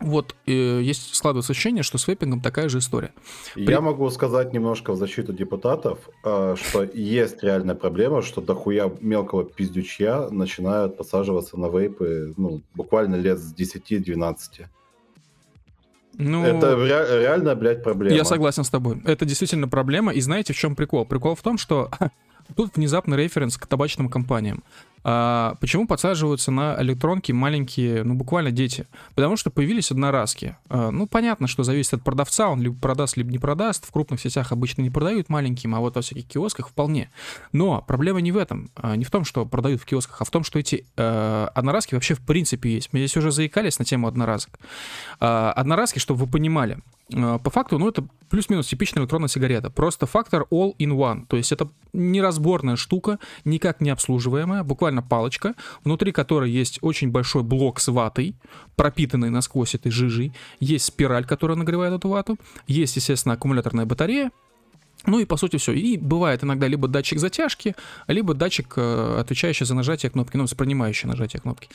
Вот, э, есть складывается ощущение, что с вейпингом такая же история.
Я могу сказать немножко в защиту депутатов, э, что есть реальная проблема, что дохуя мелкого пиздючья начинают подсаживаться на вейпы ну, буквально лет с 10-12.
Ну,
Это ре- реально, блядь, проблема.
я согласен с тобой. Это действительно проблема. И знаете, в чем прикол? Прикол в том, что тут внезапный референс к табачным компаниям. А, почему подсаживаются на электронки маленькие, ну, буквально дети? Потому что появились одноразки. А, ну, понятно, что зависит от продавца, он либо продаст, либо не продаст. В крупных сетях обычно не продают маленьким, а вот во всяких киосках вполне. Но проблема не в этом, а, не в том, что продают в киосках, а в том, что эти э, одноразки вообще в принципе есть. Мы здесь уже заикались на тему одноразок. А, одноразки, чтобы вы понимали, э, по факту, ну, это плюс-минус типичная электронная сигарета. Просто фактор all in one. То есть это неразборная штука, никак не обслуживаемая, буквально палочка, внутри которой есть очень большой блок с ватой, пропитанный насквозь этой жижей. Есть спираль, которая нагревает эту вату. Есть, естественно, аккумуляторная батарея. Ну и по сути все. И бывает иногда либо датчик затяжки, либо датчик, э, отвечающий за нажатие кнопки, ну, воспринимающий нажатие кнопки.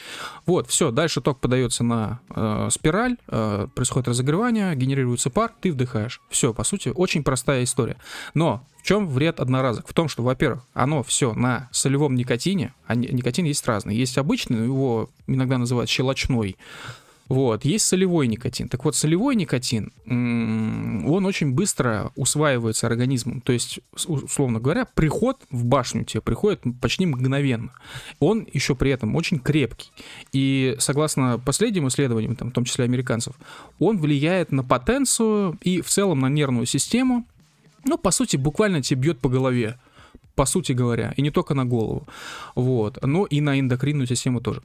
Вот, все. Дальше ток подается на э, спираль, э, происходит разогревание, генерируется пар, ты вдыхаешь. Все, по сути, очень простая история. Но в чем вред одноразок? В том, что, во-первых, оно все на солевом никотине, а никотин есть разный. Есть обычный, его иногда называют щелочной, вот, есть солевой никотин. Так вот, солевой никотин, он очень быстро усваивается организмом. То есть, условно говоря, приход в башню тебе приходит почти мгновенно. Он еще при этом очень крепкий. И согласно последним исследованиям, там, в том числе американцев, он влияет на потенцию и в целом на нервную систему. Ну, по сути, буквально тебе бьет по голове по сути говоря, и не только на голову, вот, но и на эндокринную систему тоже.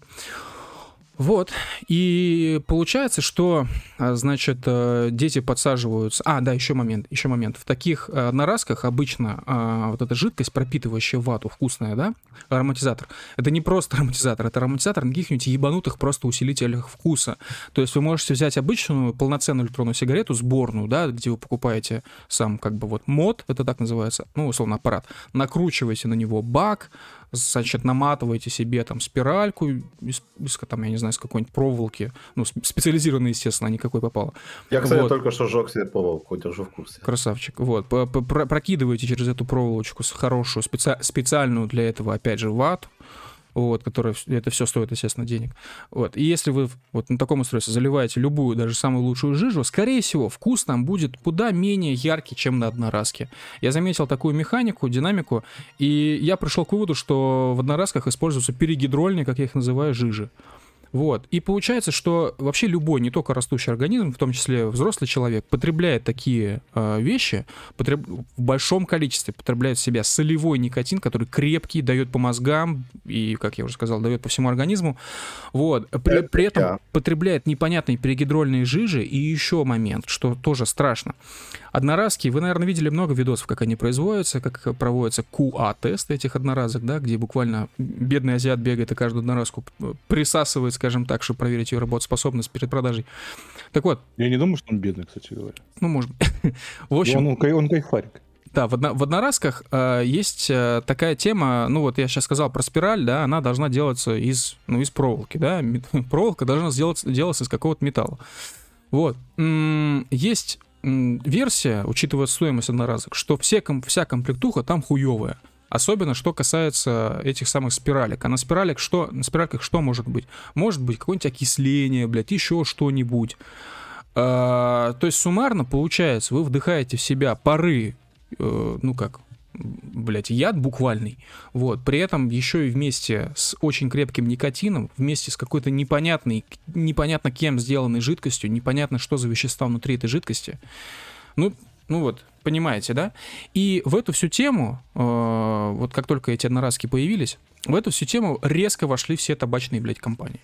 Вот, и получается, что, а, значит, э, дети подсаживаются... А, да, еще момент, еще момент. В таких э, наразках обычно а, вот эта жидкость, пропитывающая вату, вкусная, да, ароматизатор, это не просто ароматизатор, это ароматизатор на каких-нибудь ебанутых просто усилителях вкуса. То есть вы можете взять обычную полноценную электронную сигарету, сборную, да, где вы покупаете сам как бы вот мод, это так называется, ну, условно, аппарат, накручиваете на него бак, значит, наматываете себе там спиральку из, из там, я не знаю, с какой-нибудь проволоки, ну, специализированной, естественно, никакой попало.
Я, кстати, вот. только что жег себе проволоку, держу в курсе.
Красавчик. Вот, прокидываете через эту проволочку хорошую, специ... специальную для этого, опять же, вату, вот, которая, это все стоит, естественно, денег. Вот, и если вы вот на таком устройстве заливаете любую, даже самую лучшую жижу, скорее всего, вкус там будет куда менее яркий, чем на одноразке. Я заметил такую механику, динамику, и я пришел к выводу, что в одноразках используются перегидрольные, как я их называю, жижи. Вот. И получается, что вообще любой, не только растущий организм, в том числе взрослый человек, потребляет такие э, вещи потреб... в большом количестве, потребляет в себя солевой никотин, который крепкий, дает по мозгам и, как я уже сказал, дает по всему организму. Вот. При, при этом потребляет непонятные перегидрольные жижи. И еще момент, что тоже страшно. Одноразки, вы, наверное, видели много видосов, как они производятся, как проводятся QA-тесты этих одноразок, да, где буквально бедный азиат бегает и каждую одноразку присасывает, скажем так, чтобы проверить ее работоспособность перед продажей. Так вот.
Я не думаю, что он бедный, кстати говоря.
Ну, может. В общем...
Он, он, он кайфарик.
Да, в, одно, в одноразках э, есть э, такая тема, ну вот я сейчас сказал про спираль, да, она должна делаться из, ну, из проволоки, да, проволока должна сделаться, делаться из какого-то металла. Вот. Есть версия, учитывая стоимость одноразок, что все, вся комплектуха там хуевая. Особенно, что касается этих самых спиралек. А на спиралях что, на спиральках что может быть? Может быть какое-нибудь окисление, блядь, еще что-нибудь. А, то есть суммарно получается, вы вдыхаете в себя пары, э, ну как, блядь, яд буквальный, вот, при этом еще и вместе с очень крепким никотином, вместе с какой-то непонятной, непонятно кем сделанной жидкостью, непонятно, что за вещества внутри этой жидкости, ну, ну вот, понимаете, да? И в эту всю тему, э, вот как только эти одноразки появились, в эту всю тему резко вошли все табачные, блядь, компании.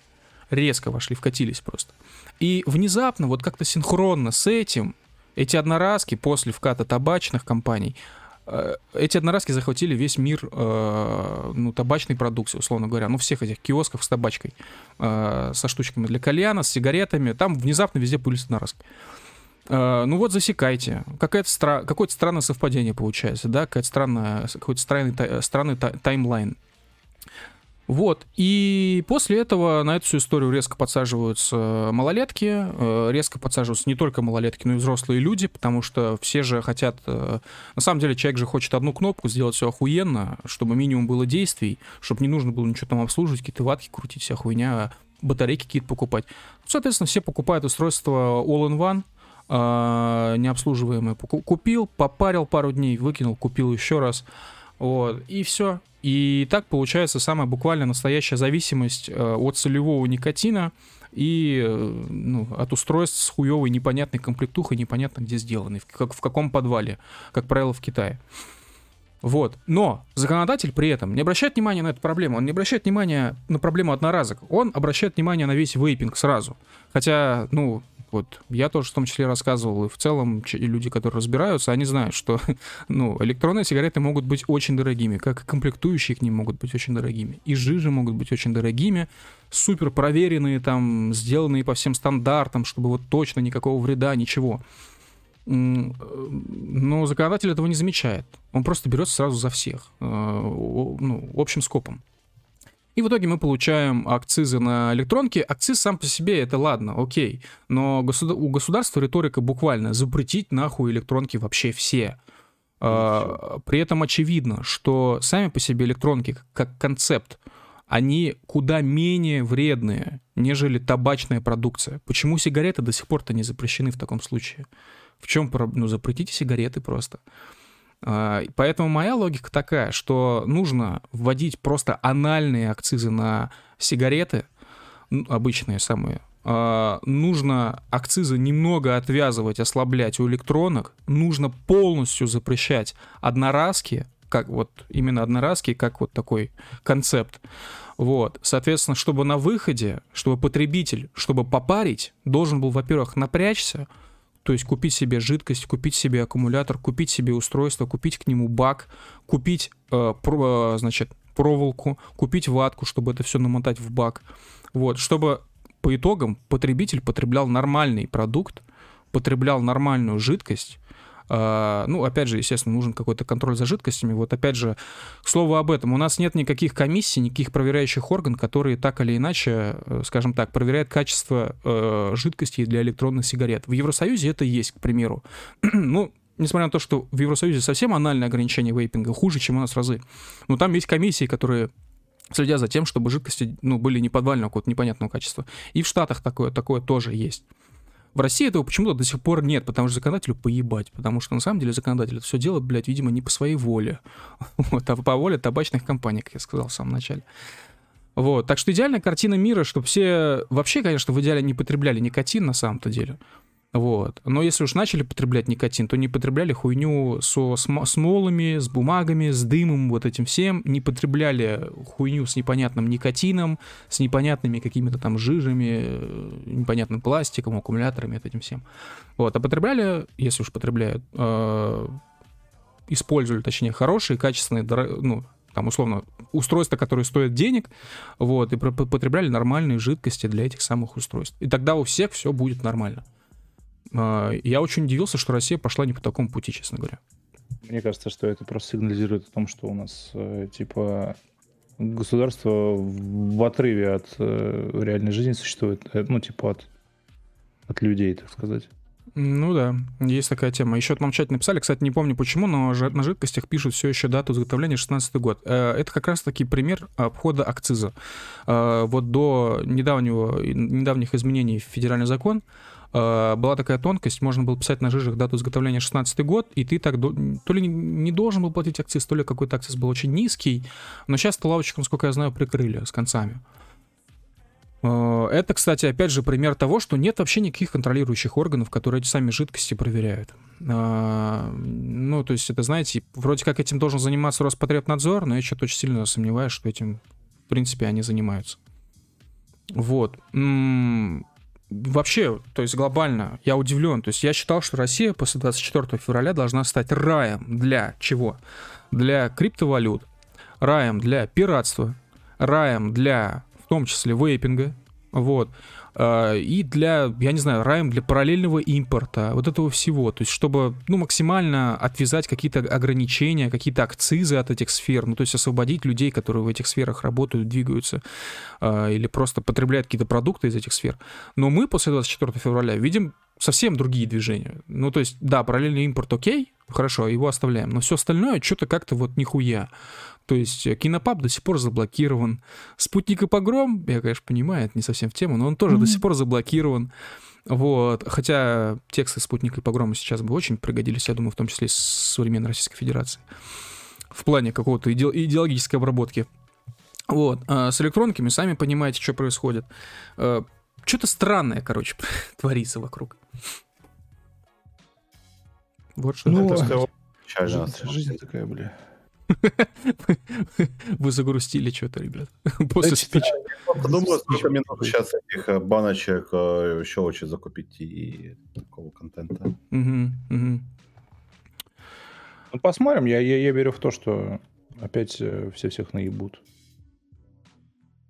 Резко вошли, вкатились просто. И внезапно, вот как-то синхронно с этим, эти одноразки после вката табачных компаний эти одноразки захватили весь мир э, ну, табачной продукции, условно говоря, ну, всех этих киосков с табачкой, э, со штучками для кальяна, с сигаретами, там внезапно везде появились одноразки. Ну вот засекайте. Какое-то стра... Какое-то странное совпадение получается, да, какая-то странная, какой-то странный, странный таймлайн. Вот. И после этого на эту всю историю резко подсаживаются малолетки, э, резко подсаживаются не только малолетки, но и взрослые люди, потому что все же хотят... Э, на самом деле человек же хочет одну кнопку, сделать все охуенно, чтобы минимум было действий, чтобы не нужно было ничего там обслуживать, какие-то ватки крутить, вся хуйня, батарейки какие-то покупать. Соответственно, все покупают устройство all-in-one, э, необслуживаемое. Купил, попарил пару дней, выкинул, купил еще раз. Вот, и все. И так получается самая буквально настоящая зависимость э, от солевого никотина и э, ну, от устройств с хуевой непонятной комплектухой, непонятно где сделаны, как, в каком подвале, как правило, в Китае. Вот. Но законодатель при этом не обращает внимания на эту проблему. Он не обращает внимания на проблему одноразок. Он обращает внимание на весь вейпинг сразу. Хотя, ну, вот я тоже в том числе рассказывал, и в целом люди, которые разбираются, они знают, что ну, электронные сигареты могут быть очень дорогими, как и комплектующие к ним могут быть очень дорогими. И жижи могут быть очень дорогими, супер проверенные, там, сделанные по всем стандартам, чтобы вот точно никакого вреда, ничего. но законодатель этого не замечает. Он просто берется сразу за всех, э, ну, общим скопом. И в итоге мы получаем акцизы на электронки. Акциз сам по себе это ладно, окей. Но государ- у государства риторика буквально запретить нахуй электронки вообще все. А, при этом очевидно, что сами по себе электронки как концепт, они куда менее вредные, нежели табачная продукция. Почему сигареты до сих пор-то не запрещены в таком случае? В чем проблема? Ну, запретите сигареты просто. А, поэтому моя логика такая, что нужно вводить просто анальные акцизы на сигареты, обычные самые, а, нужно акцизы немного отвязывать, ослаблять у электронок, нужно полностью запрещать одноразки, как вот именно одноразки, как вот такой концепт. Вот, соответственно, чтобы на выходе, чтобы потребитель, чтобы попарить, должен был, во-первых, напрячься, то есть купить себе жидкость, купить себе аккумулятор, купить себе устройство, купить к нему бак, купить, э, про, значит, проволоку, купить ватку, чтобы это все намотать в бак. Вот, чтобы по итогам потребитель потреблял нормальный продукт, потреблял нормальную жидкость, ну, опять же, естественно, нужен какой-то контроль за жидкостями. Вот опять же, к слову об этом, у нас нет никаких комиссий, никаких проверяющих органов, которые так или иначе, э, скажем так, проверяют качество э, жидкости для электронных сигарет. В Евросоюзе это есть, к примеру. ну, несмотря на то, что в Евросоюзе совсем анальное ограничение вейпинга хуже, чем у нас разы. Но там есть комиссии, которые следят за тем, чтобы жидкости ну, были не подвального какого-то непонятного качества. И в Штатах такое, такое тоже есть. В России этого почему-то до сих пор нет, потому что законодателю поебать, потому что на самом деле законодатель это все делает, блядь, видимо, не по своей воле, вот, а по воле табачных компаний, как я сказал в самом начале. Вот, так что идеальная картина мира, чтобы все вообще, конечно, в идеале не потребляли никотин на самом-то деле. Вот. Но если уж начали потреблять никотин, то не потребляли хуйню со смолами, с бумагами, с дымом, вот этим всем. Не потребляли хуйню с непонятным никотином, с непонятными какими-то там жижами, э, непонятным пластиком, аккумуляторами, вот этим всем. Вот. А потребляли, если уж потребляют, э, использовали, точнее, хорошие, качественные, ну, там, условно, устройства, которые стоят денег, вот, и потребляли нормальные жидкости для этих самых устройств. И тогда у всех все будет нормально. А, я очень удивился, что Россия пошла не по такому пути, честно говоря.
Мне кажется, что это просто сигнализирует о том, что у нас, э, типа, государство в отрыве от э, реальной жизни существует, э, ну, типа, от, от людей, так сказать.
Ну да, есть такая тема. Еще нам в чате написали, кстати, не помню почему, но на жидкостях пишут все еще дату изготовления 16 год. Это как раз-таки пример обхода акциза. Вот до недавнего, недавних изменений в федеральный закон была такая тонкость, можно было писать на жижах дату изготовления 16 год, и ты так то ли не должен был платить акциз, то ли какой-то акциз был очень низкий, но сейчас лавочку, насколько я знаю, прикрыли с концами. Э, это, кстати, опять же пример того, что нет вообще никаких контролирующих органов, которые эти сами жидкости проверяют. Э, ну, то есть это, знаете, вроде как этим должен заниматься Роспотребнадзор, но я что-то очень сильно сомневаюсь, что этим, в принципе, они занимаются. Вот вообще, то есть глобально, я удивлен. То есть я считал, что Россия после 24 февраля должна стать раем для чего? Для криптовалют, раем для пиратства, раем для, в том числе, вейпинга, вот. А, и для, я не знаю, раем для параллельного импорта, вот этого всего, то есть чтобы, ну, максимально отвязать какие-то ограничения, какие-то акцизы от этих сфер, ну, то есть освободить людей, которые в этих сферах работают, двигаются, а, или просто потребляют какие-то продукты из этих сфер. Но мы после 24 февраля видим совсем другие движения. Ну, то есть, да, параллельный импорт окей, хорошо, его оставляем, но все остальное что-то как-то вот нихуя. То есть э, кинопаб до сих пор заблокирован. Спутник и погром, я, конечно, понимаю, это не совсем в тему, но он тоже mm-hmm. до сих пор заблокирован. Вот. Хотя тексты спутника и погрома сейчас бы очень пригодились, я думаю, в том числе с современной Российской Федерации. В плане какого-то иде- идеологической обработки. Вот. А с электронками, сами понимаете, что происходит. А, что-то странное, короче, творится вокруг.
Вот что ну, это. Жизнь, жизнь такая, бля.
Вы загрустили что-то, ребят. После
спича. Думаю, сколько минут сейчас этих э, баночек э, щелочи закупить и такого контента. Ну,
посмотрим. Я, я, я верю в то, что опять э, все всех наебут.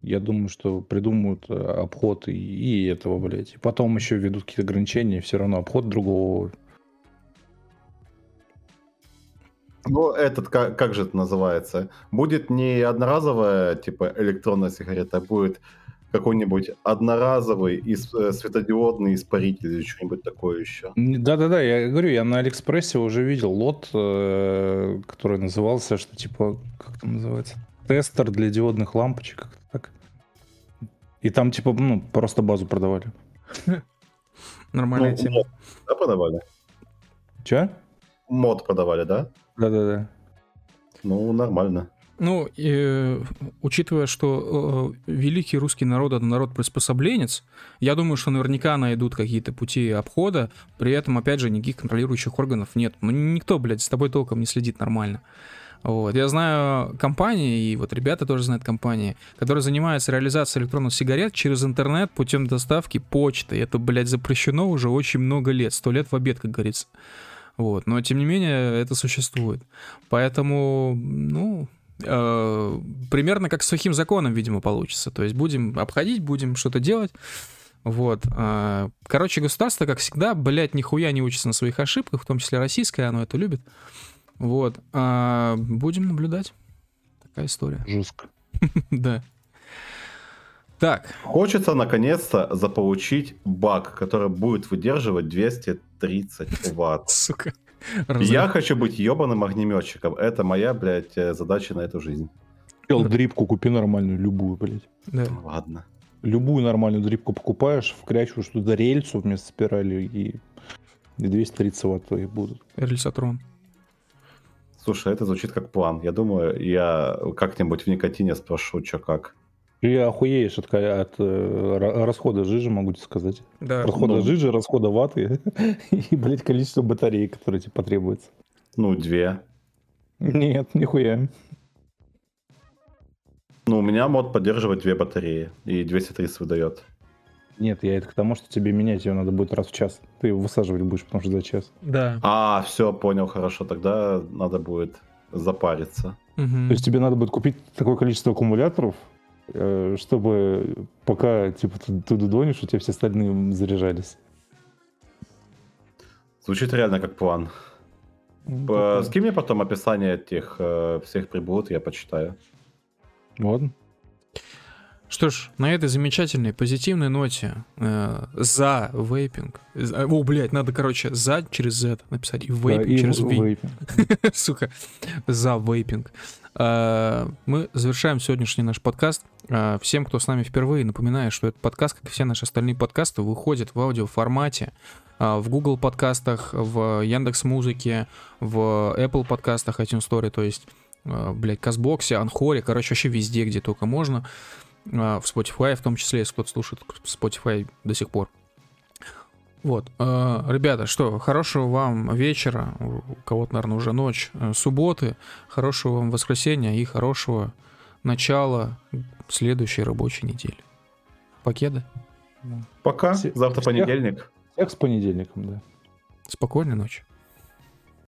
Я думаю, что придумают обход и, и этого, блядь. И потом еще ведут какие-то ограничения, все равно обход другого
Ну, этот, как, как же это называется? Будет не одноразовая, типа, электронная сигарета, а будет какой-нибудь одноразовый ис- э, светодиодный испаритель или что-нибудь такое еще.
Да-да-да, я говорю, я на Алиэкспрессе уже видел лот, э, который назывался, что типа, как там называется? Тестер для диодных лампочек, как-то так. И там типа, ну, просто базу продавали.
Нормальная
Ну,
тема.
мод, да, продавали?
Че?
Мод продавали, да?
Да-да-да.
Ну, нормально.
Ну, и, э, учитывая, что э, великий русский народ это народ приспособленец, я думаю, что наверняка найдут какие-то пути обхода, при этом, опять же, никаких контролирующих органов нет. Ну, никто, блядь, с тобой толком не следит нормально. Вот. Я знаю компании, и вот ребята тоже знают компании, которые занимаются реализацией электронных сигарет через интернет путем доставки почты. Это, блядь, запрещено уже очень много лет, сто лет в обед, как говорится. Вот. Но, тем не менее, это существует. Поэтому, ну, э, примерно как с сухим законом, видимо, получится. То есть будем обходить, будем что-то делать. Вот. э, Короче, государство, как всегда, блядь, нихуя не учится на своих ошибках, в том числе российское, оно это любит. Вот. А, Будем наблюдать. Такая история.
Жестко.
Да. Так,
Хочется наконец-то заполучить баг, который будет выдерживать 230 ватт.
сука.
Я хочу быть ебаным огнеметчиком. Это моя, блядь, э, задача на эту жизнь.
Чел, дрипку купи нормальную, любую, блядь.
Да.
Ладно.
Любую нормальную дрипку покупаешь, вкрячиваешь туда рельсу вместо спирали и, и 230 ватт твои будут.
Рельсотрон.
Слушай, это звучит как план. Я думаю, я как-нибудь в никотине спрошу, что как.
Ты охуеешь от, ка- от э, ра- расхода жижи, могу тебе сказать.
Да.
Расхода
ну.
жижи, расхода ваты и, блядь, количество батарей, которые тебе потребуется.
Ну, две.
Нет, нихуя.
Ну, у меня мод поддерживает две батареи. И 230 выдает.
Нет, я это к тому, что тебе менять ее надо будет раз в час. Ты его высаживать будешь, потому что за час.
Да.
А, все, понял, хорошо. Тогда надо будет запариться.
Мгм.
То есть тебе надо будет купить такое количество аккумуляторов, чтобы пока типа ты, ты дудонишь, у тебя все остальные заряжались.
Звучит реально как план.
Ну.
Скинь мне потом описание этих э, всех приблуд, я почитаю.
Ладно.
Что ж, на этой замечательной позитивной ноте э, за вейпинг. за- О, блядь, надо, короче, за через Z написать и вейпинг
Да,
через V.
вейпинг.
Сука, за вейпинг. Э, Мы завершаем сегодняшний наш подкаст. Э, Всем, кто с нами впервые, напоминаю, что этот подкаст, как и все наши остальные подкасты, выходит в аудиоформате э, в Google подкастах, в Яндекс Музыке, в Apple подкастах, iTunes Store, то есть, блядь, Казбоксе, Анхоре, короче, вообще везде, где только можно. В Spotify, в том числе, если кто-то слушает Spotify до сих пор. Вот. э, Ребята, что, хорошего вам вечера, у кого-то, наверное, уже ночь, э, субботы, хорошего вам воскресенья и хорошего начала следующей рабочей недели. Покеда.
Пока. Завтра понедельник.
Всех с понедельником, да.
Спокойной ночи.